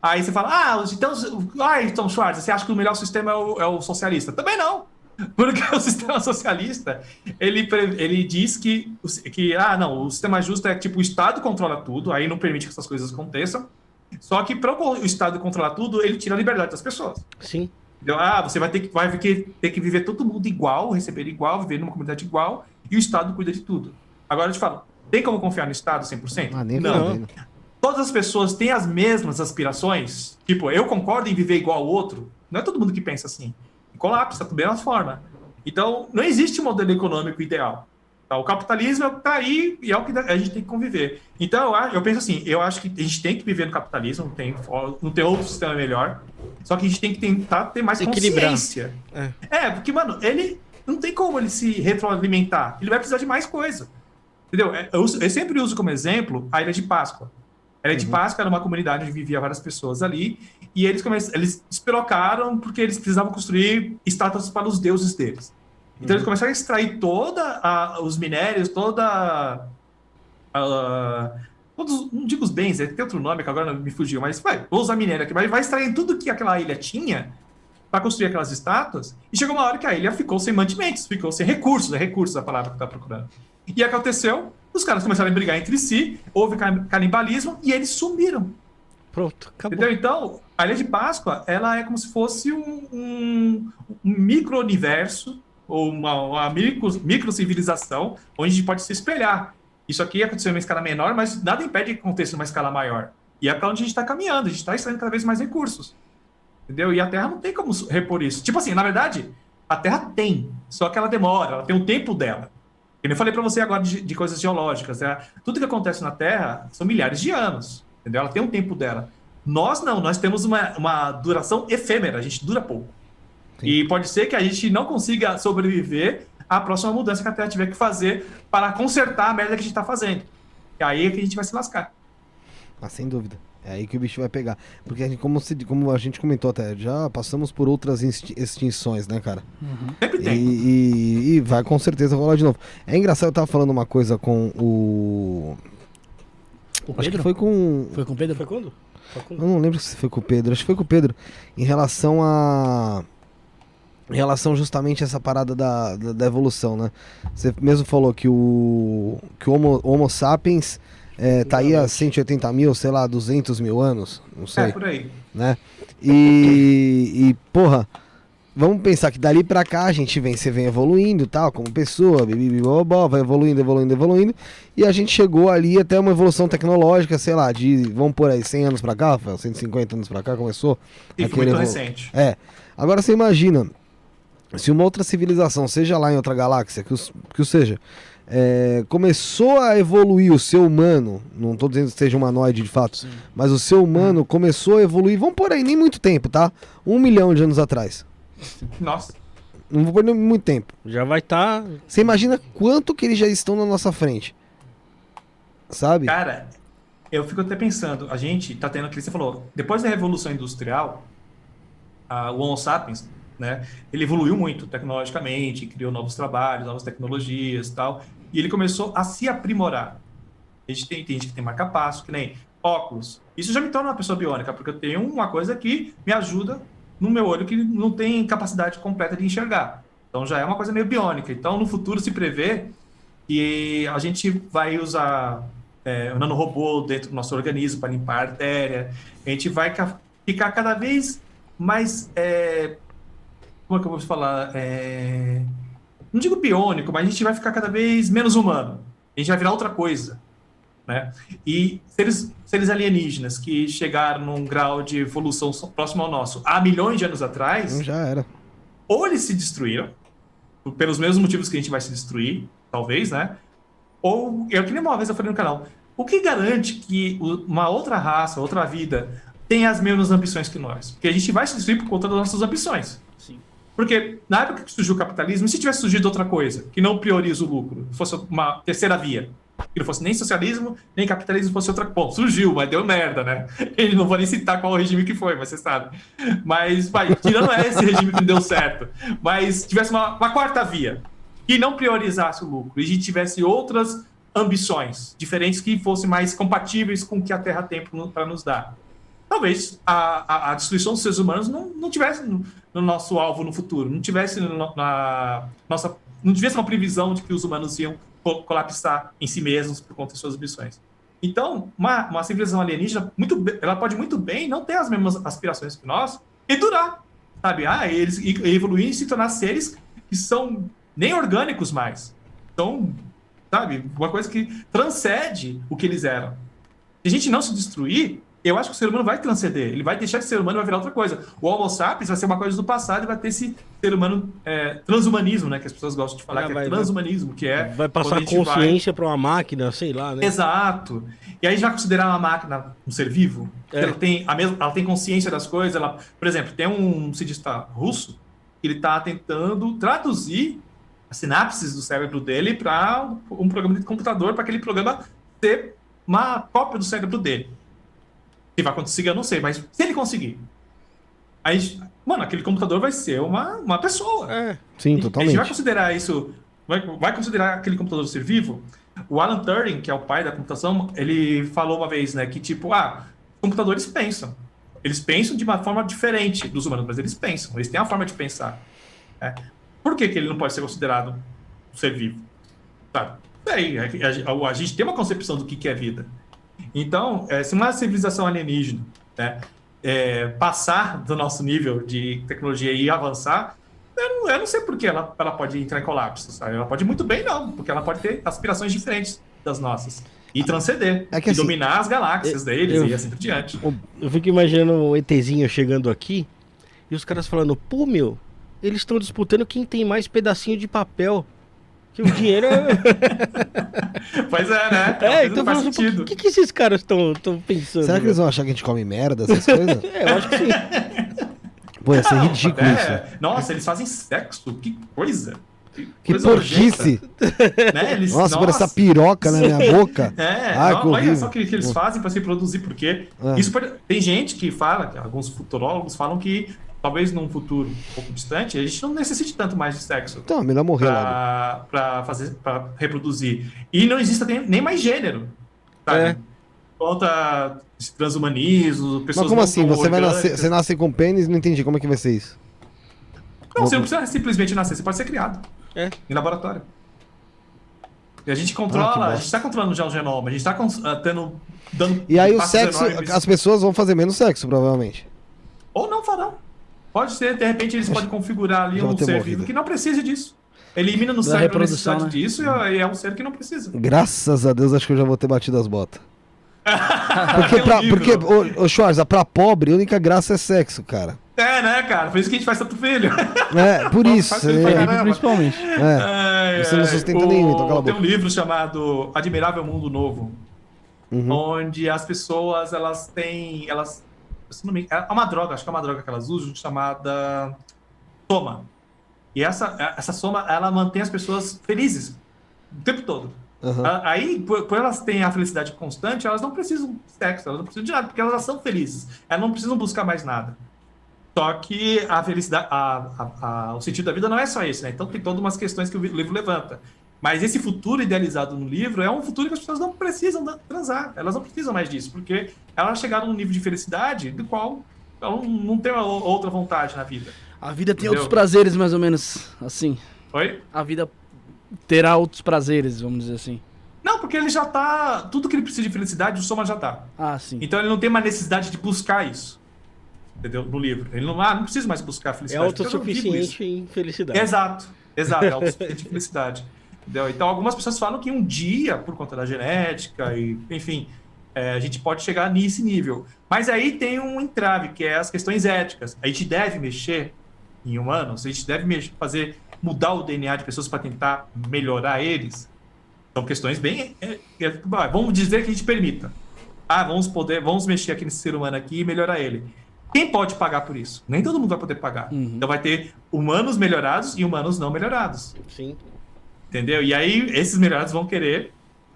Aí você fala, ah, então, ah, então Schwarz, você acha que o melhor sistema é o, é o socialista? Também não. Porque o sistema socialista, ele, ele diz que, que, ah, não, o sistema justo é tipo, o Estado controla tudo, aí não permite que essas coisas aconteçam. Só que para o Estado controlar tudo, ele tira a liberdade das pessoas. Sim. Entendeu? Ah, você vai ter que, vai ter, ter que viver todo mundo igual, receber igual, viver numa comunidade igual, e o Estado cuida de tudo. Agora eu te falo, tem como confiar no Estado 100%? Ah, nem não. fudendo. Todas as pessoas têm as mesmas aspirações. Tipo, eu concordo em viver igual ao outro. Não é todo mundo que pensa assim. Colapsa da mesma forma. Então, não existe um modelo econômico ideal. Tá? O capitalismo está aí e é o que a gente tem que conviver. Então, eu penso assim, eu acho que a gente tem que viver no capitalismo, não tem, não tem outro sistema melhor. Só que a gente tem que tentar ter mais Equilibrar. consciência. É. É, porque, mano, ele não tem como ele se retroalimentar. Ele vai precisar de mais coisa. Entendeu? É, Eu, eu sempre uso como exemplo a Ilha de Páscoa. A Ilha de Páscoa era uma comunidade onde vivia várias pessoas ali, e eles, come... eles espirocaram porque eles precisavam construir estátuas para os deuses deles. Então eles começaram a extrair toda a- os minérios, toda a- todos, não digo os bens, é, tem outro nome que agora me fugiu, mas vai, vou usar minério aqui, mas vai extrair tudo que aquela ilha tinha para construir aquelas estátuas, e chegou uma hora que a ilha ficou sem mantimentos, ficou sem recursos, é recursos a palavra que está procurando. E aconteceu, os caras começaram a brigar entre si, houve ca- canibalismo e eles sumiram. Pronto, acabou. Entendeu? Então, a Ilha de Páscoa, ela é como se fosse um, um, um micro-universo, ou uma, uma micro, micro-civilização, onde a gente pode se espelhar. Isso aqui aconteceu em uma escala menor, mas nada impede que aconteça em uma escala maior. E é para onde a gente está caminhando, a gente está extraindo cada vez mais recursos. Entendeu? E a Terra não tem como repor isso. Tipo assim, na verdade, a Terra tem, só que ela demora, ela tem um tempo dela. Eu falei para você agora de, de coisas geológicas. Né? Tudo que acontece na Terra são milhares de anos. Entendeu? Ela tem um tempo dela. Nós não, nós temos uma, uma duração efêmera, a gente dura pouco. E pode ser que a gente não consiga sobreviver à próxima mudança que a Terra tiver que fazer para consertar a merda que a gente está fazendo. E aí é que a gente vai se lascar. Ah, sem dúvida. É aí que o bicho vai pegar. Porque, a gente, como, se- como a gente comentou até, já passamos por outras exti- extinções, né, cara? Sempre E, e- e vai com certeza rolar de novo. É engraçado, eu tava falando uma coisa com o. O Acho que Pedro? foi com. Foi com o Pedro? Foi quando? Foi Eu quando? não lembro se foi com o Pedro, acho que foi com o Pedro. Em relação a. Em relação justamente a essa parada da, da, da evolução, né? Você mesmo falou que o. que o Homo, Homo sapiens é, tá aí há 180 mil, sei lá, 200 mil anos, não sei É, por aí. né? E, e, porra, vamos pensar que dali pra cá a gente vem, você vem evoluindo tal, como pessoa, bibi, bobó, vai evoluindo, evoluindo, evoluindo, e a gente chegou ali até uma evolução tecnológica, sei lá, de, vamos por aí, 100 anos pra cá, Rafael, 150 anos pra cá começou. E foi muito recente. É, agora você imagina, se uma outra civilização, seja lá em outra galáxia, que, os, que o seja, é, começou a evoluir o ser humano, não tô dizendo que seja humanoide de fato, Sim. mas o ser humano começou a evoluir, vamos por aí, nem muito tempo, tá? Um milhão de anos atrás. Nossa. Não vou pôr nem muito tempo. Já vai estar. Você imagina quanto que eles já estão na nossa frente. Sabe? Cara, eu fico até pensando, a gente tá tendo aquilo que você falou, depois da Revolução Industrial, a- o Homo sapiens, né, ele evoluiu muito tecnologicamente, criou novos trabalhos, novas tecnologias e tal, e ele começou a se aprimorar. A gente tem, tem gente que tem marca-passo, que nem óculos. Isso já me torna uma pessoa biônica, porque eu tenho uma coisa que me ajuda no meu olho que não tem capacidade completa de enxergar. Então já é uma coisa meio biônica. Então no futuro se prevê que a gente vai usar é, um nanorobô dentro do nosso organismo para limpar a artéria. A gente vai ca- ficar cada vez mais. é, como é que eu vou falar? É, não digo biônico, mas a gente vai ficar cada vez menos humano. A gente vai virar outra coisa. Né? E seres, seres alienígenas que chegaram num grau de evolução próximo ao nosso há milhões de anos atrás, Então já era. ou eles se destruíram, pelos mesmos motivos que a gente vai se destruir, talvez, né? Ou, eu que nem uma vez eu falei no canal, o que garante que uma outra raça, outra vida, tem as mesmas ambições que nós? Porque a gente vai se destruir por conta das nossas ambições. Porque na época que surgiu o capitalismo, se tivesse surgido outra coisa, que não prioriza o lucro, fosse uma terceira via, que não fosse nem socialismo, nem capitalismo, fosse outra. Bom, surgiu, mas deu merda, né? Eu não vou nem citar qual regime que foi, mas você sabe. Mas, vai, tirando esse regime que deu certo, mas tivesse uma, uma quarta via, que não priorizasse o lucro, e tivesse outras ambições diferentes que fossem mais compatíveis com o que a Terra tem para nos dar. Talvez a, a, a destruição dos seres humanos não, não tivesse no, no nosso alvo no futuro, não tivesse no- na nossa, não tivesse uma previsão de que os humanos iam co- colapsar em si mesmos por conta de suas ambições. Então, uma, uma civilização alienígena, muito, ela pode muito bem não ter as mesmas aspirações que nós e durar, sabe? Ah, eles e- e evoluir e se tornar seres que são nem orgânicos mais. Então, sabe? Uma coisa que transcende o que eles eram. Se a gente não se destruir, eu acho que o ser humano vai transcender. Ele vai deixar de ser humano e vai virar outra coisa. O Homo sapiens vai ser uma coisa do passado e vai ter esse ser humano é, transhumanismo, né? Que as pessoas gostam de falar Ah, que vai- é transhumanismo, que é. Vai passar a gente vai- consciência pra uma máquina, sei lá, né? Exato. E aí vai considerar uma máquina um ser vivo? É. Ela, tem a mesma, ela tem consciência das coisas. Ela, por exemplo, tem um cientista russo que ele está tentando traduzir as sinapses do cérebro dele para um programa de computador, para aquele programa ser uma cópia do cérebro dele. Se vai conseguir, eu não sei, mas se ele conseguir, aí, mano, aquele computador vai ser uma, uma pessoa. É. Sim, A gente vai totalmente. considerar isso, vai, vai considerar aquele computador ser vivo? O Alan Turing, que é o pai da computação, ele falou uma vez, né, que tipo, ah, computadores pensam. Eles pensam de uma forma diferente dos humanos, mas eles pensam, eles têm uma forma de pensar. né? Por que, que ele não pode ser considerado um ser vivo? Sabe? Sei, a, a- a gente tem uma concepção do que, que é vida. Então, eh, se uma civilização alienígena né, eh, passar do nosso nível de tecnologia e avançar, eu não, eu não sei por que ela, ela pode entrar em colapso, sabe? Ela pode muito bem, não, porque ela pode ter aspirações diferentes das nossas. E transcender. É que e assim, dominar as galáxias deles eu- e assim por diante. Eu fico imaginando o ETzinho chegando aqui e os caras falando, pô, meu, eles estão disputando quem tem mais pedacinho de papel. Que o dinheiro é. Pois é, né? é, então faz sentido. o que, que esses caras estão pensando? Será que eles vão achar que a gente come merda, essas coisas? É, eu acho que sim. Pô, ia ser Não, ridículo é, isso. Nossa, eles fazem sexo. Que coisa. Que coisa porquice! Né? Eles, Nossa, por essa piroca na minha boca. É, Ai, não, olha só o que, que eles fazem para se produzir, porque É. isso pode- tem gente que fala, que alguns futurólogos falam que talvez num futuro um pouco distante a gente não necessite tanto mais de sexo Então, melhor morrer logo. para para fazer para reproduzir e não exista nem, nem mais gênero, sabe? É. Conta transhumanismo, pessoas Mas como assim? Você vai nascer, você nasce com pênis, não entendi como é que vai ser isso. Não, você não precisa simplesmente nascer, você pode ser criado. É. Em laboratório. E a gente Ah, controla, a bosta. gente está controlando já o genoma, a gente está tendo dando E aí o sexo, enormes. as pessoas vão fazer menos sexo, provavelmente. Ou não farão. Pode ser, de repente eles podem configurar ali um ser vivo que não precise disso. Elimina no Da cérebro a reprodução, necessidade né? disso e é- é um ser que não precisa. Graças a Deus, acho que eu já vou ter batido as botas. Porque, pra, porque ô, ô Schwarza, pra pobre, a única graça é sexo, cara. É, né, cara? Por isso que a gente faz tanto filho. É, por isso. É, principalmente. é. Ai, Você não sustenta O- nenhum, então cala a Tem boca. um livro chamado Admirável Mundo Novo, Uhum. onde as pessoas, elas têm, elas, se não me engano, é uma droga, acho que é uma droga que elas usam, chamada soma. E essa, essa soma, ela mantém as pessoas felizes o tempo todo. A- Aí, por, por elas terem a felicidade constante, elas não precisam de sexo, elas não precisam de nada, porque elas já são felizes. Elas não precisam buscar mais nada. Só que a felicidade, a- a- a- o sentido da vida não é só esse, né? Então tem todas umas questões que o livro levanta. Mas esse futuro idealizado no livro é um futuro que as pessoas não precisam transar. Elas não precisam mais disso, porque elas chegaram num nível de felicidade do qual ela não- tem outra vontade na vida. A vida tem Entendeu? outros prazeres, mais ou menos, assim. Oi? A vida terá outros prazeres, vamos dizer assim. Não, porque ele já tá. Tudo que ele precisa de felicidade, o Soma já tá. Ah, sim. Então ele não tem mais necessidade de buscar isso. Entendeu? No livro. Ele não, ah, não precisa mais buscar É felicidade. vivo autossuficiente em felicidade. Exato. Exato, é autossuficiente de felicidade. Entendeu? Então algumas pessoas falam que um dia, por conta da genética e, enfim, é, a gente pode chegar nesse nível. Mas aí tem um entrave, que é as questões éticas. A gente deve mexer em humanos, a gente deve mexer, fazer mudar o DNA de pessoas para tentar melhorar eles. São questões bem. é, é, vamos dizer que a gente permita. Ah, vamos poder, vamos mexer aqui nesse ser humano aqui e melhorar ele. Quem pode pagar por isso? Nem todo mundo vai poder pagar. Uhum. Então vai ter humanos melhorados e humanos não melhorados. Sim. Entendeu? E aí esses melhorados vão querer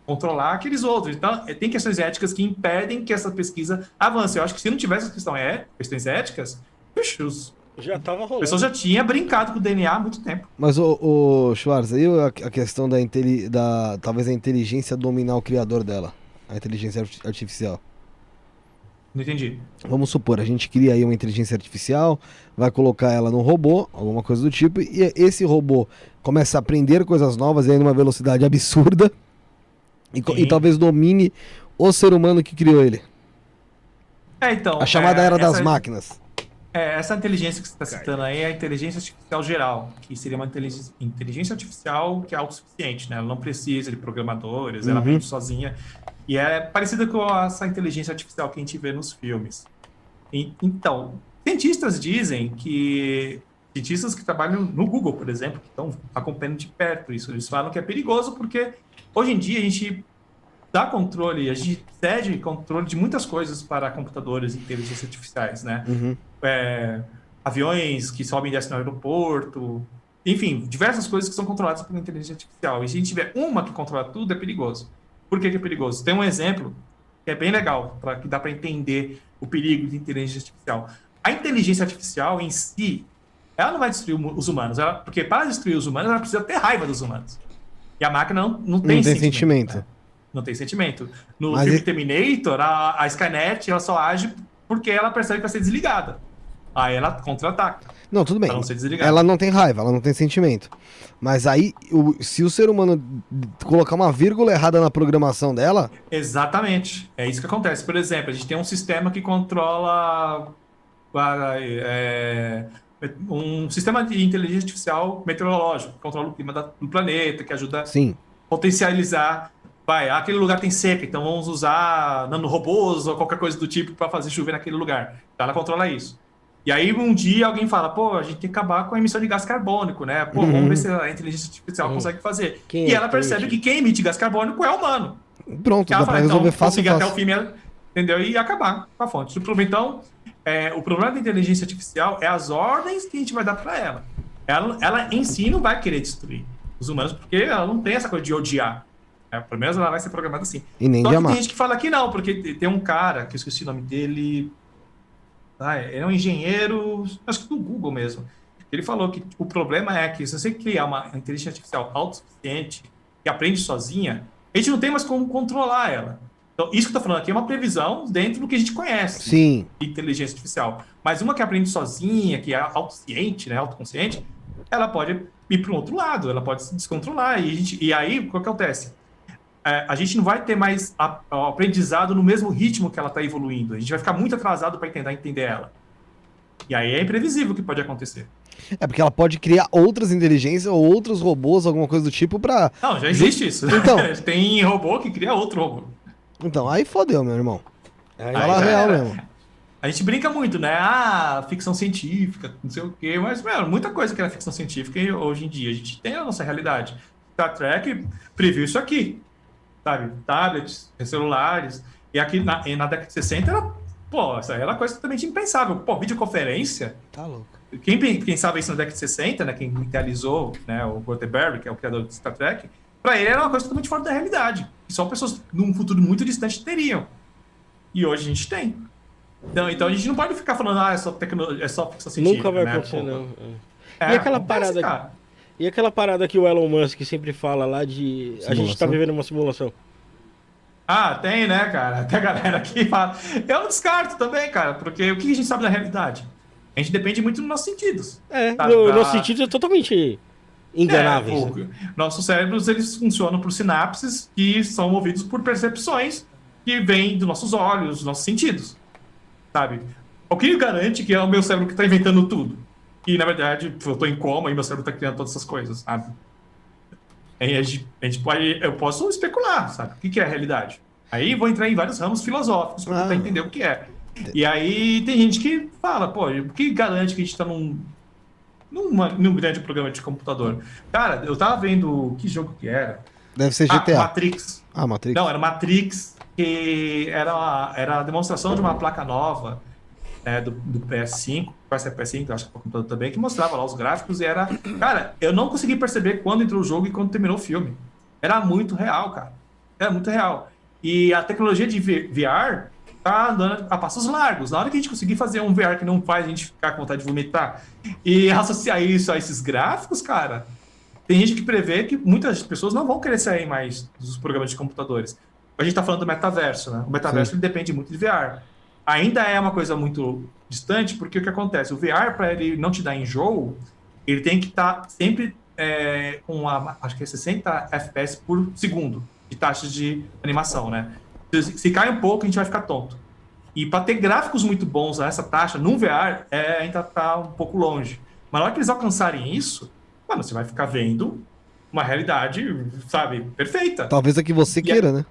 controlar aqueles outros. Então, é, tem questões éticas que impedem que essa pesquisa avance. Eu acho que se não tivesse essa questão é, questões éticas, puxa, os- Já tava a rolando. pessoa já tinha brincado com o DNA há muito tempo. Mas o, o Schwarz, aí a, a questão da, inteli- da talvez a inteligência dominar o criador dela, a inteligência arti- artificial. Não entendi. Vamos supor, a gente cria aí uma inteligência artificial, vai colocar ela no robô, alguma coisa do tipo, e esse robô começa a aprender coisas novas e aí numa velocidade absurda e, e talvez domine o ser humano que criou ele. É, então. A chamada é, era das essa- máquinas. É, essa inteligência que você está citando aí é a inteligência artificial geral, que seria uma inteligência, inteligência artificial que é autossuficiente, né? Ela não precisa de programadores, ela Uhum. aprende sozinha. E é parecida com essa inteligência artificial que a gente vê nos filmes. E- então, cientistas dizem que cientistas que trabalham no Google, por exemplo, que estão acompanhando de perto isso, eles falam que é perigoso porque hoje em dia a gente dá controle, a gente cede controle de muitas coisas para computadores e inteligências artificiais, né? Uhum. é, aviões que sobem e descem no aeroporto, enfim, diversas coisas que são controladas por inteligência artificial. E se a gente tiver uma que controla tudo, é perigoso. Por que, que é perigoso? Tem um exemplo que é bem legal, pra, que dá para entender o perigo de inteligência artificial. A inteligência artificial em si, ela não vai destruir os humanos, ela, porque para destruir os humanos, ela precisa ter raiva dos humanos. E a máquina não, não tem, Não tem sentimento. né? Não tem sentimento. No Mas filme Terminator, a, a Skynet ela só age porque ela percebe que vai ser desligada. Aí ela contra-ataca. Não, tudo bem. Não. Ela não tem raiva, ela não tem sentimento. Mas aí, o- se o ser humano colocar uma vírgula errada na programação dela, Exatamente. É isso que acontece. Por exemplo, a gente tem um sistema que controla é, um sistema de inteligência artificial meteorológico, que controla o clima da- do planeta, que ajuda sim. potencializar. Vai, aquele lugar tem seca, então vamos usar nanorobôs ou qualquer coisa do tipo para fazer chover naquele lugar. Então ela controla isso. E aí um dia alguém fala, pô, a gente tem que acabar com a emissão de gás carbônico, né? Pô, Uhum. vamos ver se a inteligência artificial Uhum. consegue fazer. Quem e é ela que percebe que quem emite gás carbônico é o humano. Pronto, ela dá pra fala, resolver então, fácil, conseguir até o fácil. fim, entendeu? E acabar com a fonte. Então, é, o problema da inteligência artificial é as ordens que a gente vai dar para ela. ela. Ela em si não vai querer destruir os humanos, porque ela não tem essa coisa de odiar. né? Pelo menos ela vai ser programada assim. E nem Só que tem gente que fala que não, porque te- tem um cara, que eu esqueci o nome dele. Ah, ele é um engenheiro, acho que do Google mesmo. Ele falou que o problema é que se você criar uma inteligência artificial autossuficiente que aprende sozinha, a gente não tem mais como controlar ela. Então, isso que eu tô falando aqui é uma previsão dentro do que a gente conhece Sim. de inteligência artificial. Mas uma que aprende sozinha, que é autociente, né, autoconsciente, ela pode ir para um outro lado, ela pode se descontrolar. E, a gente- e aí, o que acontece? É, a gente não vai ter mais a- o aprendizado no mesmo ritmo que ela está evoluindo. A gente vai ficar muito atrasado para tentar entender ela. E aí é imprevisível o que pode acontecer. É porque ela pode criar outras inteligências ou outros robôs, alguma coisa do tipo pra. Não, já existe isso. Então. Tem robô que cria outro robô. Então, aí fodeu, meu irmão. Aí, Fala a já real mesmo. a gente brinca muito, né? Ah, ficção científica, não sei o quê, mas, mano, muita coisa que era ficção científica e hoje em dia a gente tem a nossa realidade. Star Trek previu isso aqui, sabe? Tablets, celulares. E aqui na, na década de 60 era, pô, essa era coisa totalmente impensável. Pô, videoconferência. Tá louco. Quem pen- pensava isso na década de 60, né? Quem idealizou, né? O Roddenberry, que é o criador de Star Trek, para ele era uma coisa totalmente fora da realidade. Que só pessoas num futuro muito distante teriam. E hoje a gente tem. Então, então a gente não pode ficar falando, ah, é só tecnologia, é só ficção científica. Nunca vai né? acontecer, Pô, não. É. é, E aquela acontece, parada cara. E aquela parada que o Elon Musk sempre fala lá de. A gente tá Simulação? vivendo uma simulação. Ah, tem, né, cara? Até a galera aqui fala. Eu descarto também, cara, porque o que a gente sabe da realidade? A gente depende muito dos nossos sentidos. É, Tá, no, tá. nossos sentidos é totalmente enganáveis. É, né? nossos cérebros, eles funcionam por sinapses que são movidos por percepções que vêm dos nossos olhos, dos nossos sentidos, sabe? O que garante que é o meu cérebro que está inventando tudo? E, na verdade, eu tô em coma e meu cérebro está criando todas essas coisas, sabe? Aí a gente, a gente pode, eu posso especular, sabe? O que, que é a realidade? Aí vou entrar em vários ramos filosóficos para Ah. tentar entender o que é. E aí tem gente que fala, pô, o que garante que a gente está num, numa, num grande programa de computador? Cara, eu tava vendo que jogo que era. Deve ser Ah, GTA. Matrix. Ah, Matrix. Não, era Matrix, que era, era a demonstração de uma placa nova né, do, do PS5, parece que é PS5, eu acho que é para computador também, que mostrava lá os gráficos e era. Cara, eu não consegui perceber quando entrou o jogo e quando terminou o filme. Era muito real, cara. Era muito real. E a tecnologia de VR tá andando a passos largos. Na hora que a gente conseguir fazer um VR que não faz a gente ficar com vontade de vomitar e associar isso a esses gráficos, cara, tem gente que prevê que muitas pessoas não vão querer sair mais dos programas de computadores. A gente está falando do metaverso, né? O metaverso depende muito de VR. Ainda é uma coisa muito distante, porque o que acontece? O VR, para ele não te dar enjoo, ele tem que estar sempre é, com a, acho que é 60 FPS por segundo de taxa de animação, né? Se, se cai um pouco, a gente vai ficar tonto. E para ter gráficos muito bons a essa taxa num VR, é, ainda está um pouco longe. Mas na hora que eles alcançarem isso, mano, você vai ficar vendo uma realidade, sabe, perfeita. Talvez a que você E a- queira, né?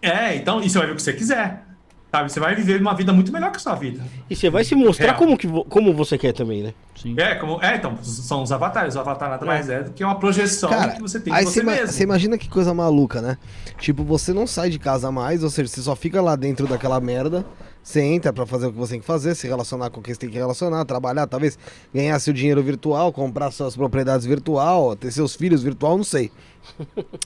É, então, e você vai ver o que você quiser. Sabe, você vai viver uma vida muito melhor que a sua vida. E você vai se mostrar Real. como, que, como você quer também, né? Sim. É, como, é, então, são os avatares. O avatar nada mais é do que uma projeção Cara, que você tem de aí você você mesmo. você imagina que coisa maluca, né? Tipo, você não sai de casa mais, ou seja, você só fica lá dentro daquela merda. Você entra pra fazer o que você tem que fazer, se relacionar com quem você tem que relacionar, trabalhar, talvez ganhar seu dinheiro virtual, comprar suas propriedades virtual, ter seus filhos virtual, não sei.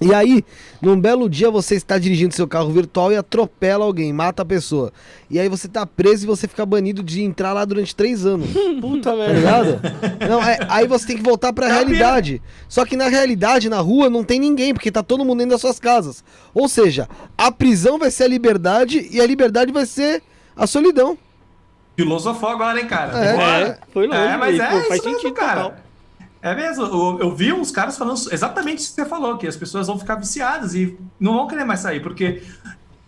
E aí, num belo dia, você está dirigindo seu carro virtual e atropela alguém, mata a pessoa. E aí você tá preso e você fica banido de entrar lá durante três anos. Puta Tá merda. ligado? Não, é, aí você tem que voltar pra Tá realidade. Só que na realidade, na rua, não tem ninguém, porque tá todo mundo dentro das suas casas. Ou seja, a prisão vai ser a liberdade e a liberdade vai ser a solidão. Filosofou agora, hein, cara? É. É, foi longe. É, mas é pô, isso faz mesmo, sentido, cara. total. É mesmo. Eu, eu vi uns caras falando exatamente isso que você falou, que as pessoas vão ficar viciadas e não vão querer mais sair, porque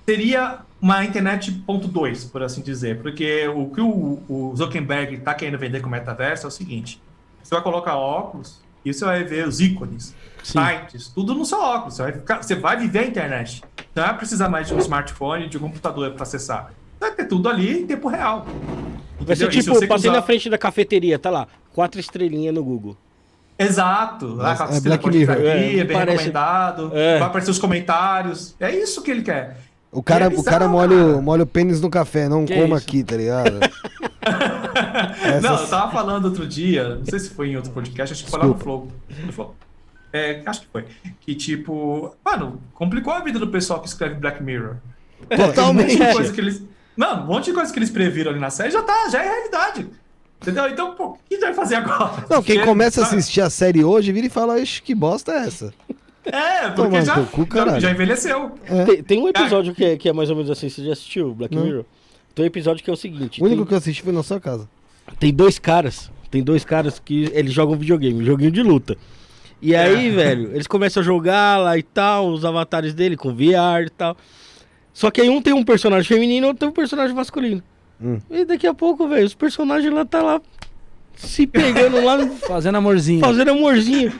seria uma internet ponto 2, por assim dizer. Porque o que o, o Zuckerberg está querendo vender com o metaverso é o seguinte: você vai colocar óculos e você vai ver os ícones, sites, tudo no seu óculos. Você vai, ficar- você vai viver a internet. Não vai precisar mais de um smartphone, de um computador para acessar. Vai tudo ali em tempo real. Vai ser Entendeu? E se tipo, passei usar- na frente da cafeteria, tá lá, quatro estrelinhas no Google. Exato. É Black pode Mirror. ficar aqui, É, é bem parece- recomendado. É. Vai aparecer os comentários. É isso que ele quer. O cara, É o cara molha, molha o pênis no café, não Que coma isso? aqui, tá ligado? Essas- Não, eu tava falando outro dia, não sei se foi em outro podcast, acho que foi lá no Flow. No Flow. É, acho que foi. Que tipo, mano, complicou a vida do pessoal que escreve Black Mirror. Totalmente. de coisa que eles. Não, um monte de coisa que eles previram ali na série já tá, já é realidade. Entendeu? Então, pô, o que vai fazer agora? Não, quem Porque, começa a assistir a série hoje vira e fala, "Ixi, que bosta é essa? É, porque já, cu, já, já envelheceu. É. Tem, tem um episódio que é, que é mais ou menos assim, você já assistiu, Black Não. Mirror? Tem um episódio que é o seguinte: O único tem, que eu assisti foi na sua casa. tem dois caras, tem dois caras que eles jogam videogame, um joguinho de luta. E aí, É. velho, eles começam a jogar lá e tal, os avatares dele com VR e tal. Só que aí um tem um personagem feminino e outro tem um personagem masculino. Hum. E daqui a pouco, velho, os personagens lá tá lá se pegando lá, Fazendo amorzinho. fazendo amorzinho.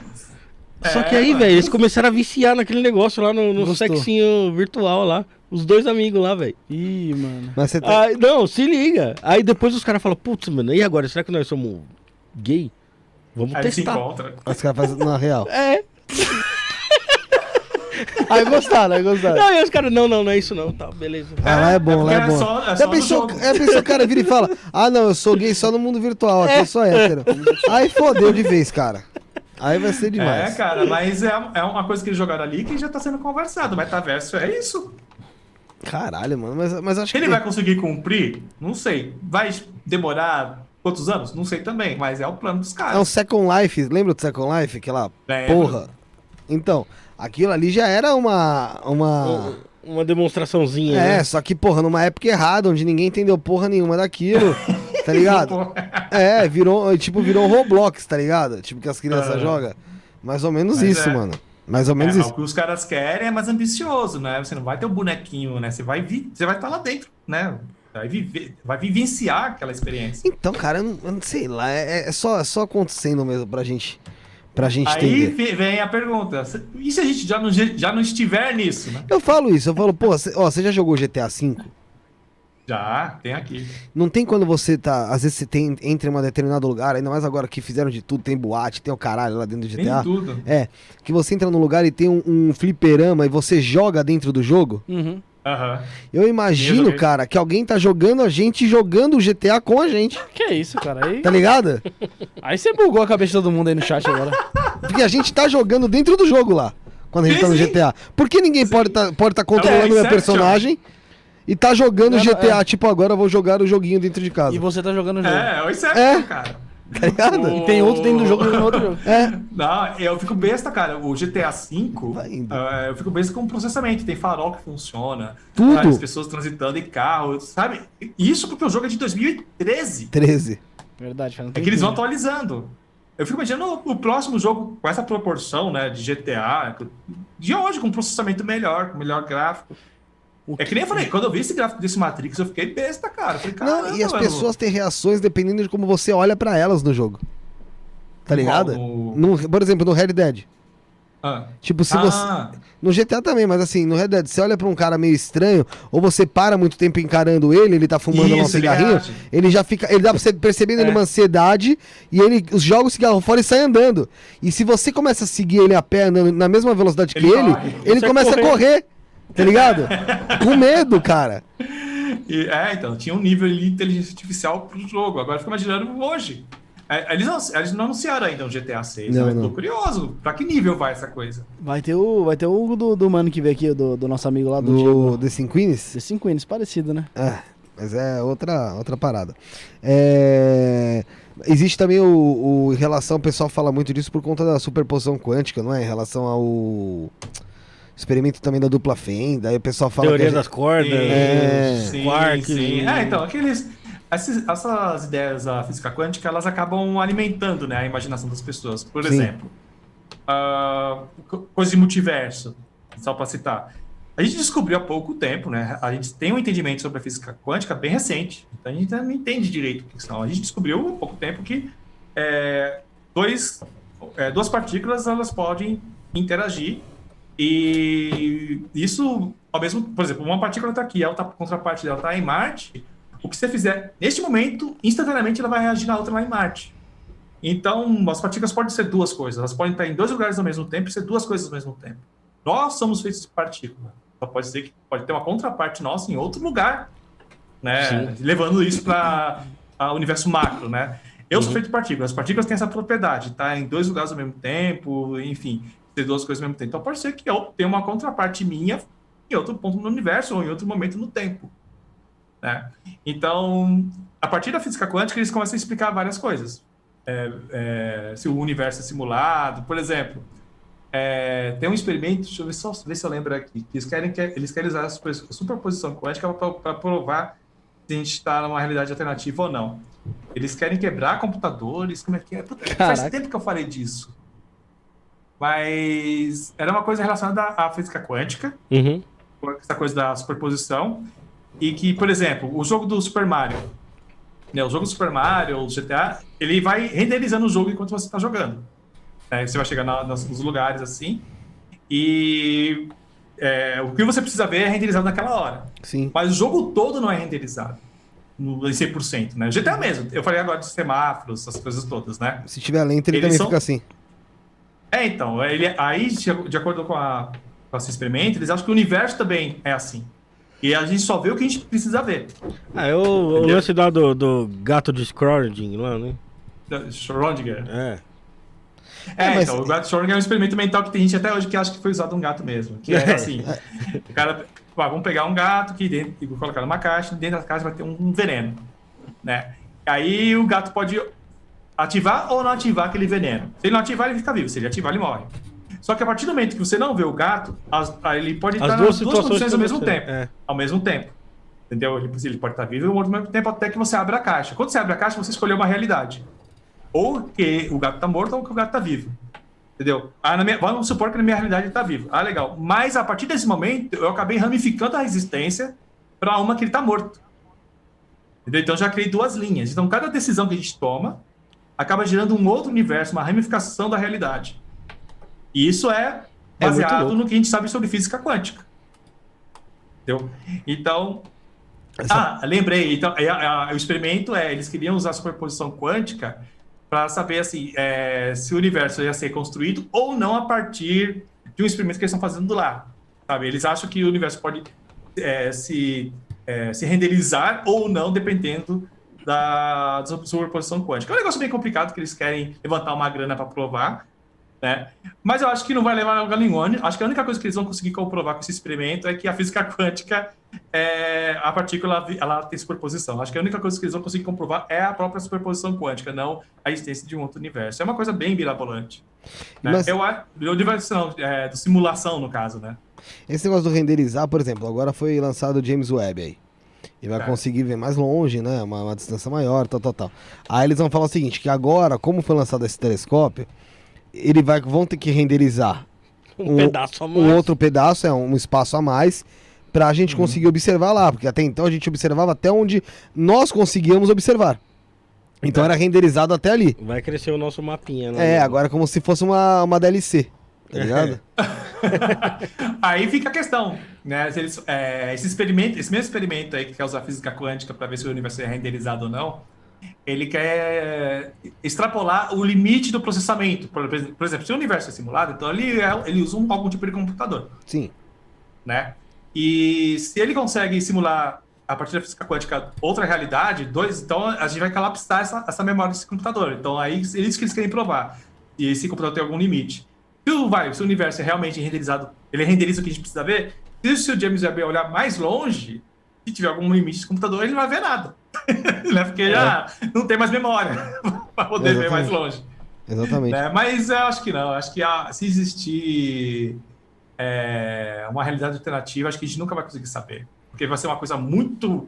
Só É, que aí, velho, eles começaram a viciar naquele negócio lá no, no sexinho virtual lá. Os dois amigos lá, velho. Ih, mano. Mas você tem... Aí, não, se liga. Aí depois os caras falam, putz, mano, e agora? Será que nós somos gay? Vamos Aí eles se testar. encontram. Os caras fazem na real. É. Aí gostaram, aí gostaram. Não, e os caras, não, não, não é isso não. Tá, beleza. Ah, lá é bom, lá é porque bom. só- é só pensou, é, pensou o cara vira e fala: Ah, não, eu sou gay só no mundo virtual, aqui eu sou hétero. Aí fodeu de vez, cara. Aí vai ser É, demais. cara, mas é, é uma coisa que eles jogaram ali que já tá sendo conversado. O metaverso é isso. Caralho, mano, mas, mas acho que. Ele vai conseguir cumprir? Não sei. Vai demorar quantos anos? Não sei também, mas é o plano dos É caras. Second Life, lembra do Second Life? Aquela Lembro. porra. Então, aquilo ali já era uma. uma... Uma demonstraçãozinha. É, né? só que, porra, numa época errada, onde ninguém entendeu porra nenhuma daquilo, tá ligado? É, virou, tipo, virou um Roblox, tá ligado? Tipo, que as crianças Ah. jogam. Mais ou menos Mas isso, é. mano. Mais ou menos É, isso. o que os caras querem é mais ambicioso, né? Você não vai ter o bonequinho, né? Você vai vi... você vai estar lá dentro, né? Vai viver, vai vivenciar aquela experiência. Então, cara, eu não, eu não sei lá, é, é só, é só acontecendo mesmo pra gente, pra gente Aí entender. ve- vem a pergunta: e se a gente já não, já não estiver nisso, né? Eu falo isso, eu falo, pô, cê, ó, você já jogou GTA V? Já, tem aqui. Não tem quando você tá, às vezes você tem, entra em um determinado lugar, ainda mais agora que fizeram de tudo, tem boate, tem o caralho lá dentro do Tem GTA. tudo. É, que você entra num lugar e tem um, um fliperama e você joga dentro do jogo. Uhum. Aham. Eu imagino, joguei. cara, que alguém tá jogando a gente jogando o GTA com a gente, Que isso, cara. Aí, tá ligado? aí você bugou a cabeça de todo mundo aí no chat agora. Porque a gente tá jogando dentro do jogo lá, quando a gente Sim, tá no sim. GTA. Por que ninguém pode tá, pode tá controlando É, o meu personagem e tá jogando Não, não, GTA? Tipo, agora eu vou jogar o joguinho dentro de casa. E você tá jogando o jogo. É, é o Inception, É. cara. Tá ligado? E tem outro dentro do jogo e no outro jogo. É. Não, eu fico besta, cara. O GTA V, eh, eu fico besta com o processamento. Tem farol que funciona. Tudo. As pessoas transitando em carro, sabe? Isso porque o jogo é de 2013. 13. Verdade, um É que eles vão atualizando. Eu fico imaginando o próximo jogo com essa proporção, né, de GTA, de hoje, com processamento melhor, com melhor gráfico. O É que nem eu falei, quando eu vi esse gráfico desse Matrix, eu fiquei besta, cara. Falei, Não, e as mano. pessoas têm reações dependendo de como você olha pra elas no jogo. Tá ligado? No- No- por exemplo, no Red Dead. Ah. Tipo, se você. Ah, No GTA também, mas assim, no Red Dead, você olha pra um cara meio estranho, ou você para muito tempo encarando ele, ele tá fumando um Isso, ele cigarrinho, reage. ele já fica. Ele dá pra você perceber nele É. uma ansiedade e ele joga o cigarro fora e sai andando. E se você começa a seguir ele a pé andando na mesma velocidade que Ele ele, corre. ele Sai começa a correndo. correr. Tá ligado? Com medo, cara. e- é, então, tinha um nível ali de inteligência artificial pro jogo. Agora fica imaginando hoje. É, eles, não, eles não anunciaram ainda o GTA 6. Não, eu não. tô curioso. Pra que nível vai essa coisa? Vai ter o, vai ter o do, do mano que veio aqui, do, do nosso amigo lá do, Do Diego. The Cinco Queens? The Cinco Queens, parecido, né? É, mas é outra, outra parada. É, Existe também o, o- Em relação, o pessoal fala muito disso por conta da superposição quântica, não é? Em relação ao experimento também da dupla fenda. Aí o pessoal fala Teoria a das cordas. É. sim, quarks sim. É, então, aqueles. Essas, essas ideias da física quântica, elas acabam alimentando né, a imaginação das pessoas. Por Sim. exemplo, co- coisa de multiverso, só para citar. A gente descobriu há pouco tempo, né? A gente tem um entendimento sobre a física quântica bem recente. Então a gente ainda não entende direito o que são. A gente descobriu há pouco tempo que é, dois, é, duas partículas elas podem interagir e isso, ao mesmo, por exemplo, uma partícula está aqui, a outra contraparte dela está em Marte. O que você fizer neste momento, instantaneamente ela vai reagir na outra lá em Marte. Então, as partículas podem ser duas coisas. Elas podem estar em dois lugares ao mesmo tempo e ser duas coisas ao mesmo tempo. Nós somos feitos de partícula. Só pode ser que pode ter uma contraparte nossa em outro lugar, né? Levando isso para o universo macro, né? Eu sou feito de partículas. As partículas têm essa propriedade, tá? Em dois lugares ao mesmo tempo, enfim, ter duas coisas ao mesmo tempo. Então pode ser que eu tenha uma contraparte minha em outro ponto no universo ou em outro momento no tempo. Né? Então, a partir da física quântica, eles começam a explicar várias coisas. É, é, se o universo é simulado, por exemplo, é, tem um experimento, deixa eu ver, só, ver se eu lembro aqui, que eles querem, que, eles querem usar a super- a superposição quântica para provar se a gente está numa realidade alternativa ou não. Eles querem quebrar computadores, como é que é? Puta, faz tempo que eu falei disso. Mas era uma coisa relacionada à física quântica, Uhum. essa coisa da superposição, e que, por exemplo, o jogo do Super Mario, né, o jogo do Super Mario, o GTA, ele vai renderizando o jogo enquanto você está jogando. né? Você vai chegar na- nos, nos lugares assim. E é, o que você precisa ver é renderizado naquela hora. Sim. Mas o jogo todo não é renderizado. No, em 100%, né? GTA mesmo. Eu falei agora de semáforos, essas coisas todas, né? Se tiver lento, ele Eles também são- fica assim. É, então, ele, aí, de, acordo com a, com esse experimento, eles acham que o universo também é assim. E a gente só vê o que a gente precisa ver. Ah, é o, lance lá do, do gato de Scrooge lá, né? Schrödinger. É. É, É, mas- então, o gato Schrödinger é um experimento mental que tem gente até hoje que acha que foi usado um gato mesmo. Que é assim, o cara, ah, vamos pegar um gato que dentro, e colocar numa caixa, dentro da caixa vai ter um, um veneno, né? Aí o gato pode ativar ou não ativar aquele veneno. Se ele não ativar, ele fica vivo. Se ele ativar, ele morre. Só que a partir do momento que você não vê o gato, as- ele pode As estar duas nas duas condições ao mesmo você- tempo. é. Ao mesmo tempo. Entendeu? Ele, ele pode estar vivo e ao mesmo tempo até que você abre a caixa. Quando você abre a caixa, você escolheu uma realidade. Ou que o gato tá morto ou que o gato tá vivo. Entendeu? Ah, minha- vamos supor que na minha realidade ele tá vivo. Ah, legal. Mas a partir desse momento, eu acabei ramificando a resistência para uma que ele tá morto. Entendeu? Então já criei duas linhas. Então cada decisão que a gente toma acaba gerando um outro universo, uma ramificação da realidade. E isso é É baseado louco. no que a gente sabe sobre física quântica. Entendeu? Então, Essa- ah, lembrei. Então, é, é, o experimento é, eles queriam usar a superposição quântica para saber assim, é, se o universo ia ser construído ou não a partir de um experimento que eles estão fazendo lá. Sabe? Eles acham que o universo pode é, se, é, se renderizar ou não, dependendo da, superposição quântica. É um negócio bem complicado que eles querem levantar uma grana para provar. Né? Mas eu acho que não vai levar a lugar nenhum. Acho que a única coisa que eles vão conseguir comprovar com esse experimento é que a física quântica, é, a partícula ela, tem superposição. Acho que a única coisa que eles vão conseguir comprovar é a própria superposição quântica, não a existência de um outro universo. É uma coisa bem mirabolante. Né? Mas- Eu acho, universo não, é, do simulação, no caso, né? Esse negócio do renderizar, por exemplo, agora foi lançado o James Webb aí. E vai É. conseguir ver mais longe, né? Uma, uma distância maior, tal, tal, tal. Aí eles vão falar o seguinte, que agora, como foi lançado esse telescópio, ele vai, vão ter que renderizar Um, Um- pedaço a mais. um outro pedaço, é um espaço a mais, pra Uhum. gente conseguir observar lá. Porque até então a gente observava até onde nós conseguíamos observar. Então É. era renderizado até ali. Vai crescer o nosso mapinha, né? É, agora é como se fosse uma, uma DLC, tá ligado? Aí fica a questão, né? Se eles, é, esse experimento, esse mesmo experimento aí que quer usar física quântica para ver se o universo é renderizado ou não, ele quer extrapolar o limite do processamento. Por, por exemplo, se o universo é simulado, então ele, é- ele usa um, algum tipo de computador, Sim. né? E se ele consegue simular a partir da física quântica outra realidade, dois, então a gente vai colapsar essa, essa memória desse computador. Então aí é isso que eles querem provar. E esse computador tem algum limite. Se o, vai, se o universo é realmente renderizado, ele renderiza o que a gente precisa ver, se, se o James Webb olhar mais longe, se tiver algum limite desse computador, ele não vai ver nada. né? Porque já não tem mais memória para poder ver mais Exatamente. longe. Exatamente. né? Mas eu acho que não. Acho que ah, se existir é, uma realidade alternativa, acho que a gente nunca vai conseguir saber. Porque vai ser uma coisa muito.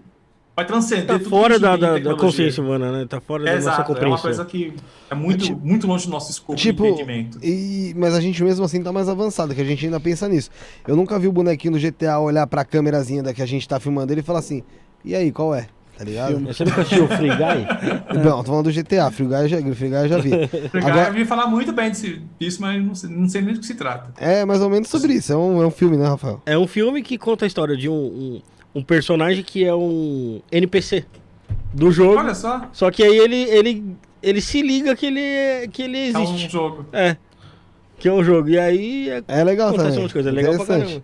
Vai transcender Tá tudo fora da, da, da consciência humana, né? Tá fora da É, nossa exato, é uma compreensão. coisa que é muito, Tipo- muito longe do nosso escopo Tipo, de entendimento. e, mas a gente mesmo assim tá mais avançado, que a gente ainda pensa nisso. Eu nunca vi o bonequinho do GTA olhar pra câmerazinha da que a gente tá filmando ele e falar assim, e aí, qual é? Tá ligado? Você nunca assistiu o Free Guy? Não, tô falando do GTA, Free Guy eu já, Free Guy eu já vi. Agora... Agora- Eu vi falar muito bem desse- disso, mas não sei, não sei nem do que se trata. É mais ou menos sobre isso, é um, é um filme, né, Rafael? É um filme que conta a história de um, um, um personagem que é um NPC do jogo. Olha só, Só que aí ele, ele, ele se liga que ele, é- que ele é um existe. jogo. É. Que é um jogo. E aí é, É legal acontece também. umas coisas. É legal pra caramba.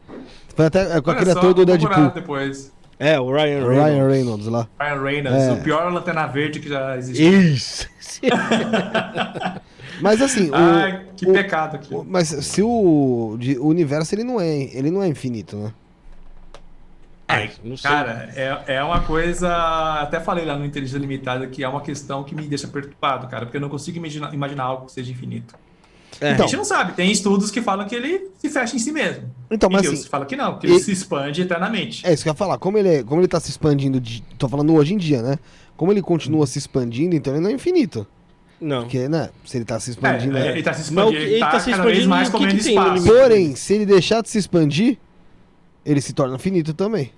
Foi até é, com só, ator do Deadpool, depois. É, o Ryan Ryan Reynolds. Reynolds lá. Ryan Reynolds, É. o pior lanterna verde que já existiu. Isso. Mas assim, o, Ai, que o- pecado aqui. o- mas se o, de- o universo ele não é, ele não é infinito, né? Ai, não sei. Cara, é, é uma coisa. Até falei lá no Inteligência Limitada que é uma questão que me deixa perturbado, cara, porque eu não consigo imaginar, imaginar algo que seja infinito. É. a gente não sabe, tem estudos que falam que ele se fecha em si mesmo. Então, e mas Deus assim, fala que não, que e- ele se expande eternamente. É isso que eu ia falar. Como ele, é, como ele tá se expandindo, de, tô falando hoje em dia, né? Como ele continua se expandindo, então ele não é infinito. Não. Porque, né? Se ele tá se É, expandindo. né? ele tá se expandindo, que- ele ele tá, tá se expandindo mais e o que comendo que tem espaço. Porém, se ele deixar de se expandir, ele se torna finito também.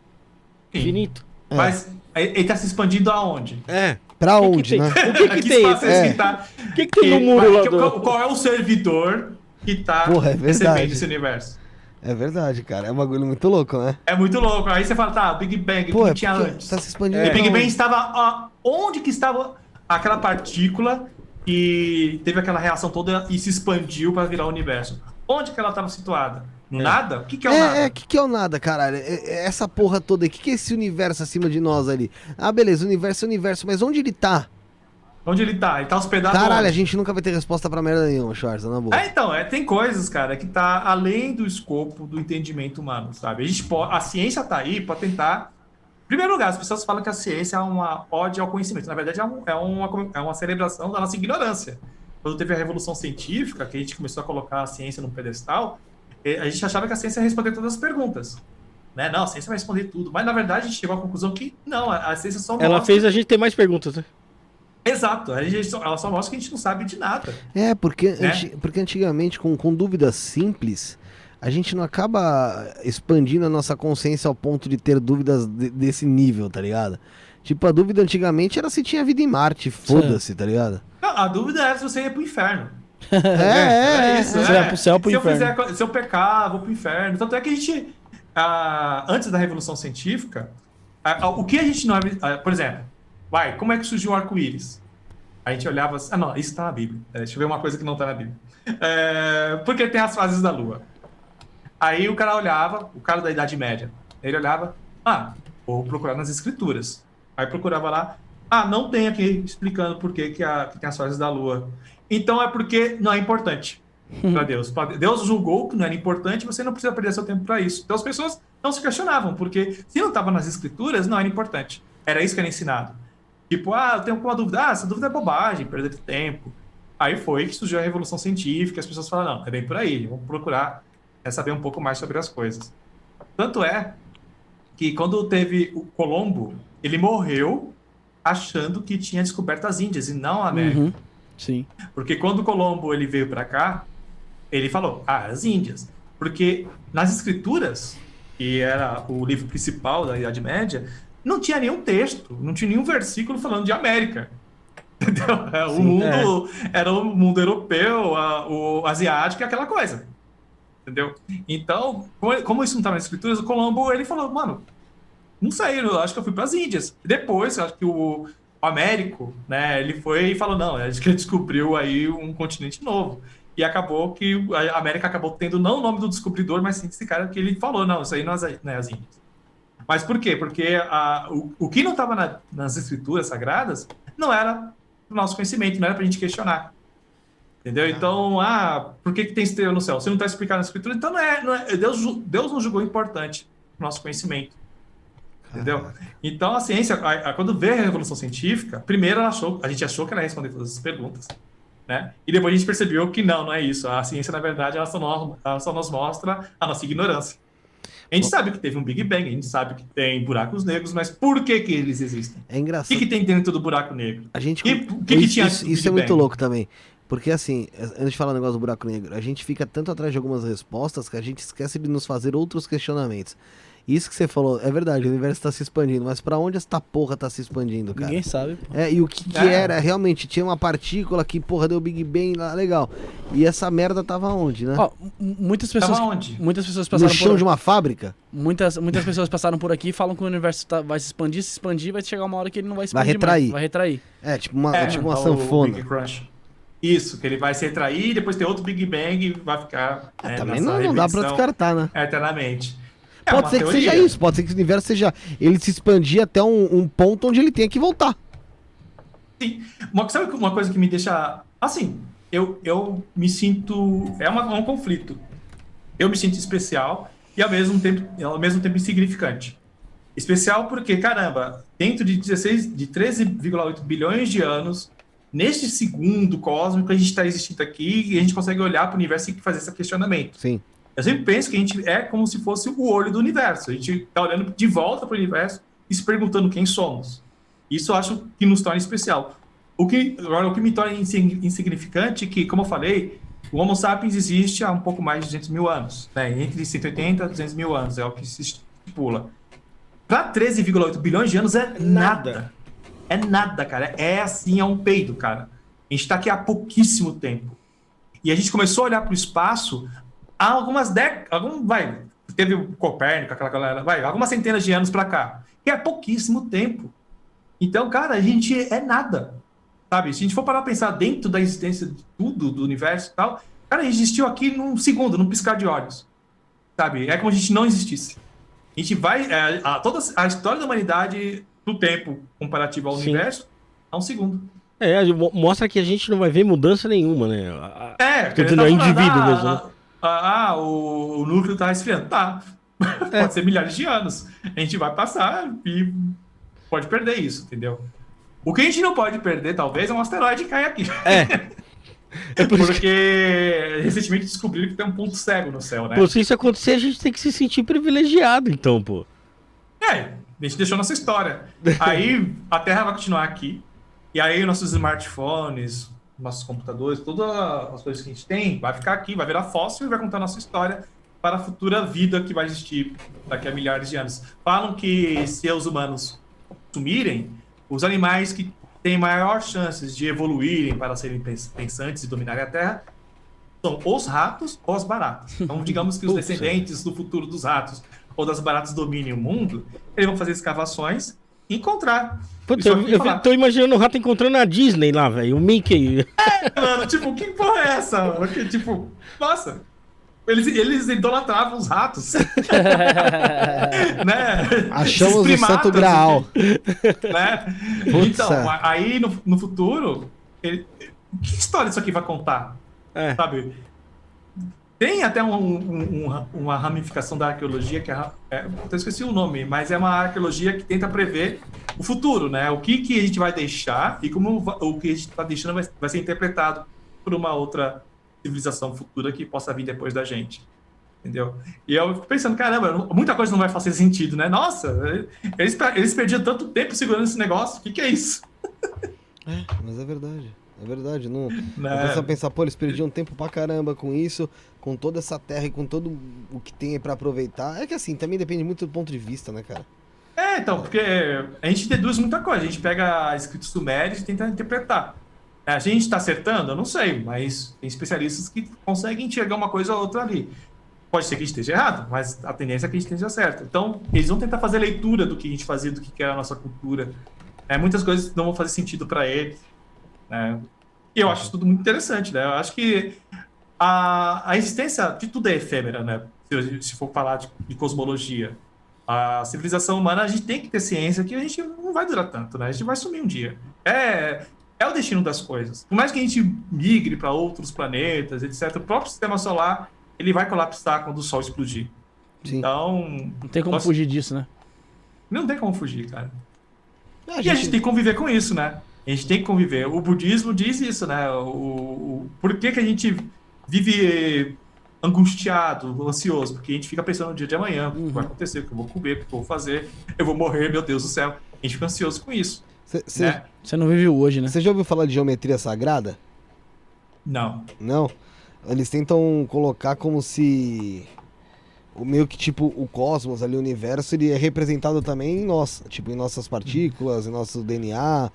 Infinito. Mas ele tá se expandindo aonde? É. Pra que onde, tem? né? O que que Que tem? é É. que tá- O que que tem no que- muro lá que- do... qual, é o servidor que tá Porra, é verdade. recebendo esse universo? É verdade, cara. É um bagulho muito louco, né? É muito louco. Aí você fala, tá, Big Bang, o Pô, que é tinha antes? tá se expandindo. É. O pra Big Bang onde? estava. ó, onde que estava aquela partícula que teve aquela reação toda e se expandiu para virar o universo? Onde que ela estava situada? No nada? O que, que é o nada? É, é, que que é o nada, caralho? É- é essa porra toda aí. O que, que é esse universo acima de nós ali? Ah, beleza, o universo é o universo, mas onde ele tá? Onde ele tá? Ele tá hospedado Caralho, a onde? gente nunca vai ter resposta pra merda nenhuma, Schwarza, na boa. É, então, é, tem coisas, cara, que tá além do escopo do entendimento humano, sabe? A, gente pode, a ciência tá aí para tentar. Em primeiro lugar, as pessoas falam que a ciência é uma ode ao conhecimento. Na verdade, é, um- é uma, é uma celebração da nossa ignorância. Quando teve a Revolução Científica, que a gente começou a colocar a ciência num pedestal, a gente achava que a ciência ia responder todas as perguntas. Né? Não, a ciência vai responder tudo. Mas, na verdade, a gente chegou à conclusão que não, a, a ciência só Ela mostra... fez a gente ter mais perguntas, né? Exato, a gente só- ela só mostra que a gente não sabe de nada. É, porque, Né? anti- porque antigamente, com, com dúvidas simples, a gente não acaba expandindo a nossa consciência ao ponto de ter dúvidas de- desse nível, tá ligado? Tipo, a dúvida antigamente era se tinha vida em Marte, foda-se, tá ligado? Não, a dúvida era se você ia pro inferno. É, é, Era é. isso, Você é. vai pro céu pro se inferno? Eu fizer, se eu pecar, vou pro inferno. Tanto é que a gente, ah, antes da Revolução Científica, ah, ah, o que a gente não... ah, por exemplo, vai, como é que surgiu o arco-íris? A gente olhava... assim- Ah, não, isso tá na Bíblia. É, deixa eu ver uma coisa que não tá na Bíblia. É, porque tem as fases da Lua. Aí o cara olhava, o cara da Idade Média, ele olhava, ah, vou procurar nas escrituras. Aí procurava lá, ah, não tem aqui explicando por que, que, a- que tem as fases da Lua. Então é porque não é importante para Deus. Deus julgou que não era importante, você não precisa perder seu tempo para isso. Então as pessoas não se questionavam, porque se não estava nas escrituras, não era importante. Era isso que era ensinado. Tipo, ah, eu tenho uma dúvida. Ah, essa dúvida é bobagem, perder tempo. Aí foi que surgiu a Revolução Científica, as pessoas falaram, não, é bem por aí, vamos procurar é, saber um pouco mais sobre as coisas. Tanto é que quando teve o Colombo, ele morreu achando que tinha descoberto as Índias e não a América. Uhum. Sim. Porque quando o Colombo ele veio para cá, ele falou, ah, as Índias. Porque nas escrituras, que era o livro principal da Idade Média, não tinha nenhum texto, não tinha nenhum versículo falando de América. Entendeu? É, o Sim, mundo era o mundo europeu, a- o asiático aquela coisa. Entendeu? Então, como, isso não estava nas escrituras, o Colombo ele falou, mano, não sei, eu acho que eu fui para as Índias. Depois, eu acho que o Américo, né, ele foi e falou, não, acho que ele descobriu aí um continente novo. E acabou que a América acabou tendo não o nome do descobridor, mas sim desse cara que ele falou, não, isso aí não é as, não é as Índias. Mas por quê? Porque a, o, o que não estava nas escrituras sagradas não era o nosso conhecimento, não era para a gente questionar. Entendeu? Então, ah, por que, que tem estrela no céu? Você não está explicando na escritura, então não é, não é Deus, Deus não julgou importante o nosso conhecimento. Entendeu? Então a ciência, a- a- quando veio a revolução científica, primeiro achou, a gente achou que ela ia responder todas as perguntas, né? E depois a gente percebeu que não, não é isso. A ciência, na verdade, ela só, nos, ela só nos mostra a nossa ignorância. A gente sabe que teve um Big Bang, a gente sabe que tem buracos negros, mas por que que eles existem? É O engraçado. que, que tem dentro do buraco negro? A gente. E o que que tinha isso, isso é muito Bang? louco também. Porque assim, antes de falar o negócio do buraco negro, a gente fica tanto atrás de algumas respostas que a gente esquece de nos fazer outros questionamentos. Isso que você falou, é verdade, o universo tá se expandindo, mas pra onde essa porra tá se expandindo, cara? Ninguém sabe, pô. É, e o que, que É. era? Realmente, tinha uma partícula que, porra, deu Big Bang lá, legal. E essa merda tava onde, né? Ó, muitas pessoas. Tava onde? Muitas pessoas no passaram chão por. de uma fábrica? Muitas, muitas pessoas passaram por aqui e falam que o universo tá- vai se expandir, se expandir, vai chegar uma hora que ele não vai Vai expandir. retrair. mais, vai retrair. É, tipo uma, é, tipo uma sanfona. Big Crunch. Isso, que ele vai se retrair, depois tem outro Big Bang e vai ficar. Ah, é, também não, não dá pra descartar, né? Eternamente. É pode ser que teoria. seja isso, pode ser que o universo seja. Ele se expandir até um, um ponto onde ele tenha que voltar. Sim. Uma, sabe uma coisa que me deixa. Assim, eu, eu me sinto. É, uma- um conflito. Eu me sinto especial e ao mesmo tempo, ao mesmo tempo insignificante. Especial porque, caramba, dentro de 16, de 13,8 bilhões de anos, neste segundo cósmico, a gente está existindo aqui e a gente consegue olhar para o universo e fazer esse questionamento. Sim. Eu sempre penso que a gente é como se fosse o olho do universo. A gente está olhando de volta para o universo e se perguntando quem somos. Isso eu acho que nos torna especial. O que, agora, o que me torna insign- insignificante é que, como eu falei, o Homo sapiens existe há um pouco mais de 200 mil anos. Né? Entre 180 e 200 mil anos é o que se estipula. Pra 13,8 bilhões de anos é Nada. É nada, cara. É assim, é um peido, cara. A gente tá aqui há pouquíssimo tempo. E a gente começou a olhar para o espaço há algumas décadas. Algum, vai, teve o Copérnico, aquela galera, vai, algumas centenas de anos para cá. Que é pouquíssimo tempo. Então, cara, a gente é nada. Sabe? Se a gente for parar pra pensar dentro da existência de tudo, do universo e tal, cara, a gente existiu aqui num segundo, num piscar de olhos. Sabe? É como se a gente não existisse. A gente vai. é, a, toda a história da humanidade do tempo comparativo ao Sim. universo é um segundo. É, mostra que a gente não vai ver mudança nenhuma, né? A- É, Tô dizendo, tá é indivíduo ah, mesmo, né? Ah, ah, o, o núcleo tá esfriando. Tá. É. Pode ser milhares de anos. A gente vai passar e pode perder isso, entendeu? O que a gente não pode perder, talvez, é um asteroide que cai aqui. É. É por isso que, Porque recentemente descobriram que tem um ponto cego no céu, né? pô, se isso acontecer, a gente tem que se sentir privilegiado, então, pô. É, a gente deixou nossa história. Aí a Terra vai continuar aqui. E aí nossos smartphones, nossos computadores, todas as coisas que a gente tem, vai ficar aqui, vai virar fóssil e vai contar nossa história para a futura vida que vai existir daqui a milhares de anos. Falam que se os humanos sumirem, os animais que têm maior chances de evoluírem para serem pens- pensantes e dominarem a Terra são os ratos ou as baratas. Então, digamos que os descendentes do futuro dos ratos ou das baratas dominem o mundo, eles vão fazer escavações e encontrar. Putz, Isso eu, eu falar. tô imaginando o rato encontrando a Disney lá, velho. O Mickey. Mano, tipo, que porra é essa? mano? Que, tipo, nossa. Eles, eles idolatravam os ratos. né? Achamos o santo graal. Né? Putz, Então, é. aí no, no futuro, ele- que história isso aqui vai contar? É. Sabe? Tem até um- um- um- uma ramificação da arqueologia que é, é, eu esqueci o nome, mas é uma arqueologia que tenta prever o futuro, né? O que, que a gente vai deixar e como o que a gente está deixando vai, vai ser interpretado por uma outra civilização futura que possa vir depois da gente. Entendeu? E eu fico pensando, caramba, muita coisa não vai fazer sentido, né? Nossa, eles, eles perdiam tanto tempo segurando esse negócio, o que, que é isso? Mas é verdade. É verdade. Não, Né? não precisa pensar, pô, eles perdiam tempo pra caramba com isso, com toda essa terra e com todo o que tem pra aproveitar. É que assim, também depende muito do ponto de vista, né, cara? É, então, porque a gente deduz muita coisa. A gente pega escritos sumérios e tenta interpretar. A gente está acertando? Eu não sei, mas tem especialistas que conseguem enxergar uma coisa ou outra ali. Pode ser que a gente esteja errado, mas a tendência é que a gente esteja certo. Então, eles vão tentar fazer leitura do que a gente fazia, do que que era a nossa cultura. É, muitas coisas não vão fazer sentido para eles. Né? E eu acho isso tudo muito interessante, né? Eu acho que a, a existência de tudo é efêmera, né? Se, se for falar de, de cosmologia. A civilização humana, a gente tem que ter ciência que a gente não vai durar tanto, né? A gente vai sumir um dia. É, é o destino das coisas. Por mais que a gente migre para outros planetas, etc., o próprio sistema solar ele vai colapsar quando o Sol explodir. Sim. Então, Não tem como Nossa. fugir disso, né? não tem como fugir, cara. A E a gente tem que conviver com isso, né? A gente tem que conviver. O budismo diz isso, né? O, o, por que, que a gente vive angustiado, ansioso? Porque a gente fica pensando no dia de amanhã, o que vai acontecer, o que eu vou comer, o que eu vou fazer, eu vou morrer, meu Deus do céu. A gente fica ansioso com isso, Você né? Você não vive hoje, né? já ouviu falar de geometria sagrada? Não. Não? Eles tentam colocar como se o meio que tipo o cosmos ali, o universo, ele é representado também em nós, tipo em nossas partículas, em nosso DNA,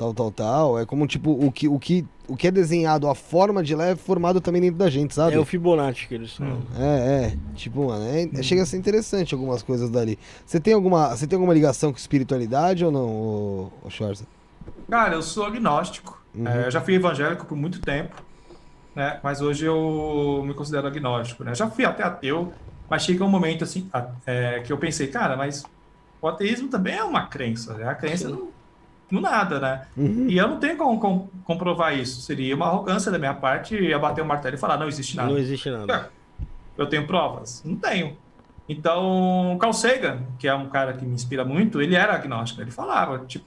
tal, tal, tal. É como tipo o que o que o que é desenhado, a forma de lá é formado também dentro da gente, sabe? É o Fibonacci que eles falam. É, é. Tipo, mano, é- é- chega a ser interessante algumas coisas dali. Você tem alguma, você tem alguma ligação com espiritualidade ou não, ô, ô Schwarza? Cara, eu sou agnóstico. Uhum. É, eu já fui evangélico por muito tempo, né? Mas hoje eu me considero agnóstico, né? Já fui até ateu, mas chega um momento assim a- é, que eu pensei, cara, mas o ateísmo também é uma crença, é a crença no, no nada, né? Uhum. E eu não tenho como com- comprovar isso. Seria uma arrogância da minha parte abater o martelo e falar, não existe nada. Não existe nada. É. Eu tenho provas? Não tenho. Então, Carl Sagan, que é um cara que me inspira muito, ele era agnóstico. Ele falava, tipo,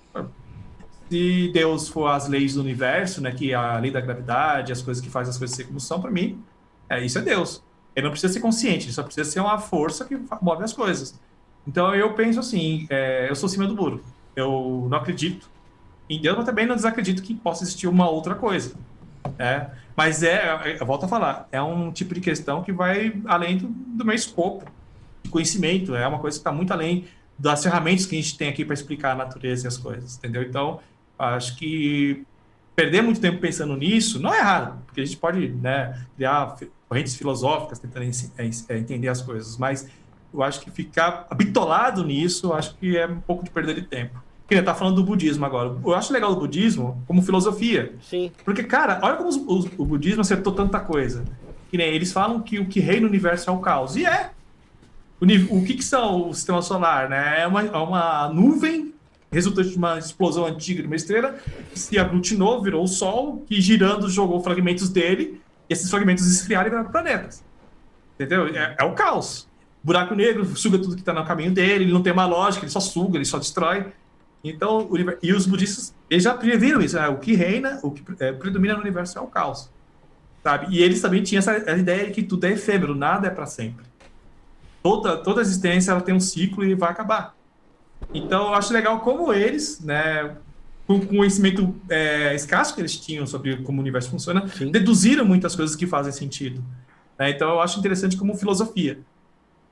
se Deus for as leis do universo, né, que é a lei da gravidade, as coisas que faz as coisas ser como são, para mim, é, isso é Deus. Ele não precisa ser consciente, ele só precisa ser uma força que move as coisas. Então, eu penso assim, é, eu sou cima do muro. Eu não acredito em Deus, mas também não desacredito que possa existir uma outra coisa. É, mas é, eu volto a falar, é um tipo de questão que vai além do, do meu escopo de conhecimento, é uma coisa que está muito além das ferramentas que a gente tem aqui para explicar a natureza e as coisas, entendeu? Então, acho que perder muito tempo pensando nisso não é errado, porque a gente pode né, criar correntes filosóficas tentando é, é, entender as coisas, mas eu acho que ficar bitolado nisso, acho que é um pouco de perder de tempo. Queria estar tá falando do budismo agora. Eu acho legal o budismo como filosofia. Sim. Porque, cara, olha como os, os, o budismo acertou tanta coisa. Que nem eles falam que o que reina no universo é o caos. E é. O, o que, que são o sistema solar? Né? É, uma, é uma nuvem resultante de uma explosão antiga de uma estrela que se aglutinou, virou o Sol, que girando jogou fragmentos dele, e esses fragmentos esfriaram e viraram planetas. Entendeu? É, é o caos. buraco negro suga tudo que está no caminho dele, ele não tem uma lógica, ele só suga, ele só destrói. Então, e os budistas, eles já previram isso, né? o que reina, o que é, predomina no universo é o caos. Sabe? E eles também tinham essa ideia de que tudo é efêmero, nada é para sempre. Toda, toda existência ela tem um ciclo e vai acabar. Então, eu acho legal como eles, né, com o conhecimento é, escasso que eles tinham sobre como o universo funciona, Sim. deduziram muitas coisas que fazem sentido. Né? Então, eu acho interessante como filosofia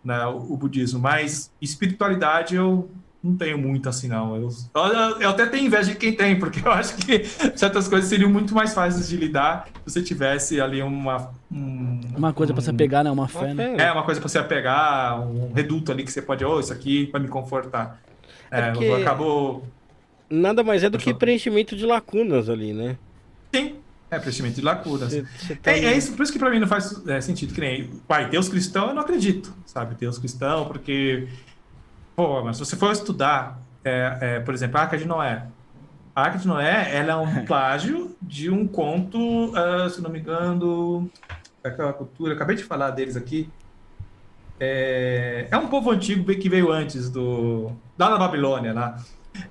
né, o, o budismo. Mas espiritualidade eu não tenho muito assim, não. Eu, eu, eu, até tenho inveja de quem tem, porque eu acho que certas coisas seriam muito mais fáceis de lidar se você tivesse ali uma. Um, uma coisa um, para você pegar, né? Uma fé, né? É, uma coisa para você apegar, um reduto ali que você pode, oh, isso aqui vai me confortar. É, é eu acabo. Nada mais é do que preenchimento de lacunas ali, né? Sim, é, preenchimento de lacunas. Cê, cê tá é, é, isso, por isso que para mim não faz é, sentido. Que nem, pai, Deus cristão eu não acredito, sabe? Deus cristão, porque Pô, mas se você for estudar, é, é, por exemplo, a Arca de Noé. A Arca de Noé ela é um plágio de um conto, uh, se não me engano, daquela cultura, acabei de falar deles aqui. É, é um povo antigo que veio antes do lá da Babilônia, lá.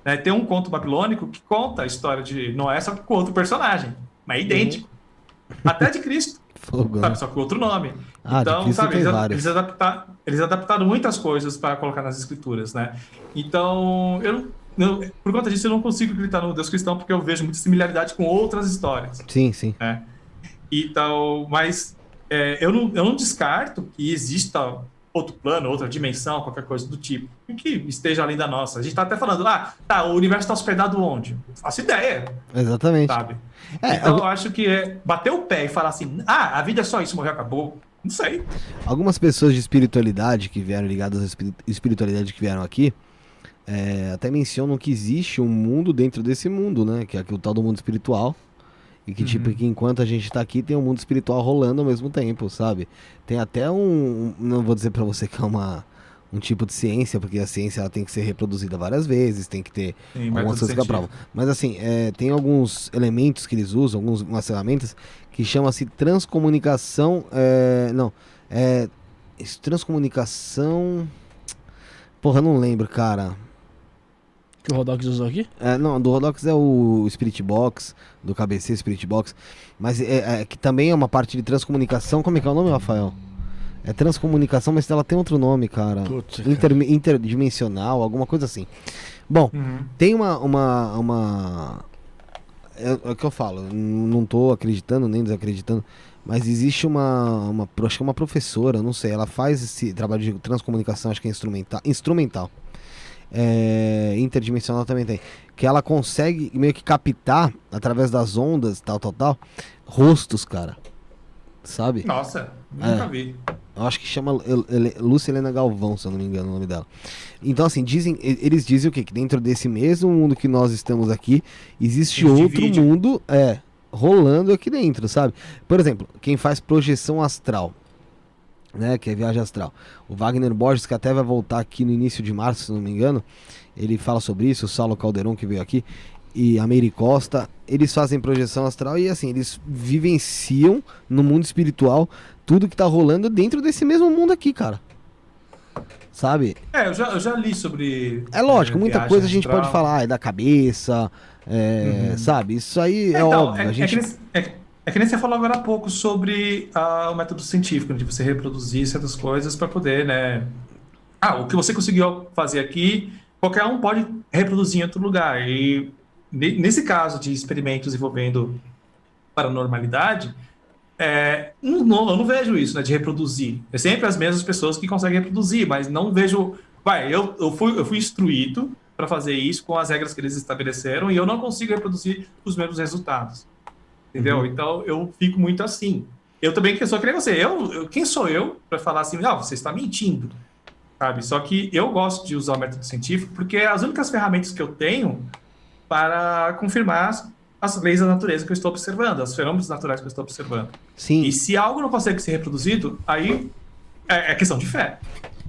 É, tem um conto babilônico que conta a história de Noé, só que com outro personagem, mas é idêntico. Uhum. Até de Cristo. Fogo, sabe, só com outro nome. Ah, então, sabe, eles, eles, adaptaram, eles adaptaram muitas coisas para colocar nas escrituras, né? Então, eu, eu, por conta disso, eu não consigo acreditar no Deus cristão, porque eu vejo muita similaridade com outras histórias. Sim, sim. Né? Então, mas é, eu, não, eu não descarto que exista outro plano, outra dimensão, qualquer coisa do tipo, que esteja além da nossa. A gente está até falando, ah, tá, o universo está hospedado onde? Faço ideia. Exatamente. Sabe? É, então eu... eu acho que é bater o pé e falar assim, ah, a vida é só isso, morreu, acabou. Não sei. Algumas pessoas de espiritualidade que vieram ligadas à espiritualidade que vieram aqui, é, até mencionam que existe um mundo dentro desse mundo, né? Que é o tal do mundo espiritual. E que, tipo, uhum. tipo, que enquanto a gente tá aqui, tem um mundo espiritual rolando ao mesmo tempo, sabe? Tem até um. Não vou dizer para você que é uma um tipo de ciência, porque a ciência ela tem que ser reproduzida várias vezes, tem que ter Sim, algumas coisas que prova. Mas assim, é, tem alguns elementos que eles usam, algumas ferramentas, que chama-se transcomunicação. É, não, é. Transcomunicação. Porra, não lembro, cara. Que o Rodox usou aqui? É, não, do Rodox é o Spirit Box, do KBC Spirit Box. Mas é, é, que também é uma parte de transcomunicação. Como é que é o nome, Rafael? É transcomunicação, mas ela tem outro nome, cara. Inter, interdimensional, alguma coisa assim. Bom, uhum. tem uma. uma, uma é, é, o que eu falo, não tô acreditando nem desacreditando, mas existe uma, uma. Acho que é uma professora, não sei, ela faz esse trabalho de transcomunicação, acho que é instrumental. Instrumental. É, interdimensional também tem. Que ela consegue meio que captar, através das ondas, tal, tal, tal, rostos, cara. Sabe? Nossa, nunca é. vi. Eu acho que chama Lúcia Helena Galvão, se eu não me engano o nome dela. Então, assim, dizem, eles dizem o quê? Que dentro desse mesmo mundo que nós estamos aqui, existe outro divide. mundo, é, rolando aqui dentro, sabe? Por exemplo, quem faz projeção astral, né, que é viagem astral. O Wagner Borges, que até vai voltar aqui no início de março, se não me engano, ele fala sobre isso, o Saulo Calderon, que veio aqui, e a Meire Costa, eles fazem projeção astral e assim, eles vivenciam no mundo espiritual tudo que tá rolando dentro desse mesmo mundo aqui, cara. Sabe? É, eu já, eu já li sobre. É lógico, é, muita coisa a gente pode falar, é da cabeça, é, uhum. sabe? Isso aí é, é então, óbvio. É, a gente... é, que nem, é, é, que nem você falou agora há pouco sobre uh, o método científico, de você reproduzir certas coisas para poder, né? Ah, o que você conseguiu fazer aqui, qualquer um pode reproduzir em outro lugar. E nesse caso de experimentos envolvendo paranormalidade, é, não, eu não vejo isso, né, de reproduzir. É sempre as mesmas pessoas que conseguem reproduzir, mas não vejo vai, eu, eu, fui, eu fui instruído para fazer isso com as regras que eles estabeleceram e eu não consigo reproduzir os mesmos resultados. Entendeu? Uhum. Então eu fico muito assim. Eu também que sou que nem você. Eu, eu, quem sou eu para falar assim, não, você está mentindo? Sabe? Só que eu gosto de usar o método científico porque as únicas ferramentas que eu tenho para confirmar as, as leis da natureza que eu estou observando, os fenômenos naturais que eu estou observando. Sim. E se algo não consegue ser reproduzido, aí é, é questão de fé.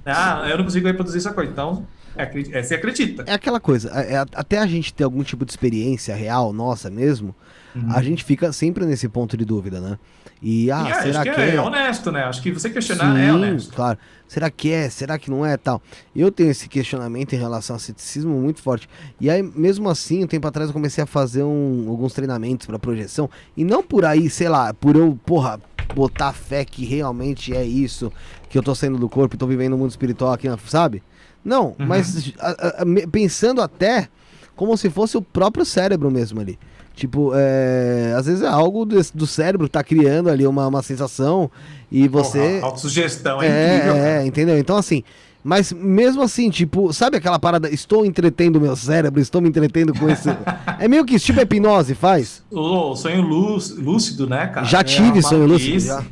Ah, eu não consigo reproduzir essa coisa. Então, é, é, você acredita. É aquela coisa, é, é, até a gente ter algum tipo de experiência real, nossa mesmo, uhum. a gente fica sempre nesse ponto de dúvida, né? E, ah, é, será que, que é, é, honesto, né? Acho que você questionar é Sim, é honesto. claro. Será que é? Será que não é? Tal. Eu tenho esse questionamento em relação ao ceticismo muito forte. E aí, mesmo assim, um tempo atrás eu comecei a fazer um, alguns treinamentos para projeção. E não por aí, sei lá, por eu, porra, botar fé que realmente é isso, que eu tô saindo do corpo e tô vivendo no mundo espiritual aqui, sabe? Não, uhum. mas a, a, pensando até como se fosse o próprio cérebro mesmo ali. Tipo, é, às vezes é algo do, do cérebro tá criando ali uma, uma sensação e você. Porra, autossugestão é, é incrível. É, entendeu? Então, assim. Mas mesmo assim, tipo, sabe aquela parada? Estou entretendo meu cérebro, estou me entretendo com esse. é meio que tipo hipnose, faz? O sonho lúcido, né, cara? Já tive é sonho lúcido. Já.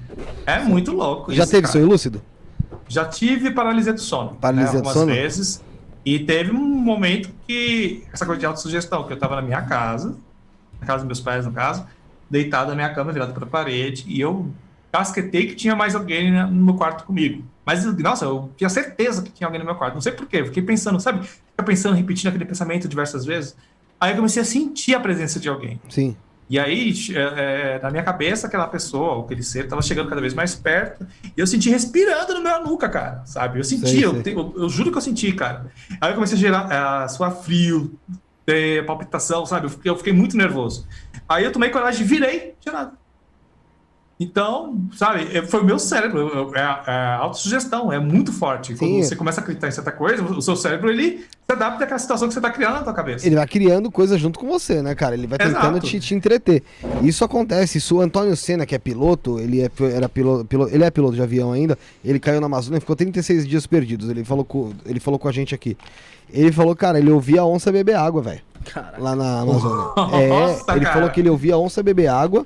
É muito louco. Já isso, teve cara. sonho lúcido? Já tive paralisia do sono. Paralisia né, do sono? vezes. E teve um momento que. Essa coisa de autossugestão, que eu tava na minha casa, na casa dos meus pais, no caso, deitado na minha cama, virado para a parede, e eu casquetei que tinha mais alguém no meu quarto comigo. Mas, nossa, eu tinha certeza que tinha alguém no meu quarto. Não sei porquê, fiquei pensando, sabe? Fica pensando, repetindo aquele pensamento diversas vezes. Aí eu comecei a sentir a presença de alguém. Sim. E aí, é, é, na minha cabeça, aquela pessoa, aquele ser, estava chegando cada vez mais perto. E eu senti respirando no meu nuca, cara, sabe? Eu senti, sei, eu, sei. Eu, eu, juro que eu senti, cara. Aí eu comecei a gerar, a suar frio, ter palpitação, sabe? Eu fiquei, eu fiquei muito nervoso. Aí eu tomei coragem, virei, tinha nada. Então, sabe, é, foi o meu cérebro, é, é autossugestão, é muito forte. Sim. Quando você começa a acreditar em certa coisa, o seu cérebro, ele se adapta àquela situação que você está criando na tua cabeça. Ele vai criando coisas junto com você, né, cara? Ele vai tentando te, te, entreter. Isso acontece, isso o Antônio Senna, que é piloto, ele é, era piloto, piloto, ele é piloto de avião ainda, ele caiu na Amazônia e ficou 36 dias perdidos. Ele falou com, ele falou com a gente aqui. Ele falou, cara, ele ouvia a onça beber água, velho. Lá na Amazônia. é, Nossa, ele cara. falou que ele ouvia a onça beber água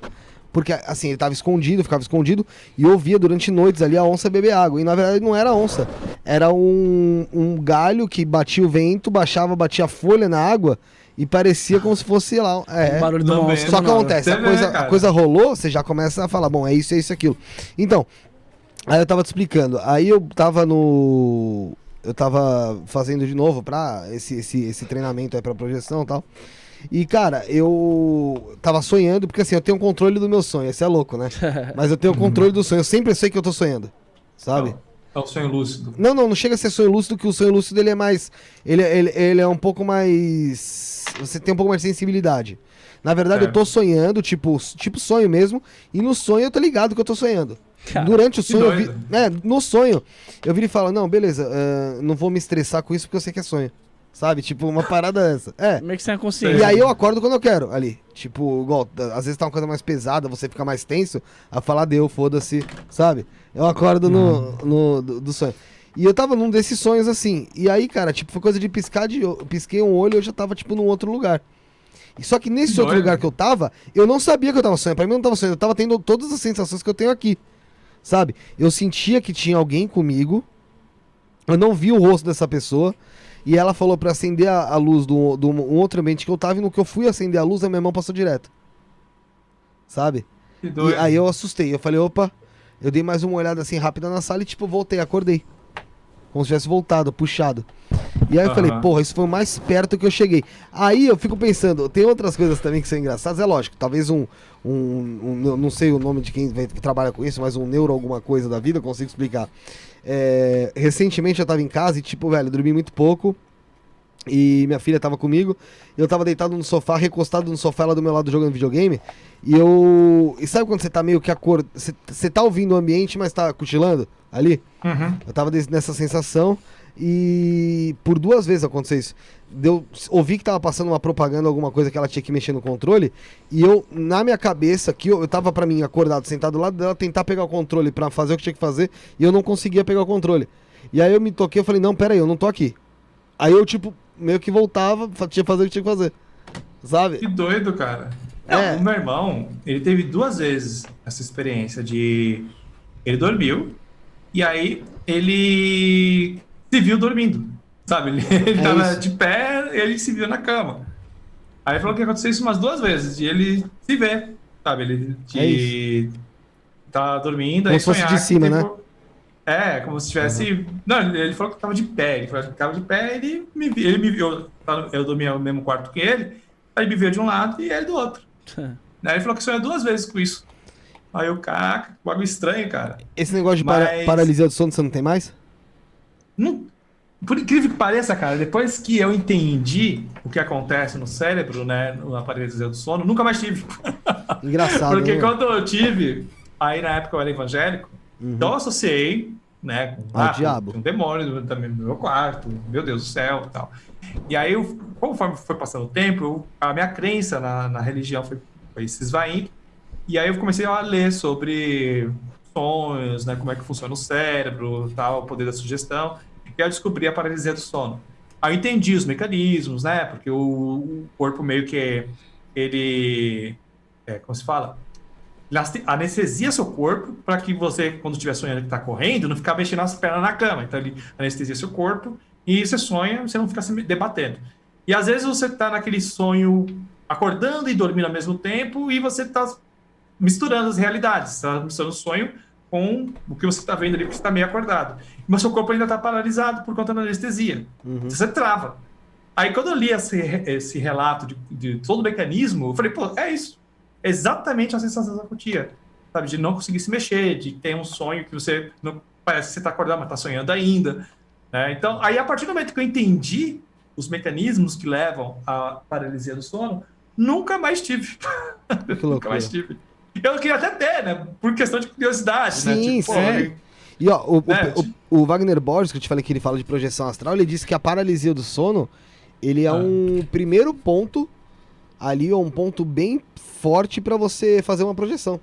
porque, assim, ele tava escondido, ficava escondido, e ouvia durante noites ali a onça beber água. E na verdade não era onça, era um, um galho que batia o vento, baixava, batia a folha na água. E parecia como se fosse lá. É, o barulho do monstro. Só que acontece, a coisa, a coisa rolou, você já começa a falar, bom, é isso, é isso, aquilo. Então, aí eu tava te explicando. Aí eu tava no. Eu tava fazendo de novo pra esse, esse, esse treinamento aí pra projeção e tal. E, cara, eu tava sonhando, porque assim, eu tenho controle do meu sonho. Esse é louco, né? Mas eu tenho controle do sonho. Eu sempre sei que eu tô sonhando. Sabe? É o sonho lúcido. Não, não, não chega a ser sonho lúcido, que o sonho lúcido ele é mais. Ele, ele, ele é um pouco mais. Você tem um pouco mais de sensibilidade. Na verdade, é. eu tô sonhando, tipo, tipo sonho mesmo, e no sonho eu tô ligado que eu tô sonhando. Cara, Durante o sonho, eu vi, é, no sonho, eu viro e falo, não, beleza, uh, não vou me estressar com isso porque eu sei que é sonho. Sabe? Tipo, uma parada essa. É. Meio que sem a consciência. E aí eu acordo quando eu quero, ali. Tipo, igual, às vezes tá uma coisa mais pesada, você fica mais tenso, a falar deu, foda-se, sabe? Eu acordo no, uhum. no do, do, sonho. E eu tava num desses sonhos assim. E aí, cara, tipo, foi coisa de piscar de. Pisquei um olho e eu já tava, tipo, num outro lugar. E só que nesse outro lugar que eu tava, eu não sabia que eu tava sonhando. Pra mim não tava sonhando, eu tava tendo todas as sensações que eu tenho aqui. Sabe? Eu sentia que tinha alguém comigo. Eu não vi o rosto dessa pessoa. E ela falou para acender a, a luz do, do um outro ambiente que eu tava e no que eu fui acender a luz, a minha mão passou direto. Sabe? E aí eu assustei. Eu falei, opa, eu dei mais uma olhada assim rápida na sala e tipo, voltei, acordei. Como se tivesse voltado, puxado. E aí eu falei, porra, isso foi o mais perto que eu cheguei. Aí eu fico pensando, tem outras coisas também que são engraçadas, é lógico, talvez um, um, um não sei o nome de quem que trabalha com isso, mas um neuro alguma coisa da vida, eu consigo explicar. É, recentemente eu tava em casa e, tipo, velho, dormi muito pouco. E minha filha tava comigo. Eu tava deitado no sofá, recostado no sofá, ela do meu lado jogando videogame. E eu. E sabe quando você tá meio que acordado. Você tá ouvindo o ambiente, mas tá cochilando ali? Uhum. Eu tava nessa sensação. E por duas vezes aconteceu isso. Deu, ouvi que tava passando uma propaganda, alguma coisa que ela tinha que mexer no controle. E eu, na minha cabeça, que eu, eu tava para mim acordado, sentado do lado dela, tentar pegar o controle para fazer o que tinha que fazer. E eu não conseguia pegar o controle. E aí eu me toquei, eu falei, não, pera aí, eu não tô aqui. Aí eu, tipo, meio que voltava, tinha que fazer o que tinha que fazer. Sabe? Que doido, cara. Não, É. O meu irmão, ele teve duas vezes essa experiência de. Ele dormiu e aí ele se viu dormindo. Sabe? Ele, ele É tava isso. de pé ele se viu na cama. Aí falou que aconteceu isso umas duas vezes, de ele se ver, sabe? Ele de tá dormindo, Como aí se fosse sonhar de cima, né? É, como se tivesse. Não, ele falou que tava de pé. Ele falou que ficava de pé ele me, ele me viu. Eu, eu dormia no mesmo quarto que ele, aí ele me viu de um lado e ele do outro. Aí ele falou que sonhou duas vezes com isso. Aí eu, caraca, bagulho estranho, cara. Esse negócio de para- Mas- paralisia do sono você não tem mais? Não- por incrível que pareça, cara, depois que eu entendi o que acontece no cérebro, né, na paralisia do sono, nunca mais tive. Engraçado, Porque né? quando eu tive, aí na época eu era evangélico, Uhum. então eu associei, né, com Ao diabo. um demônio também no meu quarto, meu Deus do céu e tal. E aí, eu, conforme foi passando o tempo, eu- a minha crença na, na religião foi, foi se esvaindo, e aí eu comecei a ler sobre sonhos, né, como é que funciona o cérebro, tal, o poder da sugestão, e aí eu descobri a paralisia do sono. Aí eu entendi os mecanismos, né, porque o, o corpo meio que, ele, é, como se fala? Anestesia seu corpo para que você, quando estiver sonhando que está correndo, não ficar mexendo as pernas na cama. Então ele anestesia seu corpo e você sonha, você não fica se debatendo. E às vezes você está naquele sonho acordando e dormindo ao mesmo tempo e você está misturando as realidades. Está misturando o sonho com o que você está vendo ali porque você está meio acordado. Mas seu corpo ainda está paralisado por conta da anestesia. Uhum. Você trava. Aí quando eu li esse, esse relato de, de todo o mecanismo, eu falei, pô, é isso. Exatamente a sensação que eu tinha. Sabe, de não conseguir se mexer, de ter um sonho que você não parece que você está acordado, mas está sonhando ainda. né? Então, aí a partir do momento que eu entendi os mecanismos que levam à paralisia do sono, nunca mais tive. Que nunca mais tive. Eu queria até ter, né? Por questão de curiosidade, né? Sim, Tipo, pô, sim. eu- E ó, o, o- É, o- o Wagner Borges, que eu te falei que ele fala de projeção astral, ele disse que a paralisia do sono, ele é Ah. um primeiro ponto ali, é um ponto bem forte pra você fazer uma projeção.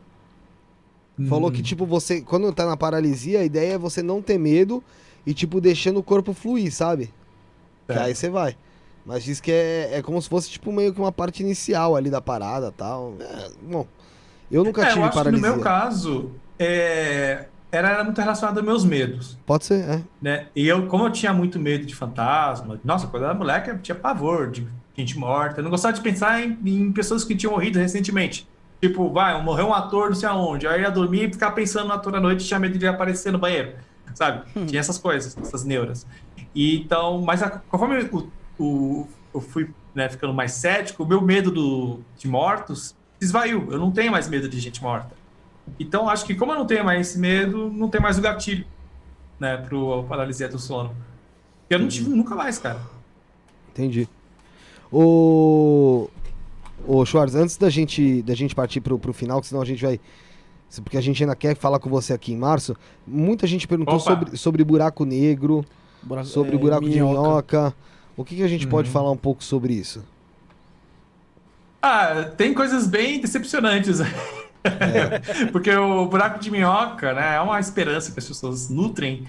Falou que, tipo, você, quando tá na paralisia, a ideia é você não ter medo e, tipo, deixando o corpo fluir, sabe? Que Certo. aí você vai. Mas diz que é, é como se fosse, tipo, meio que uma parte inicial ali da parada e tal. É, bom, eu nunca É, tive eu acho paralisia. que no meu caso, é, era, era muito relacionado aos meus medos. Pode ser, é. né? E eu, como eu tinha muito medo de fantasma, nossa, quando eu era moleque, eu tinha pavor de gente morta. Eu não gostava de pensar em, em pessoas que tinham morrido recentemente. Tipo, vai, morreu um ator não sei aonde. Aí eu ia dormir e ficar pensando no ator à noite e tinha medo de aparecer no banheiro. Sabe? Tinha essas coisas, essas neuras. E, então, mas a- conforme o, o- eu fui né, ficando mais cético, o meu medo do, de mortos esvaiu. Eu não tenho mais medo de gente morta. Então, acho que como eu não tenho mais esse medo, não tem mais o gatilho né, pro paralisia do sono. Eu não tive nunca mais, cara. Entendi. O. Ô, Schwartz, antes da gente, da gente partir pro, pro final, que senão a gente vai. Porque a gente ainda quer falar com você aqui em março. Muita gente perguntou Opa. sobre, sobre buraco negro, Buraco- sobre é, buraco de minhoca. minhoca. O que, que a gente pode Uhum. falar um pouco sobre isso? Ah, tem coisas bem decepcionantes. Porque o buraco de minhoca, né, é uma esperança que as pessoas nutrem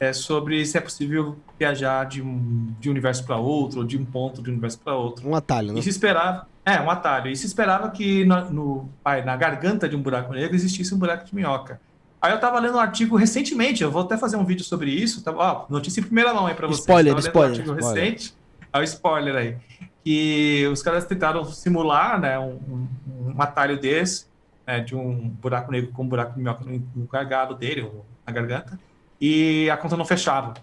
é, sobre se é possível viajar de um, de um universo para outro, ou de um ponto de um universo para outro. Um atalho, né? E se esperava, é, um atalho. E se esperava que na, no, na garganta de um buraco negro existisse um buraco de minhoca. Aí eu estava lendo um artigo recentemente, eu vou até fazer um vídeo sobre isso. Tá, ó, notícia em primeira mão aí para vocês. Spoiler, spoiler, Um artigo spoiler. recente. Olha o spoiler aí. Que os caras tentaram simular né, um, um- um atalho desse, né, de um buraco negro com um buraco de minhoca no, no gargalo dele, ou na garganta, e a conta não fechava.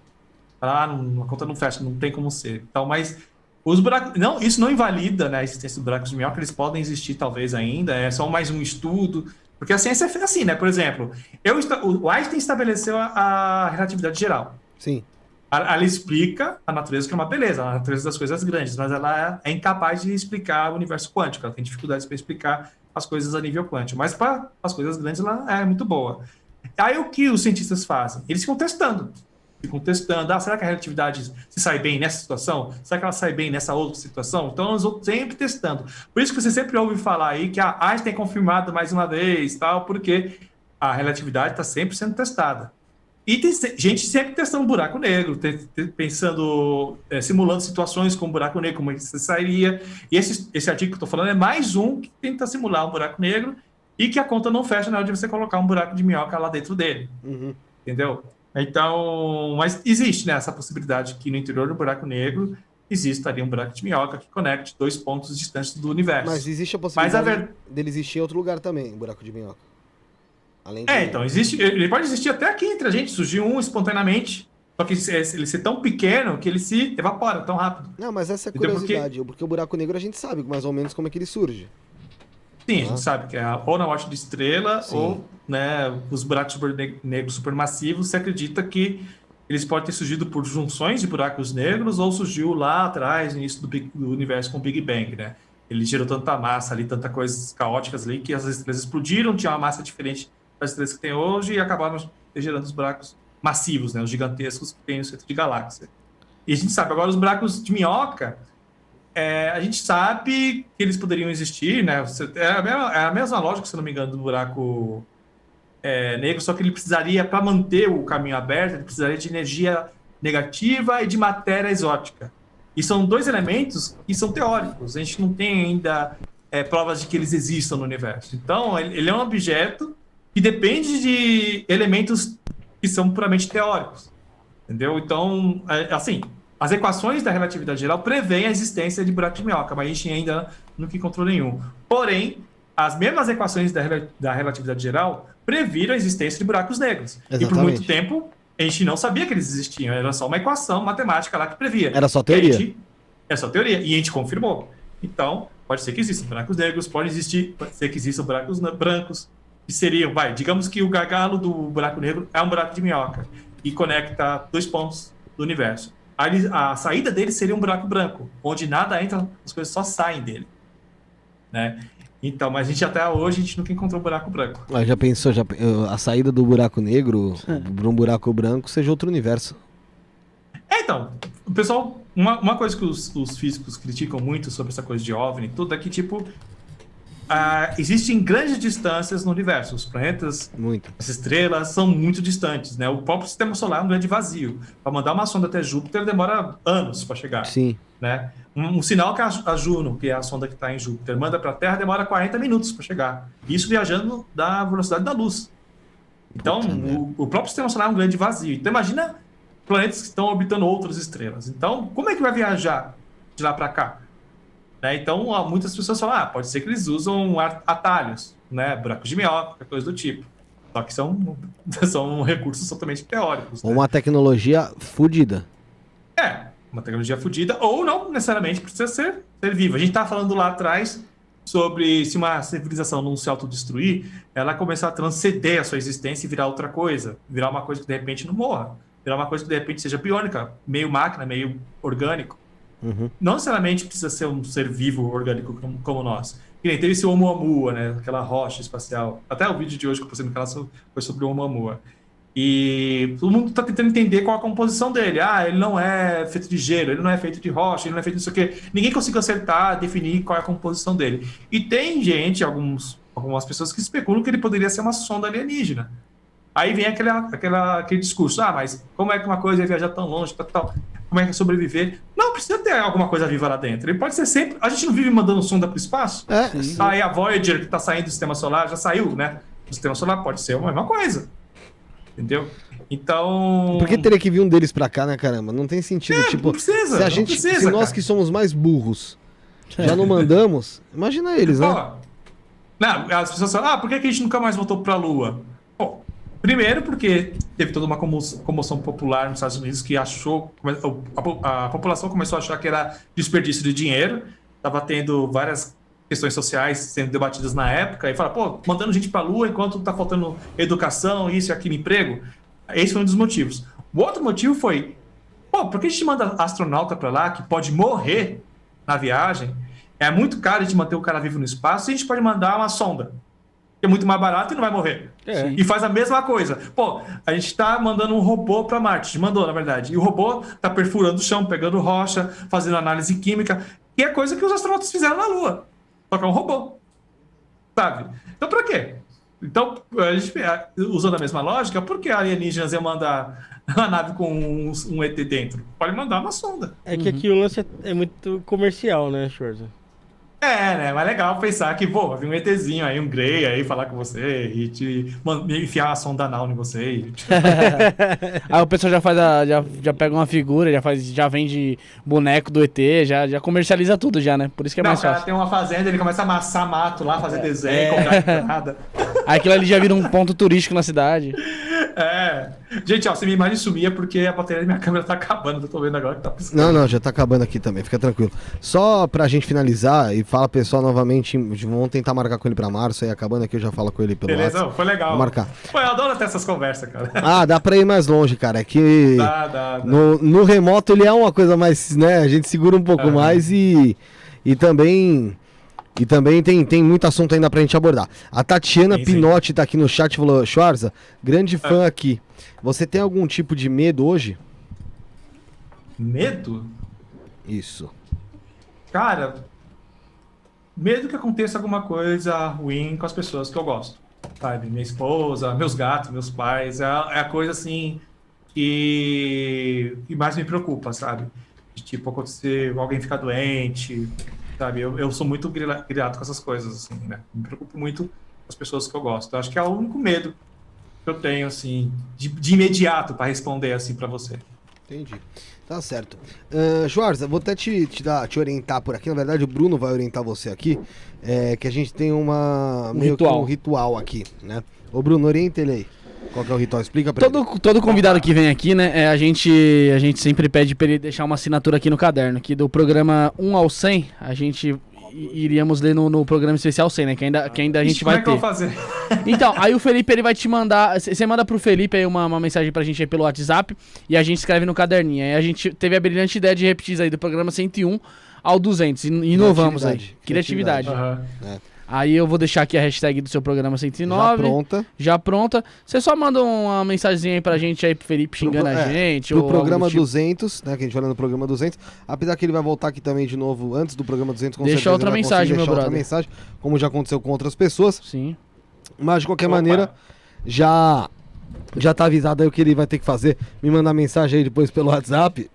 Ah, não, a conta não fecha, não tem como ser. Então, mas os buracos. Não, isso não invalida né, a existência dos buracos de minhoca, eles podem existir talvez ainda, é só mais um estudo. Porque a ciência é assim, né? Por exemplo, eu, o Einstein estabeleceu a, a relatividade geral. Sim. Ela ela explica a natureza, que é uma beleza, a natureza das coisas grandes, mas ela é incapaz de explicar o universo quântico. Ela tem dificuldades para explicar as coisas a nível quântico. Mas para as coisas grandes, ela é muito boa. Aí o que os cientistas fazem? Eles ficam testando. Ficam testando. Ah, será que a relatividade se sai bem nessa situação? Será que ela sai bem nessa outra situação? Então, eles vão sempre testando. Por isso que você sempre ouve falar aí que a Einstein é confirmado mais uma vez, tal, porque a relatividade está sempre sendo testada. E tem gente sempre testando buraco negro, pensando, é, simulando situações com buraco negro, como isso sairia. E esse, esse artigo que eu estou falando é mais um que tenta simular um buraco negro e que a conta não fecha na hora de você colocar um buraco de minhoca lá dentro dele. Uhum. Entendeu? Então, mas existe né, essa possibilidade que no interior do buraco negro existe ali um buraco de minhoca que conecte dois pontos distantes do universo. Mas existe a possibilidade a ver- dele existir em outro lugar também, buraco de minhoca. Além de... É, então, existe, ele pode existir até aqui entre a gente, surgiu um espontaneamente, só que ele ser tão pequeno que ele se evapora tão rápido. Não, mas essa é a Então, porque- curiosidade, porque o buraco negro a gente sabe mais ou menos como é que ele surge. Sim, a gente sabe que é ou na morte de estrela, Sim. ou né, os buracos super ne- negros supermassivos, se acredita que eles podem ter surgido por junções de buracos negros, ou surgiu lá atrás, no início do, Big- do universo com o Big Bang, né? Ele gerou tanta massa ali, tanta coisas caóticas ali, que as estrelas explodiram, tinha uma massa diferente das estrelas que tem hoje, e acabaram gerando os buracos massivos, né? Os gigantescos que tem no centro de galáxia. E a gente sabe, agora os buracos de minhoca, é, a gente sabe que eles poderiam existir, né? É a mesma, é a mesma lógica, se não me engano, do buraco é, negro, só que ele precisaria, para manter o caminho aberto, ele precisaria de energia negativa e de matéria exótica. E são dois elementos que são teóricos. A gente não tem ainda é, provas de que eles existam no universo. Então, ele, ele é um objeto que depende de elementos que são puramente teóricos. Entendeu? Então, é, assim, as equações da relatividade geral prevêem a existência de buraco de minhoca, mas a gente ainda não encontrou nenhum. Porém, as mesmas equações da, da relatividade geral previram a existência de buracos negros. E por Exatamente. muito tempo, a gente não sabia que eles existiam, era só uma equação matemática lá que previa. Era só teoria. gente- É só teoria, e a gente confirmou. Então, pode ser que existam buracos negros, pode existir, pode ser que existam buracos brancos, que seriam, vai, digamos que o gargalo do buraco negro é um buraco de minhoca e conecta dois pontos do universo. Ele- a saída dele seria um buraco branco, onde nada entra, as coisas só saem dele. Né? Então, mas a gente até hoje a gente nunca encontrou buraco branco. Ah, já pensou, já, a saída do buraco negro para um buraco branco seja outro universo. É, então, o pessoal, uma, uma coisa que os, os físicos criticam muito sobre essa coisa de OVNI e tudo é que, tipo, ah, existem grandes distâncias no universo. Os planetas, Muito. as estrelas são muito distantes, né? O próprio sistema solar é um grande vazio. Para mandar uma sonda até Júpiter demora anos para chegar, Sim. né? Um, um sinal que a, a Juno, que é a sonda que está em Júpiter, manda para a Terra demora 40 minutos para chegar. Isso viajando da velocidade da luz. Então, o, o próprio sistema solar é um grande vazio. Então, imagina planetas que estão orbitando outras estrelas. Então, como é que vai viajar de lá para cá? Né? Então, muitas pessoas falam, ah, pode ser que eles usam atalhos, né? buracos de minhoca, coisa do tipo. Só que são, são recursos totalmente teóricos. Ou né? uma tecnologia fodida. É, uma tecnologia fodida, ou não necessariamente precisa ser, ser viva. A gente estava falando lá atrás sobre se uma civilização não se autodestruir, ela começar a transcender a sua existência e virar outra coisa. Virar uma coisa que de repente não morra. Virar uma coisa que de repente seja biônica, meio máquina, meio orgânico. Uhum. Não necessariamente precisa ser um ser vivo orgânico como, como nós. Que nem teve esse Oumuamua, né? Aquela rocha espacial. Até o vídeo de hoje que eu postei no canal foi sobre o Oumuamua. E todo mundo está tentando entender qual a composição dele. Ah, ele não é feito de gelo, ele não é feito de rocha, ele não é feito disso aqui. Ninguém conseguiu acertar, definir qual é a composição dele. E tem gente, alguns, algumas pessoas que especulam que ele poderia ser uma sonda alienígena. Aí vem aquela, aquela, aquele discurso: ah, mas como é que uma coisa vai viajar tão longe, tal, tal? Como é que é sobreviver? Não, precisa ter alguma coisa viva lá dentro. Ele pode ser sempre. A gente não vive mandando sonda para o espaço? É, Aí a Voyager, que está saindo do sistema solar, já saiu, né? Do sistema solar pode ser a mesma coisa. Entendeu? Então. por que teria que vir um deles pra cá, né, caramba? Não tem sentido. Não tipo, precisa, se a não gente, precisa, se nós cara. que somos mais burros já não mandamos, imagina eles, né? Ó, não, as pessoas falam, ah, por que que a gente nunca mais voltou para a Lua? Bom, primeiro porque teve toda uma como- comoção popular nos Estados Unidos que achou, a população começou a achar que era desperdício de dinheiro, estava tendo várias questões sociais sendo debatidas na época, e fala, pô, mandando gente para a Lua enquanto está faltando educação, isso e aquilo, emprego. Esse foi um dos motivos. O outro motivo foi, pô, por que a gente manda astronauta para lá que pode morrer na viagem? É muito caro de manter o cara vivo no espaço e a gente pode mandar uma sonda. Que é muito mais barato e não vai morrer. É. E faz a mesma coisa. Pô, a gente tá mandando um robô para Marte. A gente mandou, na verdade. E o robô tá perfurando o chão, pegando rocha, fazendo análise química. Que é coisa que os astronautas fizeram na Lua. Só que é um robô. Sabe? Então pra quê? Então, a gente, usando a mesma lógica, por que alienígenas iam mandar uma nave com um, um ET dentro? Pode mandar uma sonda. É que aqui o lance é, é muito comercial, né, Schwarza? É, né? Mas legal pensar que, pô, vai vir um ETzinho aí, um Grey aí falar com você e te man- enfiar a sonda anal em você. E, Aí o pessoal já faz a, já, já pega uma figura, já faz, já vende boneco do ET, já, já comercializa tudo já, né? Por isso que é não, mais fácil. tem uma fazenda, ele começa a amassar mato lá, fazer desenho, É. comprar nada. Aí aquilo ali já vira um ponto turístico na cidade. É. Gente, ó, se minha imagem sumir é porque a bateria da minha câmera tá acabando, eu tô vendo agora que tá piscando. Não, não, já tá acabando aqui também, fica tranquilo. Só pra gente finalizar e fala pessoal novamente, vamos tentar marcar com ele pra março, aí acabando aqui eu já falo com ele pelo Beleza? WhatsApp. Foi legal. Vou marcar. Pô, eu adoro ter essas conversas, cara. Ah, dá pra ir mais longe, cara. É que Dá, dá, dá. no, no remoto ele é uma coisa mais, né? A gente segura um pouco Aham. mais e, e também. E também tem, tem muito assunto ainda pra gente abordar. A Tatiana Sim, sim. Pinotti tá aqui no chat e falou: Schwarza, grande fã aqui. Você tem algum tipo de medo hoje? Medo? Isso. Cara, medo que aconteça alguma coisa ruim com as pessoas que eu gosto. Sabe? Minha esposa, meus gatos, meus pais. É a, é a coisa assim que, que mais me preocupa, sabe? De, tipo, acontecer alguém ficar doente, sabe? Eu, eu sou muito grila- grato com essas coisas, assim, né? Me preocupo muito com as pessoas que eu gosto. Eu acho que é o único medo que eu tenho, assim, de, de imediato para responder, assim, para você. Entendi. Tá certo. Uh, Schwarza, vou até te, te, dar, te orientar por aqui. Na verdade, o Bruno vai orientar você aqui. É que a gente tem uma. Um meio ritual. que um ritual aqui, né? Ô, Bruno, orienta ele aí. Qual que é o ritual? Explica pra ele. Todo, todo convidado que vem aqui, né, é, a, gente, a gente sempre pede pra ele deixar uma assinatura aqui no caderno. Que do programa 1 ao 100, a gente iríamos ler no, no programa especial 100, né? Que ainda, que ainda a gente Ixi, vai como é que ter. eu vou fazer? Então, aí o Felipe ele vai te mandar. Você manda pro Felipe aí uma, uma mensagem pra gente aí pelo WhatsApp e a gente escreve no caderninho. Aí a gente teve a brilhante ideia de repetir isso aí do programa 101 ao 200. E inovamos aí. Criatividade. Criatividade. Aham. Aí eu vou deixar aqui a hashtag do seu programa Já 109. pronta. Já pronta. Você só manda uma mensagenzinha aí pra gente aí pro Felipe xingando pro- a é, gente. Pro programa tipo. 200, né? Que a gente vai no programa 200. Apesar que ele vai voltar aqui também de novo antes do programa 200. Com Deixa certeza outra vai mensagem, meu deixar outra brother. mensagem, como já aconteceu com outras pessoas. Sim. Mas de qualquer Opa. maneira, já já tá avisado aí o que ele vai ter que fazer. Me mandar mensagem aí depois pelo WhatsApp.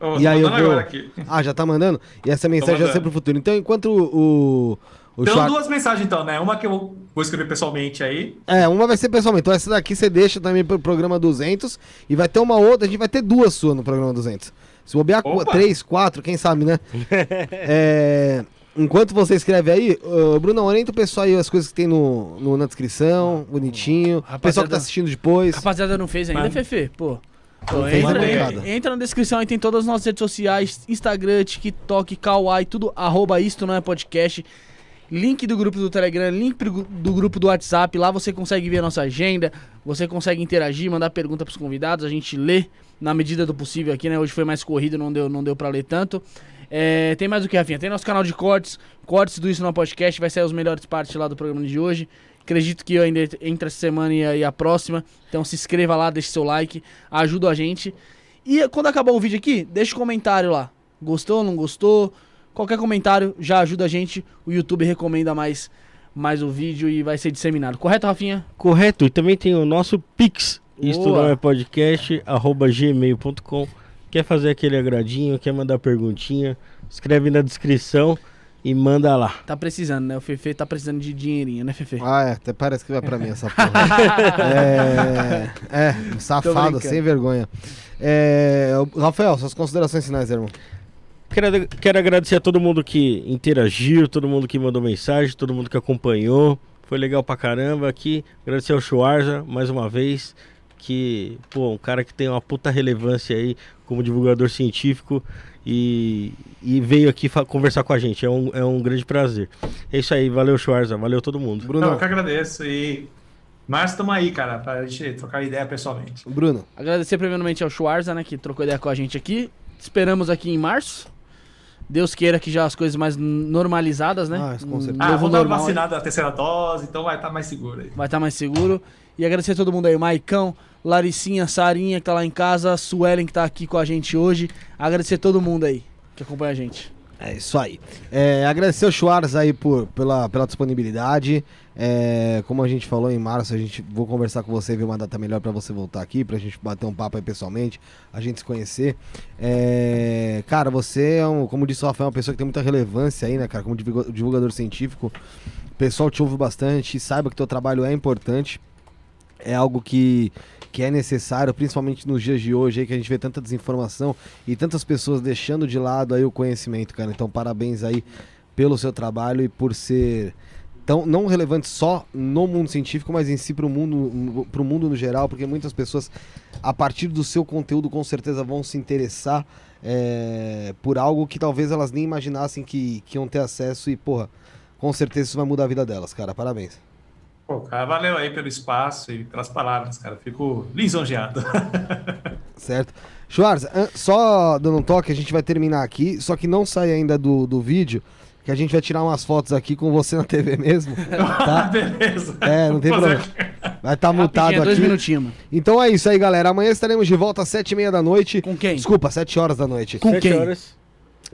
Ô, E aí eu vou- agora aqui. Ah, já tá mandando? E essa mensagem é mandando. sempre pro futuro. Então, enquanto o. o Então, duas mensagens então, né? Uma que eu vou escrever pessoalmente aí. É, uma vai ser pessoalmente. Então, essa daqui você deixa também pro programa 200. E vai ter uma outra. A gente vai ter duas suas no programa 200. Se bobear, Opa! três, quatro, quem sabe, né? é. Enquanto você escreve aí, ô, Bruno, orienta o pessoal aí as coisas que tem no, no- na descrição, bonitinho. O pessoal que tá assistindo depois. Rapaziada, não fez ainda, Mas- Fefe? Pô. Pô, entra, entra na descrição aí, tem todas as nossas redes sociais: Instagram, TikTok, Kawaii, tudo arroba isto não é podcast. Link do grupo do Telegram, link do grupo do WhatsApp. Lá você consegue ver a nossa agenda, você consegue interagir, mandar pergunta pros convidados, a gente lê na medida do possível aqui, né? Hoje foi mais corrido, não deu, não deu pra ler tanto. É, tem mais o que, Rafinha? Tem nosso canal de cortes, cortes do Isso Não é Podcast, vai sair as melhores partes lá do programa de hoje. Acredito que eu ainda entre essa semana e a, e a próxima. Então se inscreva lá, deixe seu like, ajuda a gente. E quando acabar o vídeo aqui, deixa o comentário lá. Gostou, não gostou? Qualquer comentário já ajuda a gente. O YouTube recomenda mais, mais o vídeo e vai ser disseminado. Correto, Rafinha? Correto. E também tem o nosso Pix. Isto Boa. não é podcast, arroba gmail.com. Quer fazer aquele agradinho, quer mandar perguntinha, escreve na descrição e manda lá. Tá precisando, né? O Fefe tá precisando de dinheirinho, né, Fefe? Ah, é, até parece que vai pra mim essa porra. é, é, safado, brincando. sem vergonha. É, Rafael, suas considerações finais, irmão. Quero, quero agradecer a todo mundo que interagiu, todo mundo que mandou mensagem, todo mundo que acompanhou. Foi legal pra caramba aqui. Agradecer ao Schwarza mais uma vez. Que, pô, um cara que tem uma puta relevância aí como divulgador científico e, e veio aqui conversar com a gente. É um, é um grande prazer. É isso aí, valeu Schwarza, valeu todo mundo. Bruno, Não, eu que agradeço. E... Mas estamos aí, cara, pra gente trocar ideia pessoalmente. Bruno, Agradecer primeiramente ao Schwarza, né, que trocou ideia com a gente aqui. Esperamos aqui em março. Deus queira que já as coisas mais normalizadas, né? Ah, com Um certeza. Ah, vou dar aí. vacinado a terceira dose, então vai estar mais seguro aí. Vai estar mais seguro. E agradecer a todo mundo aí, Maicão, Laricinha, Sarinha que tá lá em casa, Suelen que tá aqui com a gente hoje. Agradecer a todo mundo aí que acompanha a gente. É isso aí. É, agradecer o Schwarz aí por, pela, pela disponibilidade. É, como a gente falou em março, a gente vou conversar com você e ver uma data melhor para você voltar aqui, pra gente bater um papo aí pessoalmente, a gente se conhecer. É, cara, você é um, como disse o Rafael, uma pessoa que tem muita relevância aí, né, cara, como divulga- divulgador científico. O pessoal te ouve bastante, saiba que teu trabalho é importante. É algo que, que é necessário, principalmente nos dias de hoje, aí, que a gente vê tanta desinformação e tantas pessoas deixando de lado aí o conhecimento, cara. Então, parabéns aí pelo seu trabalho e por ser tão não relevante só no mundo científico, mas em si para o mundo, mundo no geral, porque muitas pessoas, a partir do seu conteúdo, com certeza vão se interessar é, por algo que talvez elas nem imaginassem que, que iam ter acesso e, porra, com certeza isso vai mudar a vida delas, cara. Parabéns. Pô, cara, valeu aí pelo espaço e pelas palavras, cara. Fico lisonjeado. Certo. Schwarz, só dando um toque, a gente vai terminar aqui, só que não sai ainda do, do vídeo, que a gente vai tirar umas fotos aqui com você na TV mesmo. Tá? Beleza. É, não tem problema. Vai estar mutado Rapidinho, dois aqui. minutinhos, mano. Então é isso aí, galera. Amanhã estaremos de volta às sete e meia da noite. Com quem? Desculpa, sete horas da noite. Com Sete quem? horas.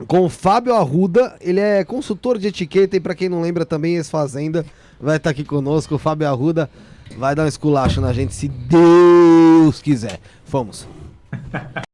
Com o Fábio Arruda. Ele é consultor de etiqueta e pra quem não lembra também ex-fazenda. Vai estar aqui conosco. O Fábio Arruda vai dar um esculacho na gente se Deus quiser. Fomos.